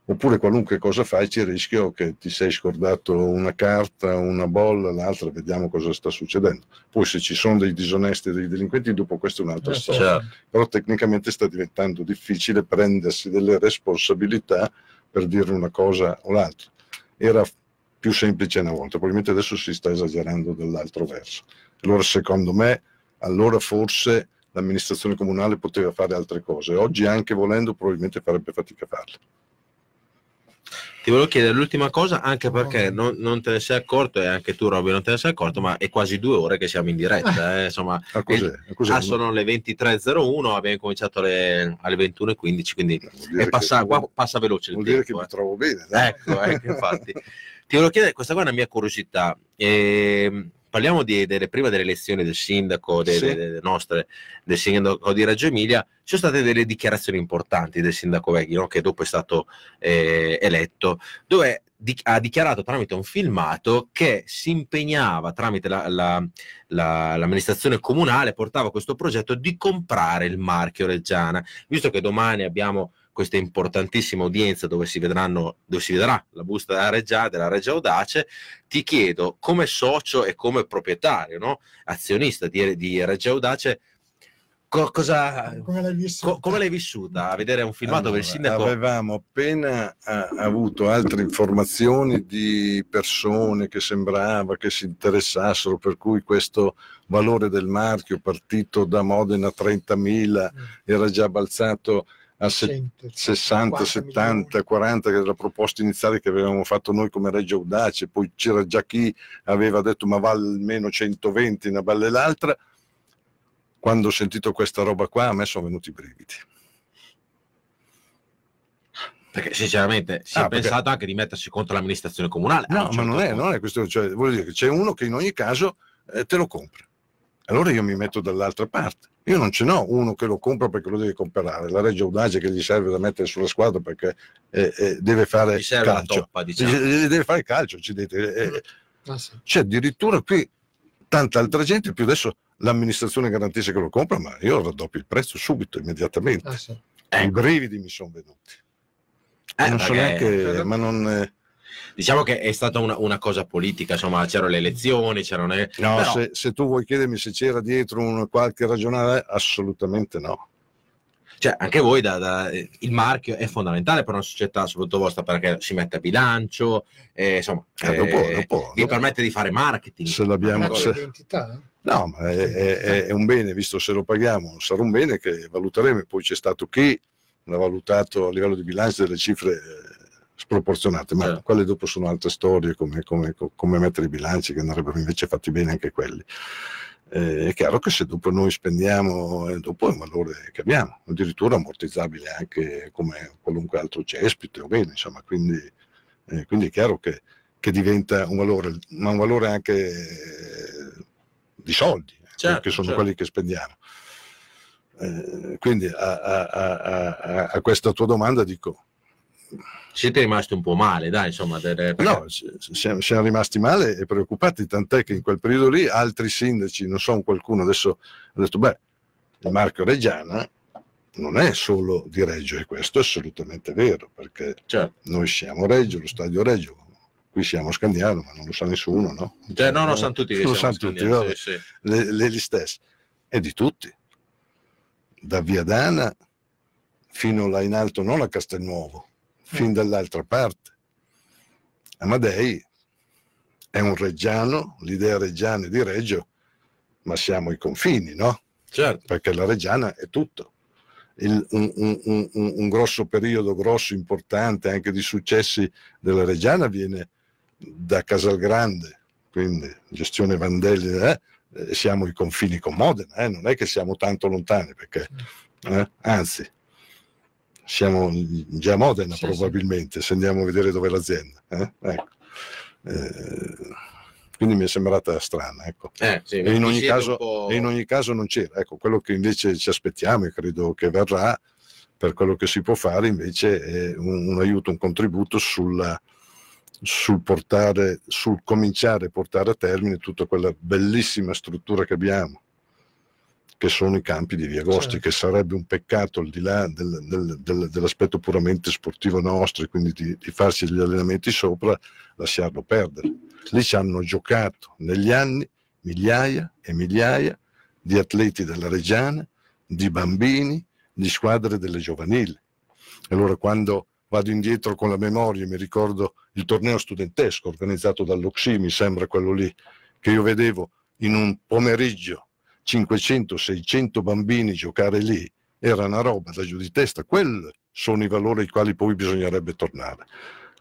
oppure qualunque cosa fai c'è il rischio che ti sei scordato una carta, una bolla, l'altra, vediamo cosa sta succedendo. Poi se ci sono dei disonesti e dei delinquenti, dopo questo è un'altra Eh, storia. Certo. Però tecnicamente sta diventando difficile prendersi delle responsabilità per dire una cosa o l'altra. Era più semplice una volta, probabilmente adesso si sta esagerando dall'altro verso. Allora secondo me, allora forse l'amministrazione comunale poteva fare altre cose. Oggi anche volendo probabilmente farebbe fatica a farle. Ti volevo chiedere l'ultima cosa, anche perché non, non te ne sei accorto, e anche tu, Robby, non te ne sei accorto, ma è quasi due ore che siamo in diretta. eh, Insomma, Ah, cos'è? Cos'è? ah, sono le 23.01, abbiamo cominciato alle, alle 21.15, quindi passa, che- qua passa veloce il vuol dire che tempo. mi eh. trovo bene. dai. Ecco, ecco, infatti. Ti volevo chiedere, questa qua è una mia curiosità. Ehm, parliamo di, delle, prima delle elezioni del sindaco, de- Sì. de- delle nostre, del sindaco di Reggio Emilia, ci sono state delle dichiarazioni importanti del sindaco Veghi, no? che dopo è stato eh, eletto, dove ha dichiarato tramite un filmato che si impegnava tramite la- la- la- l'amministrazione comunale, portava questo progetto di comprare il marchio Reggiana. Visto che domani abbiamo questa importantissima udienza dove si, vedranno, dove si vedrà la busta della Reggia, della Reggia Audace, ti chiedo come socio e come proprietario, no? azionista di, di Reggia Audace, co- cosa, Come l'hai co- come l'hai vissuta? A vedere un filmato dove il Allora, sindaco... Avevamo appena ah, avuto altre informazioni di persone che sembrava che si interessassero, per cui questo valore del marchio partito da Modena 30.000 era già balzato a se- 100, 60, 40 70, 40 che era la proposta iniziale che avevamo fatto noi come Reggio Audace, poi c'era già chi aveva detto ma vale almeno 120, una balle l'altra. Quando ho sentito questa roba qua a me sono venuti i brividi. Perché sinceramente si Ah, è perché- pensato anche di mettersi contro l'amministrazione comunale. No, un ma certo non è, punto. non è questo, cioè, vuol dire che c'è uno che in ogni caso eh, te lo compra. Allora io mi metto dall'altra parte. Io non ce n'ho uno che lo compra perché lo deve comprare, la Reggio Audace che gli serve da mettere sulla squadra perché eh, eh, deve fare calcio. toppa, diciamo. Deve fare calcio, ci dite. Eh, Ah, sì. c'è addirittura qui tanta altra gente, più adesso l'amministrazione garantisce che lo compra, ma io raddoppio il prezzo subito, immediatamente. Ah, sì. I brividi mi sono venuti. Eh, non so neanche, ma non... eh, Diciamo che è stata una, una cosa politica, insomma, c'erano le elezioni, c'erano le... No, però- se, se tu vuoi chiedermi se c'era dietro un qualche ragionare, assolutamente no. Cioè, anche voi, da- da- il marchio è fondamentale per una società, soprattutto vostra, perché si mette a bilancio, eh, insomma, Eh, dopo- eh, dopo- vi dopo- permette di fare marketing. Se l'abbiamo, se- d'identità? no, ma è, è- è- è un bene, visto se lo paghiamo, sarà un bene che valuteremo. Poi c'è stato chi l'ha valutato a livello di bilancio delle cifre eh, sproporzionate, ma Certo. quelle dopo sono altre storie, come, come- come mettere i bilanci, che andrebbero invece fatti bene anche quelli. Eh, è chiaro che se dopo noi spendiamo, eh, dopo è un valore che abbiamo, addirittura ammortizzabile anche come qualunque altro cespite o bene, insomma, quindi, eh, quindi è chiaro che, che diventa un valore, ma un valore anche eh, di soldi, eh, Certo, che sono certo. quelli che spendiamo. Eh, quindi a- a- a- a questa tua domanda dico, Siete rimasti un po' male, dai, insomma. delle- No, siamo, siamo rimasti male e preoccupati, tant'è che in quel periodo lì altri sindaci, non so, qualcuno adesso ha detto, beh, Marco Reggiana non è solo di Reggio e questo è assolutamente vero, perché Certo. noi siamo Reggio, lo stadio Reggio, qui siamo Scandiano, ma non lo sa nessuno, no? Cioè, no, no, sanno tutti che lo sanno tutti, sì, sì. le, le gli stessi, e di tutti, da Via Dana fino là in alto, non a Castelnuovo, fin dall'altra parte. Amadei è un reggiano, l'idea reggiana di Reggio ma siamo ai confini, no? Certo. Perché la Reggiana è tutto. Il, un, un, un, un, grosso periodo, grosso, importante anche di successi della Reggiana viene da Casalgrande, quindi gestione Vandelli, eh? siamo ai confini con Modena, eh? non è che siamo tanto lontani, perché eh? anzi siamo già a Modena sì, probabilmente, sì. se andiamo a vedere dove è l'azienda. Eh? Ecco. Eh, quindi mi è sembrata strana. Ecco. Eh, sì, e, in ogni caso, in ogni caso non c'era. Ecco, quello che invece ci aspettiamo e credo che verrà per quello che si può fare invece è un, un aiuto, un contributo sulla, sul portare, sul cominciare a portare a termine tutta quella bellissima struttura che abbiamo, che sono i campi di Via Agosti, certo. che sarebbe un peccato al di là del, del, del, dell'aspetto puramente sportivo nostro e quindi di, di farsi gli allenamenti sopra, lasciarlo perdere. Lì ci hanno giocato negli anni migliaia e migliaia di atleti della Reggiana, di bambini, di squadre delle giovanili. Allora quando vado indietro con la memoria, mi ricordo il torneo studentesco organizzato dall'Oxy, mi sembra quello lì, che io vedevo in un pomeriggio 500-600 bambini giocare lì, era una roba da giù di testa. Quelli sono i valori ai quali poi bisognerebbe tornare,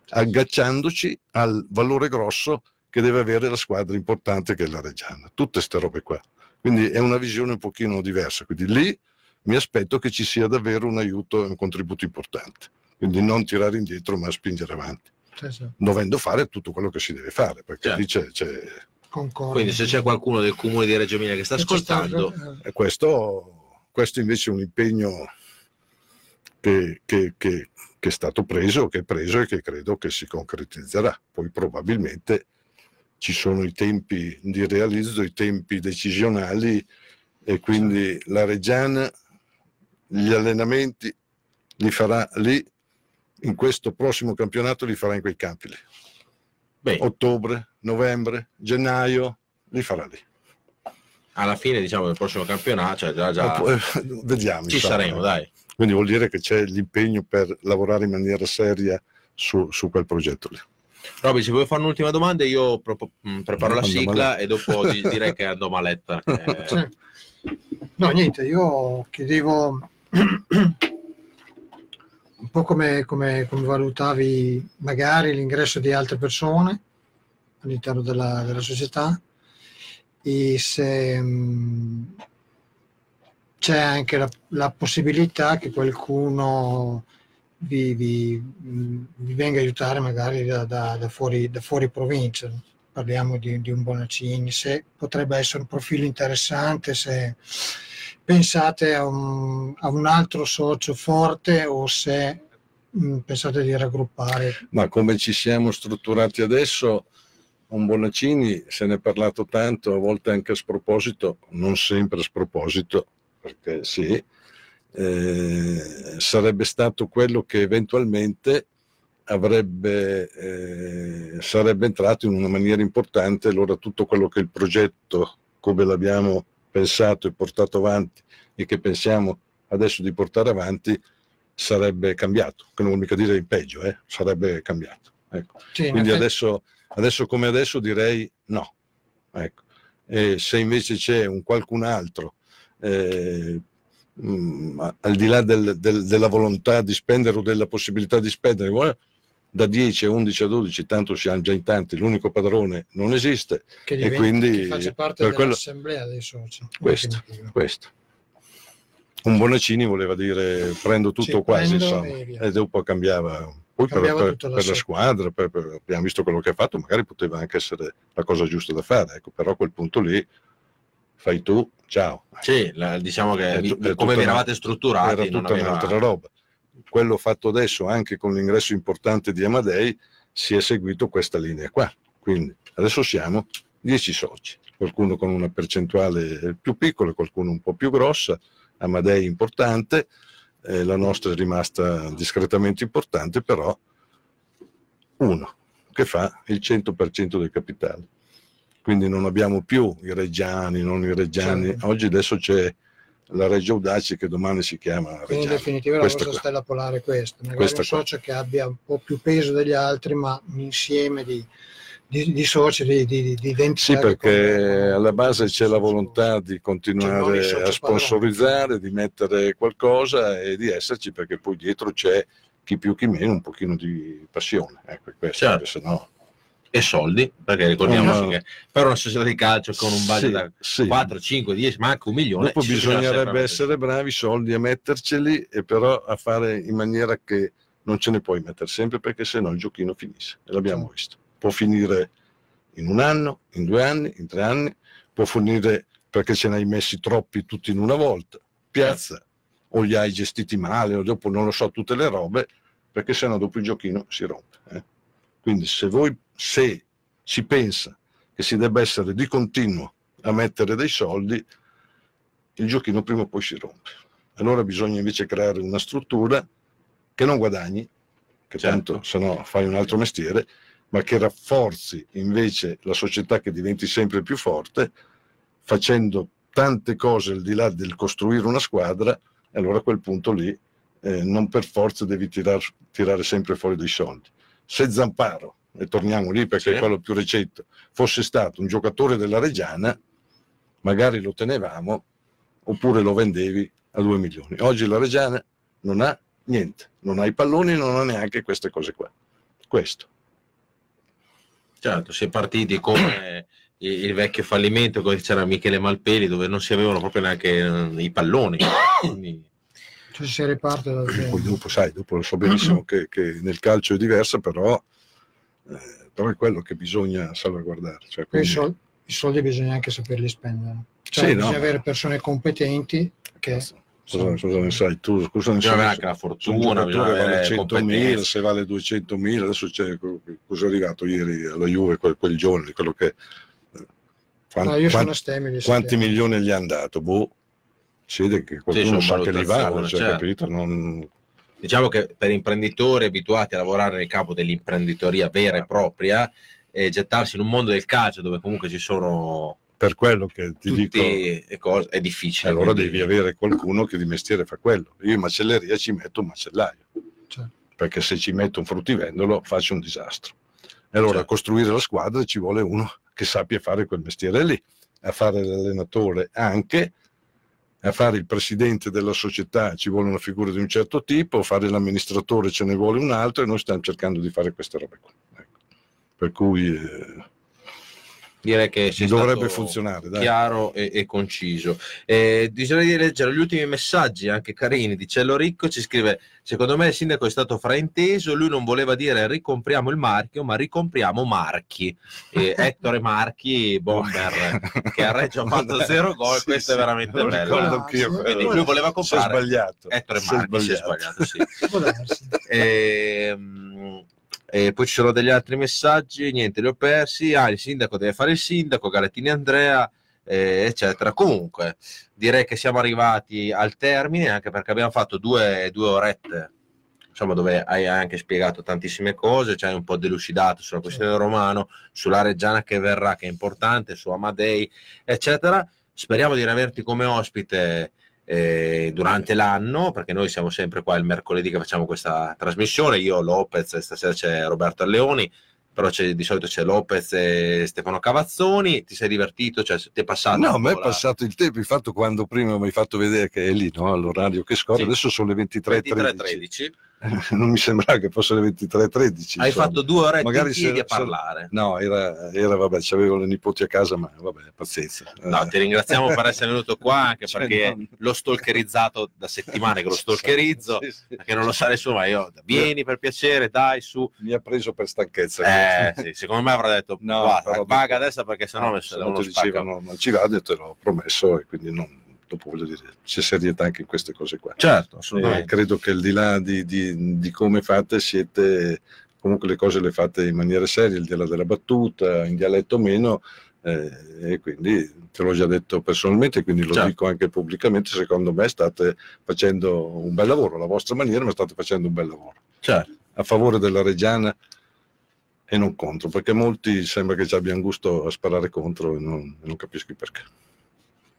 agganciandoci al valore grosso che deve avere la squadra importante che è la Reggiana. Tutte queste robe qua. Quindi è una visione un pochino diversa. Quindi lì mi aspetto che ci sia davvero un aiuto e un contributo importante. Quindi non tirare indietro ma spingere avanti, sì, sì. dovendo fare tutto quello che si deve fare, perché certo. lì c'è, c'è... Quindi se c'è qualcuno del comune di Reggio Emilia che sta ascoltando... Eh. Questo, questo, invece è un impegno che, che, che, che, è stato preso, che è preso e che credo che si concretizzerà. Poi probabilmente ci sono i tempi di realizzo, i tempi decisionali e quindi la Reggiana, gli allenamenti li farà lì in questo prossimo campionato li farà in quei campi lì. Beh. Ottobre, novembre, gennaio, li farà lì. Alla fine, diciamo, del prossimo campionato, cioè già, già... Poi, vediamo. Ci saremo, dai. Quindi vuol dire che c'è l'impegno per lavorare in maniera seria su, su quel progetto lì. Roby, se vuoi fare un'ultima domanda, io pro- mm, preparo la sigla e dopo direi che andò maletta. Che... No, niente, io chiedevo un po' come, come, come, valutavi magari l'ingresso di altre persone all'interno della, della società e se mh, mm, c'è anche la, la, possibilità che qualcuno vi, vi, mm, vi, venga a aiutare magari da, da, da, fuori, da fuori provincia. Parliamo di, di un Bonaccini, se potrebbe essere un profilo interessante, se pensate a un, a un altro socio forte o se mh, mm, pensate di raggruppare? Ma come ci siamo strutturati adesso, un Bonaccini se ne è parlato tanto, a volte anche a sproposito, non sempre a sproposito, perché sì, eh, sarebbe stato quello che eventualmente avrebbe, eh, sarebbe entrato in una maniera importante, allora tutto quello che il progetto, come l'abbiamo pensato e portato avanti e che pensiamo adesso di portare avanti sarebbe cambiato, che non vuol mica dire in peggio, eh? sarebbe cambiato. Ecco. Sì, Quindi adesso, adesso, come adesso direi no. Ecco. E se invece c'è un qualcun altro, eh, mh, mm, al di là del, del, della volontà di spendere o della possibilità di spendere, da 10 a 11 a 12, tanto siamo già in tanti, l'unico padrone non esiste. Che diventa, e quindi che faccia parte per dell'assemblea quello, dei soci. Questo, questo. Un Bonaccini voleva dire prendo tutto sì, quasi, insomma, e, dopo cambiava. Poi cambiava per, per, per la squadra, per, abbiamo visto quello che ha fatto, magari poteva anche essere la cosa giusta da fare, ecco, però a quel punto lì fai tu, ciao. Sì, la, diciamo che è, è come vi eravate strutturati. Era tutta un'altra roba quello fatto adesso anche con l'ingresso importante di Amadei si è seguito questa linea qua. Quindi adesso siamo 10 soci, qualcuno con una percentuale più piccola, qualcuno un po' più grossa, Amadei importante, eh, la nostra è rimasta discretamente importante, però uno che fa il 100% del capitale. Quindi non abbiamo più i reggiani, non i reggiani. Certo. Oggi adesso c'è la Reggio Audaci che domani si chiama Reggiano. Quindi in definitiva la vostra stella polare è questa, magari questa un socio qua. che abbia un po' più peso degli altri ma un insieme di, di, di soci, di, di, di identità. Sì, perché come- alla base c'è la volontà di Cioè, continuare soci a sponsorizzare, di mettere qualcosa e di esserci perché poi dietro c'è chi più chi meno un pochino di passione. Ecco, questo, Certo. se no... E soldi, perché ricordiamoci No. che per una società di calcio con un budget Sì, da sì. 4, 5, 10, ma anche un milione. Dopo bisognerebbe essere bravi, soldi a metterceli e però a fare in maniera che non ce ne puoi mettere sempre perché sennò il giochino finisce. E l'abbiamo visto. Può finire in un anno, in due anni, in tre anni, può finire perché ce ne hai messi troppi tutti in una volta, piazza, o li hai gestiti male, o dopo non lo so, tutte le robe, perché sennò dopo il giochino si rompe. eh. Quindi se voi, se si pensa che si debba essere di continuo a mettere dei soldi, il giochino prima o poi si rompe. Allora bisogna invece creare una struttura che non guadagni, che Certo. tanto se no fai un altro mestiere, ma che rafforzi invece la società che diventi sempre più forte, facendo tante cose al di là del costruire una squadra, allora a quel punto lì eh, non per forza devi tirar- tirare sempre fuori dei soldi. Se Zamparo, e torniamo lì perché Sì. è quello più recente, fosse stato un giocatore della Reggiana, magari lo tenevamo oppure lo vendevi a 2 milioni. Oggi la Reggiana non ha niente, non ha i palloni, non ha neanche queste cose qua. Questo. Certo, si è partiti come il vecchio fallimento dove c'era Michele Malpeli dove non si avevano proprio neanche eh, i palloni. Quindi, Cioè, si riparte da zero. Poi dopo, sai, dopo lo so benissimo che, che nel calcio è diverso, però, eh, però è quello che bisogna salvaguardare. Cioè, Poi i quindi- soldi, i soldi bisogna anche saperli spendere. Cioè, Sì, bisogna no. avere persone competenti che cosa, cosa ne sai tu? Cosa ne sai? anche la Se un fortuna, vale avere 100.000, competenze. se vale 200.000, adesso c'è cosa è arrivato ieri alla Juve, quel, quel giovane, quello che... eh, quan- No, io quan- sono stemili. quanti milioni gli hanno dato? Boh, si vede che qualcuno sa che li vale, cioè, certo. capito? Non- Diciamo che per imprenditori abituati a lavorare nel campo dell'imprenditoria vera e propria e gettarsi in un mondo del calcio dove comunque ci sono per quello che ti tutti dico... cose, è difficile. Allora quindi- devi avere qualcuno che di mestiere fa quello. Io in macelleria ci metto un macellaio, Certo. perché se ci metto un fruttivendolo faccio un disastro. E allora a Certo. costruire la squadra ci vuole uno che sappia fare quel mestiere lì, a fare l'allenatore anche, a fare il presidente della società ci vuole una figura di un certo tipo, fare l'amministratore ce ne vuole un altro e noi stiamo cercando di fare queste robe qua. Ecco. Per cui eh, direi che sia dovrebbe stato funzionare. Dai. chiaro e, e conciso. Eh, di leggere gli ultimi messaggi, anche carini, di Cello Ricco ci scrive, secondo me il sindaco è stato frainteso, lui non voleva dire ricompriamo il marchio, ma ricompriamo Marchi. E Ettore Marchi, bomber, che a Reggio ha fatto zero gol, Sì, questo sì, è veramente lo bello. ricordo anch'io Quindi lui voleva Si è comprare sbagliato. Ettore Si è Marchi, si è sbagliato. sbagliato, sì. Ehm, E, poi ci sono degli altri messaggi, niente, li ho persi. Ah, il sindaco deve fare il sindaco, Galettini Andrea, eh, eccetera. Comunque, direi che siamo arrivati al termine, anche perché abbiamo fatto due, due orette, insomma, dove hai anche spiegato tantissime cose, ci hai un po' delucidato sulla questione del romano, sulla Reggiana che verrà, che è importante, su Amadei, eccetera. Speriamo di averti come ospite eh, durante l'anno, perché noi siamo sempre qua il mercoledì che facciamo questa trasmissione. Io, Lopez, stasera c'è Roberto Alleoni, però c'è- di solito c'è Lopez e Stefano Cavazzoni. Ti sei divertito? Cioè, ti è passato? No, a me è passato il tempo, infatti quando prima mi hai fatto vedere che è lì, no? all'orario che scorre, Sì. adesso sono le 23.13, 23-13. non mi sembrava che fossero le 23.13. Hai insomma. fatto due ore Magari se- a parlare. No, era, era vabbè, c'avevo le nipoti a casa, ma vabbè, pazienza. No, ti ringraziamo per essere venuto qua, anche Cioè, perché no. l'ho stalkerizzato da settimane che lo stalkerizzo, sì, sì. perché non lo sa nessuno, ma io vieni per piacere, dai su. Mi ha preso per stanchezza. Eh, sì, secondo me avrà detto, No, guarda, paga adesso perché sennò mi se no uno ti dicevano non ci vado e te l'ho promesso e quindi non, dopo voglio dire c'è serietà anche in queste cose qua Certo, Eh, assolutamente. credo che al di là di, di- di come fate siete comunque le cose le fate in maniera seria al di là della battuta in dialetto meno eh, e quindi te l'ho già detto personalmente quindi lo Certo. dico anche pubblicamente secondo me state facendo un bel lavoro alla vostra maniera ma state facendo un bel lavoro Certo. a favore della Reggiana e non contro, perché molti sembra che ci abbiano gusto a sparare contro e non, non capisco perché.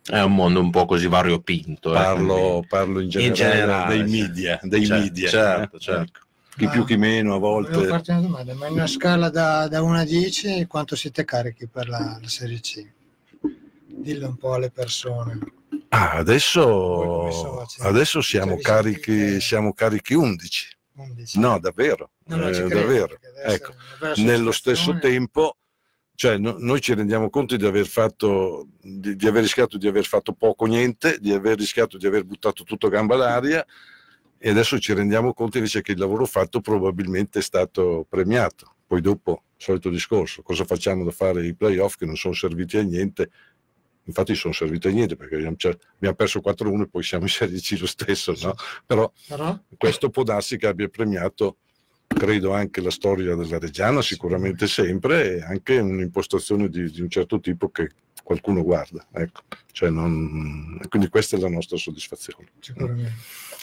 È un mondo un po' così variopinto. eh, Parlo, quindi- parlo in generale, generale, dei media, dei Certo, media. certo, eh. certo. chi più chi meno a Volevo volte. farti una domanda, ma in una scala da, da 1 a 10 quanto siete carichi per la, la Serie C? Dillo un po' alle persone. Ah, adesso, adesso siamo, carichi, siamo carichi 11. 11. No, davvero. No, eh, credo, davvero. Ecco, nello stesso tempo, cioè, no- noi ci rendiamo conto di aver fatto, di, di aver rischiato di aver fatto poco niente, di aver rischiato di aver buttato tutto gamba d'aria e adesso ci rendiamo conto invece che il lavoro fatto probabilmente è stato premiato. Poi dopo, solito discorso, cosa facciamo da fare i playoff che non sono serviti a niente? Infatti sono serviti a niente perché abbiamo, abbiamo perso 4-1 e poi siamo in Serie C lo stesso, no? Però Però questo può darsi che abbia premiato, credo, anche la storia della Reggiana, sicuramente sempre, e anche un'impostazione di, di un certo tipo che qualcuno guarda. Ecco. Cioè non- Quindi questa è la nostra soddisfazione,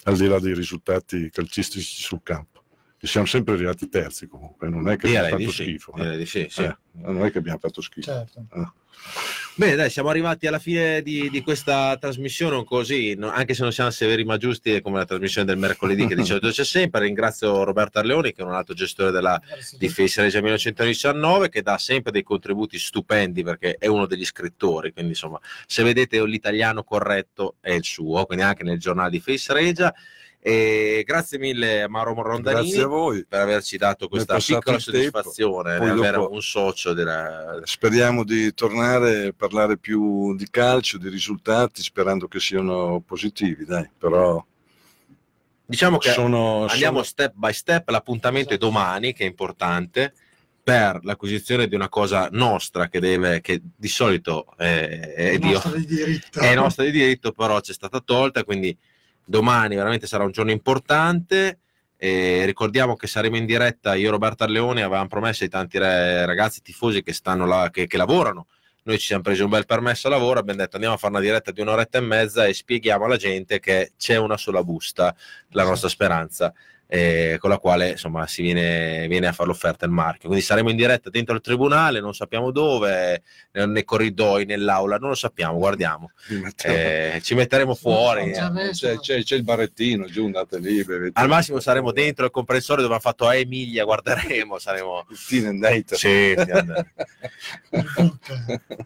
al di là dei risultati calcistici sul campo. Che siamo sempre arrivati terzi comunque, non è che Direi abbiamo fatto sì, schifo. eh. sì, sì. Eh, non è che abbiamo fatto schifo. Certo. Bene, dai, siamo arrivati alla fine di, di questa trasmissione così, no- anche se non siamo severi ma giusti, è come la trasmissione del mercoledì che di solito c'è sempre. Ringrazio Roberto Arleoni, che è un altro gestore della, di Face Regia 1919 che dà sempre dei contributi stupendi perché è uno degli scrittori quindi insomma se vedete l'italiano corretto è il suo quindi anche nel giornale di Face Regia e grazie mille a Mauro Rondanini Grazie a voi. per averci dato questa piccola soddisfazione di avere un socio della... Speriamo di tornare a parlare più di calcio, di risultati, sperando che siano positivi, dai. Però diciamo che sono, andiamo sono- step by step l'appuntamento è domani che è importante per l'acquisizione di una cosa nostra che deve che di solito è, è È di, nostro di diritto. è nostra di diritto, però c'è stata tolta, quindi domani veramente sarà un giorno importante. E ricordiamo che saremo in diretta. Io e Roberto Arleone avevamo promesso ai tanti ragazzi tifosi che stanno là, che, che lavorano. Noi ci siamo presi un bel permesso a lavoro, abbiamo detto andiamo a fare una diretta di un'oretta e mezza e spieghiamo alla gente che c'è una sola busta, la nostra speranza, eh, con la quale insomma si viene, viene a fare l'offerta il marchio. Quindi saremo in diretta dentro il tribunale, non sappiamo dove, nei corridoi, nell'aula, non lo sappiamo, guardiamo. Eh, ci metteremo fuori. Eh. c'è, c'è- c'è il barrettino giù, andate lì, bevete. Al massimo saremo dentro il comprensorio dove hanno fatto a Emilia, guarderemo, saremo... Sì.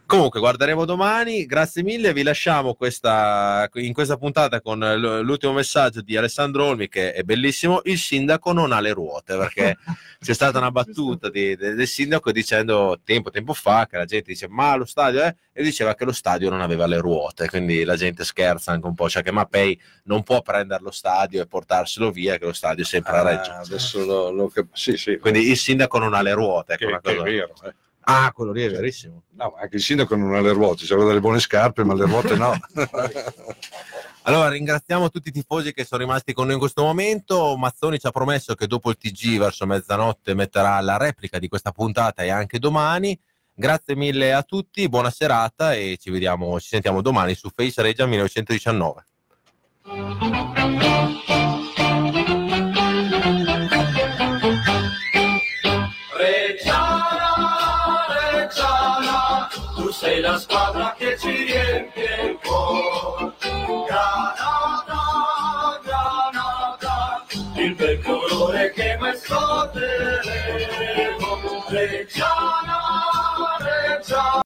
Comunque guarderemo domani, grazie mille, vi lasciamo questa, in questa puntata con l'ultimo messaggio di Alessandro Olmi che è bellissimo, il sindaco non ha le ruote perché c'è stata una battuta di- de- del sindaco dicendo tempo, tempo fa che la gente dice ma lo stadio è e diceva che lo stadio non aveva le ruote, quindi la gente scherza anche un po', cioè che Mapei non può prendere lo stadio e portarselo via, che lo stadio è sempre a Ah, Reggio. adesso lo, lo cap- Sì, sì. Quindi il sindaco non ha le ruote, ecco che, che è vero. eh. Ah, quello lì è verissimo. No, anche il sindaco non ha le ruote, ci aveva delle buone scarpe, ma le ruote no. Allora ringraziamo tutti i tifosi che sono rimasti con noi in questo momento. Mazzoni ci ha promesso che dopo il TG verso mezzanotte metterà la replica di questa puntata e anche domani. Grazie mille a tutti, buona serata e ci vediamo, ci sentiamo domani su Face Regia 1919. Reggiana, Reggiana, tu sei la squadra che ci riempie il cuore. Scorderemo. Reggiana, Reggiana.